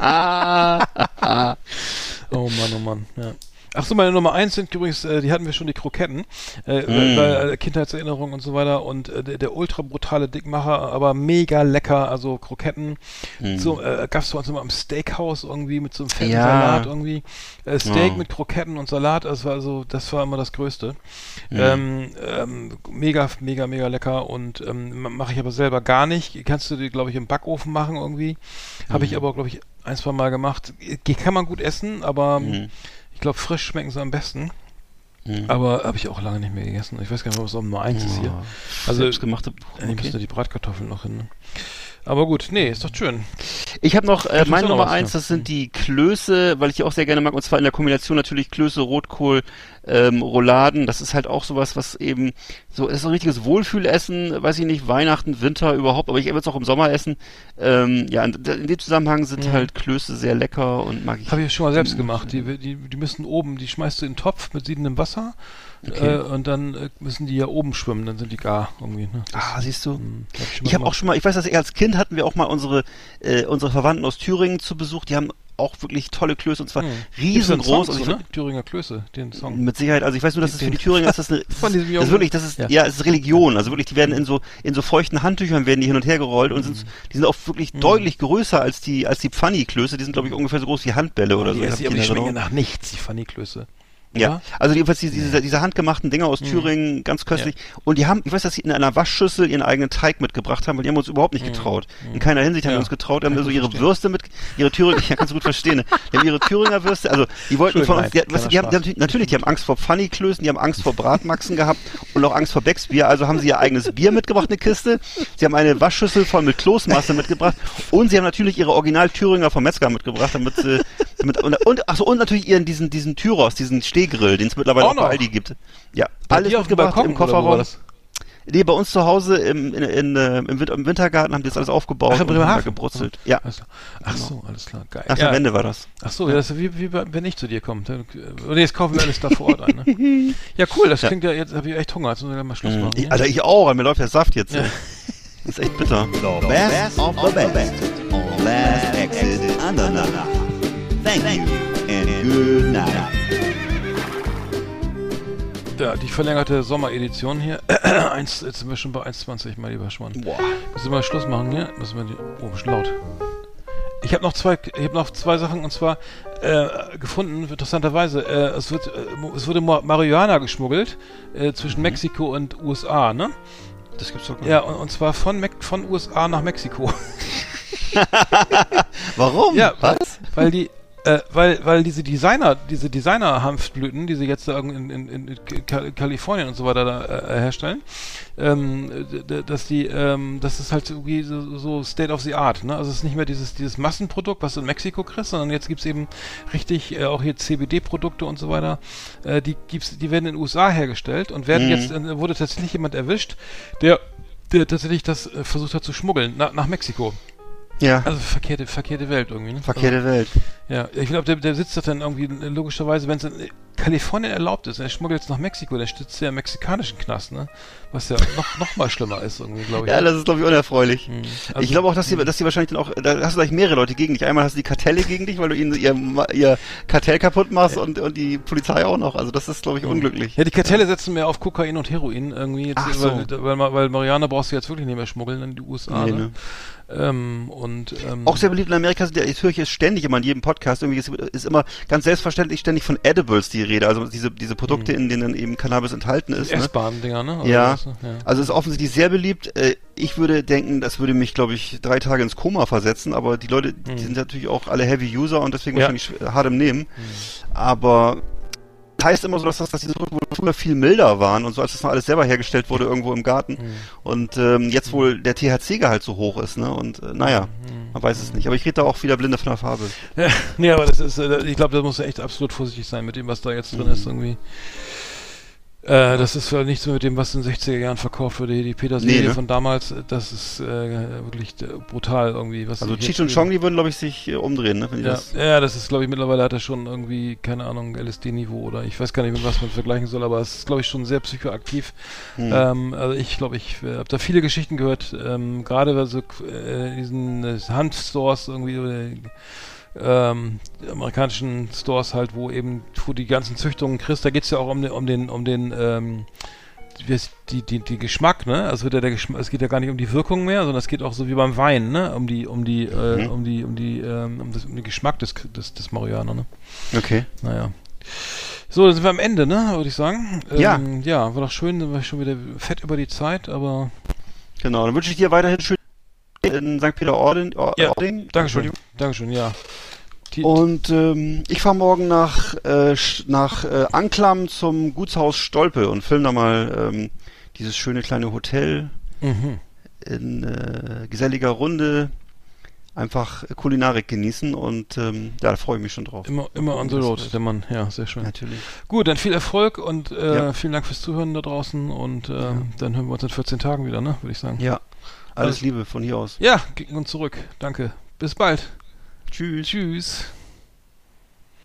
oh Mann, oh Mann, ja. Ach so, meine Nummer eins sind übrigens, äh, die hatten wir schon, die Kroketten, äh, mm. weil, äh, Kindheitserinnerung und so weiter und äh, der, der, ultra brutale Dickmacher, aber mega lecker, also Kroketten, mm. so, äh, gab's bei uns immer am Steakhouse irgendwie mit so einem fetten ja. Salat irgendwie, äh, Steak oh. mit Kroketten und Salat, das war also, das war immer das Größte. Mm. Ähm, ähm, mega, mega, mega lecker und ähm, mache ich aber selber gar nicht, kannst du die, glaube ich, im Backofen machen irgendwie, habe ich mhm. aber, glaube ich, ein, zwei Mal gemacht, kann man gut essen, aber mhm. Ich glaube, frisch schmecken sie am besten. Mhm. Aber habe ich auch lange nicht mehr gegessen. Ich weiß gar nicht, was auch Nummer eins ja. ist hier. Also, Selbstgemachte. Okay. Ich müsste die Bratkartoffeln noch hin. Aber gut, nee, ist doch schön. Ich habe noch äh, meine Nummer eins, das sind die Klöße, weil ich die auch sehr gerne mag, und zwar in der Kombination natürlich Klöße, Rotkohl, ähm, Rouladen. Das ist halt auch sowas, was eben so ist ein richtiges Wohlfühlessen, weiß ich nicht, Weihnachten, Winter überhaupt, aber ich würde es auch im Sommer essen. Ähm, ja, in, in, dem Zusammenhang sind mhm. halt Klöße sehr lecker und mag ich. Habe ich schon mal selbst gemacht. Die, die, die müssen oben, die schmeißt du in den Topf mit siedendem Wasser Okay. Äh, und dann äh, müssen die ja oben schwimmen, dann sind die gar irgendwie. Ne? ah, siehst du? Mh, hm, ich, ich habe auch schon mal, ich weiß, dass ich als Kind hatten wir auch mal unsere äh, unsere Verwandten aus Thüringen zu Besuch. Die haben auch wirklich tolle Klöße und zwar hm. riesengroß. Also ne? Thüringer Klöße, den Song. Mit Sicherheit. Also ich weiß nur, dass es für die Thüringer ist das eine, Von diesem das ist wirklich, das ist ja. ja, es ist Religion. Also wirklich, die werden in so in so feuchten Handtüchern werden die hin und her gerollt mhm. und sind, hm. die sind auch wirklich mhm. deutlich größer als die als die Pfanny-Klöße. Die sind glaube ich ungefähr so groß wie Handbälle oder so. Die, die, die schmecken nach nichts, die Pfanny-Klöße. Ja, also jedenfalls diese, diese, diese handgemachten Dinger aus mhm. Thüringen, ganz köstlich. Ja. Und die haben, ich weiß, dass sie in einer Waschschüssel ihren eigenen Teig mitgebracht haben, weil die haben uns überhaupt nicht mhm. getraut. Mhm. In keiner Hinsicht haben ja. wir uns getraut, haben so ihre verstehen. Würste mit, ihre Thüringer, ja, kannst du gut verstehen, ne? Die haben ihre Thüringer Würste, also die wollten von uns, die, weißt, die, haben, die natürlich, die haben Angst vor Pfanniklößen, die haben Angst vor Bratmaxen gehabt und auch Angst vor Becksbier, also haben sie ihr eigenes Bier mitgebracht, eine Kiste. Sie haben eine Waschschüssel voll mit Kloßmasse mitgebracht und sie haben natürlich ihre Original Thüringer vom Metzger mitgebracht, damit sie, damit, und, und, ach so, und natürlich ihren, diesen, diesen Tyros, diesen Stehgrill, den es mittlerweile auch, noch. bei Aldi gibt. Ja, bei alles mitgebracht im Kofferraum. Nee, bei uns zu Hause im, in, in, äh, im, Winter, im, Wintergarten haben die das alles aufgebaut Ach, und haben gebrutzelt. Ja. Also, ach so, alles klar, geil. Nach der Wende war das. Ach so, ja. das ist wie, wie wenn ich zu dir komme. Oder jetzt kaufen wir alles da vor Ort ein. Ne? Ja, cool, das ja. klingt ja, jetzt habe ich echt Hunger, jetzt müssen wir mal Schluss mhm. machen. Ich, Alter, ich auch, mir läuft der Saft jetzt. Ja. Das ist echt bitter. The best of the best on Last Exit. Thank you and good night. Ja, die verlängerte Sommeredition hier. Eins, jetzt sind wir schon bei 1,20, mein lieber Schmann. Boah. Müssen wir mal Schluss machen hier? Müssen wir die. Oh, schon laut. Ich habe noch zwei, ich habe noch zwei Sachen und zwar äh, gefunden, interessanterweise. Äh, es wird, äh, es wurde Marihuana geschmuggelt äh, zwischen mhm. Mexiko und USA, ne? Das gibt's doch gar nicht. Ja, und, und zwar von, Me von USA nach Mexiko. Warum? Ja, was? Weil die, äh, weil, weil diese Designer, diese Designer-Hanfblüten, die sie jetzt in, in, in Kalifornien und so weiter da, äh, herstellen, ähm, dass die, ähm, das ist halt irgendwie so, so, State of the Art, ne? Also es ist nicht mehr dieses, dieses Massenprodukt, was du in Mexiko kriegst, sondern jetzt gibt's eben richtig äh, auch hier CBD-Produkte und so weiter. Äh, die gibt's, die werden in den USA hergestellt und werden mhm. jetzt, äh, wurde tatsächlich jemand erwischt, der, der tatsächlich das äh, versucht hat zu schmuggeln, na, nach Mexiko. Ja. Also verkehrte, verkehrte Welt irgendwie, ne? Verkehrte also, Welt. Ja, ich glaube, der, der sitzt da dann irgendwie logischerweise, wenn es in Kalifornien erlaubt ist, er schmuggelt jetzt nach Mexiko, der sitzt ja im mexikanischen Knast, ne? Was ja noch, noch mal schlimmer ist irgendwie, glaube ich. Ja, das ist, glaube ich, unerfreulich. Hm. Also, ich glaube auch, dass die, dass die wahrscheinlich dann auch, da hast du gleich mehrere Leute gegen dich. Einmal hast du die Kartelle gegen dich, weil du ihnen ihr, ihr Kartell kaputt machst ja. und, und die Polizei auch noch. Also das ist, glaube ich, hm. unglücklich. Ja, die Kartelle setzen mehr auf Kokain und Heroin irgendwie. Jetzt, Ach so. weil, weil, weil Mariana brauchst du jetzt wirklich nicht mehr schmuggeln in die USA, nee, ne? ne? Ähm, und, ähm, auch sehr beliebt in Amerika sind ja, ich höre ich jetzt ständig immer in jedem Podcast, irgendwie ist, ist, immer ganz selbstverständlich ständig von Edibles die Rede, also diese, diese Produkte, mhm. in denen eben Cannabis enthalten ist. Ne? Essbaren-Dinger, ne? ja. Was, ja. Also ist offensichtlich sehr beliebt. Äh, ich würde denken, das würde mich, glaube ich, drei Tage ins Koma versetzen, aber die Leute, mhm. die sind natürlich auch alle Heavy User und deswegen ja. wahrscheinlich hart im Nehmen. Mhm. Aber heißt immer so, dass, das, dass die wohl früher viel milder waren und so, als das noch alles selber hergestellt wurde irgendwo im Garten. Mhm. Und ähm, jetzt wohl der THC-Gehalt so hoch ist, ne? Und äh, naja, mhm. man weiß es nicht. Aber ich rede da auch wieder blinde von der Farbe. Ja, nee, aber das ist, äh, ich glaube, da muss echt absolut vorsichtig sein mit dem, was da jetzt drin mhm. ist irgendwie. Äh, das ist ja nichts mehr mit dem, was in den 60er Jahren verkauft wurde. Die Petersilie nee, ne? von damals, das ist äh, wirklich äh, brutal irgendwie. Was also Cheech und Chong, die würden, glaube ich, sich äh, umdrehen, ne? Ja, das ja, das ist, glaube ich, mittlerweile hat er schon irgendwie, keine Ahnung, LSD-Niveau oder ich weiß gar nicht, mit was man vergleichen soll, aber es ist, glaube ich, schon sehr psychoaktiv. Hm. Ähm, also ich glaube, ich äh, habe da viele Geschichten gehört, ähm, gerade bei so äh, diesen Handstores irgendwie ähm, amerikanischen Stores halt, wo eben wo die ganzen Züchtungen kriegst, da geht es ja auch um den, um den, um den ähm, die, die, die Geschmack, ne? Also wird ja der Geschmack, es geht ja gar nicht um die Wirkung mehr, sondern es geht auch so wie beim Wein, ne? Um die, um die, äh, mhm. um die, um die, ähm, um, das, um den Geschmack des, des, des Marihuana, ne? Okay. Naja. So, dann sind wir am Ende, ne? Würde ich sagen. Ja. Ähm, ja, war doch schön, dann war ich schon wieder fett über die Zeit, aber. Genau, dann wünsche ich dir weiterhin schön in St. Peter-Ording. Ja, Dankeschön. Dankeschön, ja. Die, und ähm, ich fahre morgen nach, äh, nach äh, Anklam zum Gutshaus Stolpe und film da mal ähm, dieses schöne kleine Hotel mhm. in äh, geselliger Runde. Einfach Kulinarik genießen und ähm, ja, da freue ich mich schon drauf. Immer, immer on the road, der Mann. Ja, sehr schön. Natürlich. Gut, dann viel Erfolg und äh, ja. vielen Dank fürs Zuhören da draußen und äh, ja. dann hören wir uns in 14 Tagen wieder, ne? Würde ich sagen. Ja. Alles Liebe von hier aus. Ja, gegen uns zurück. Danke. Bis bald. Tschüss. Tschüss.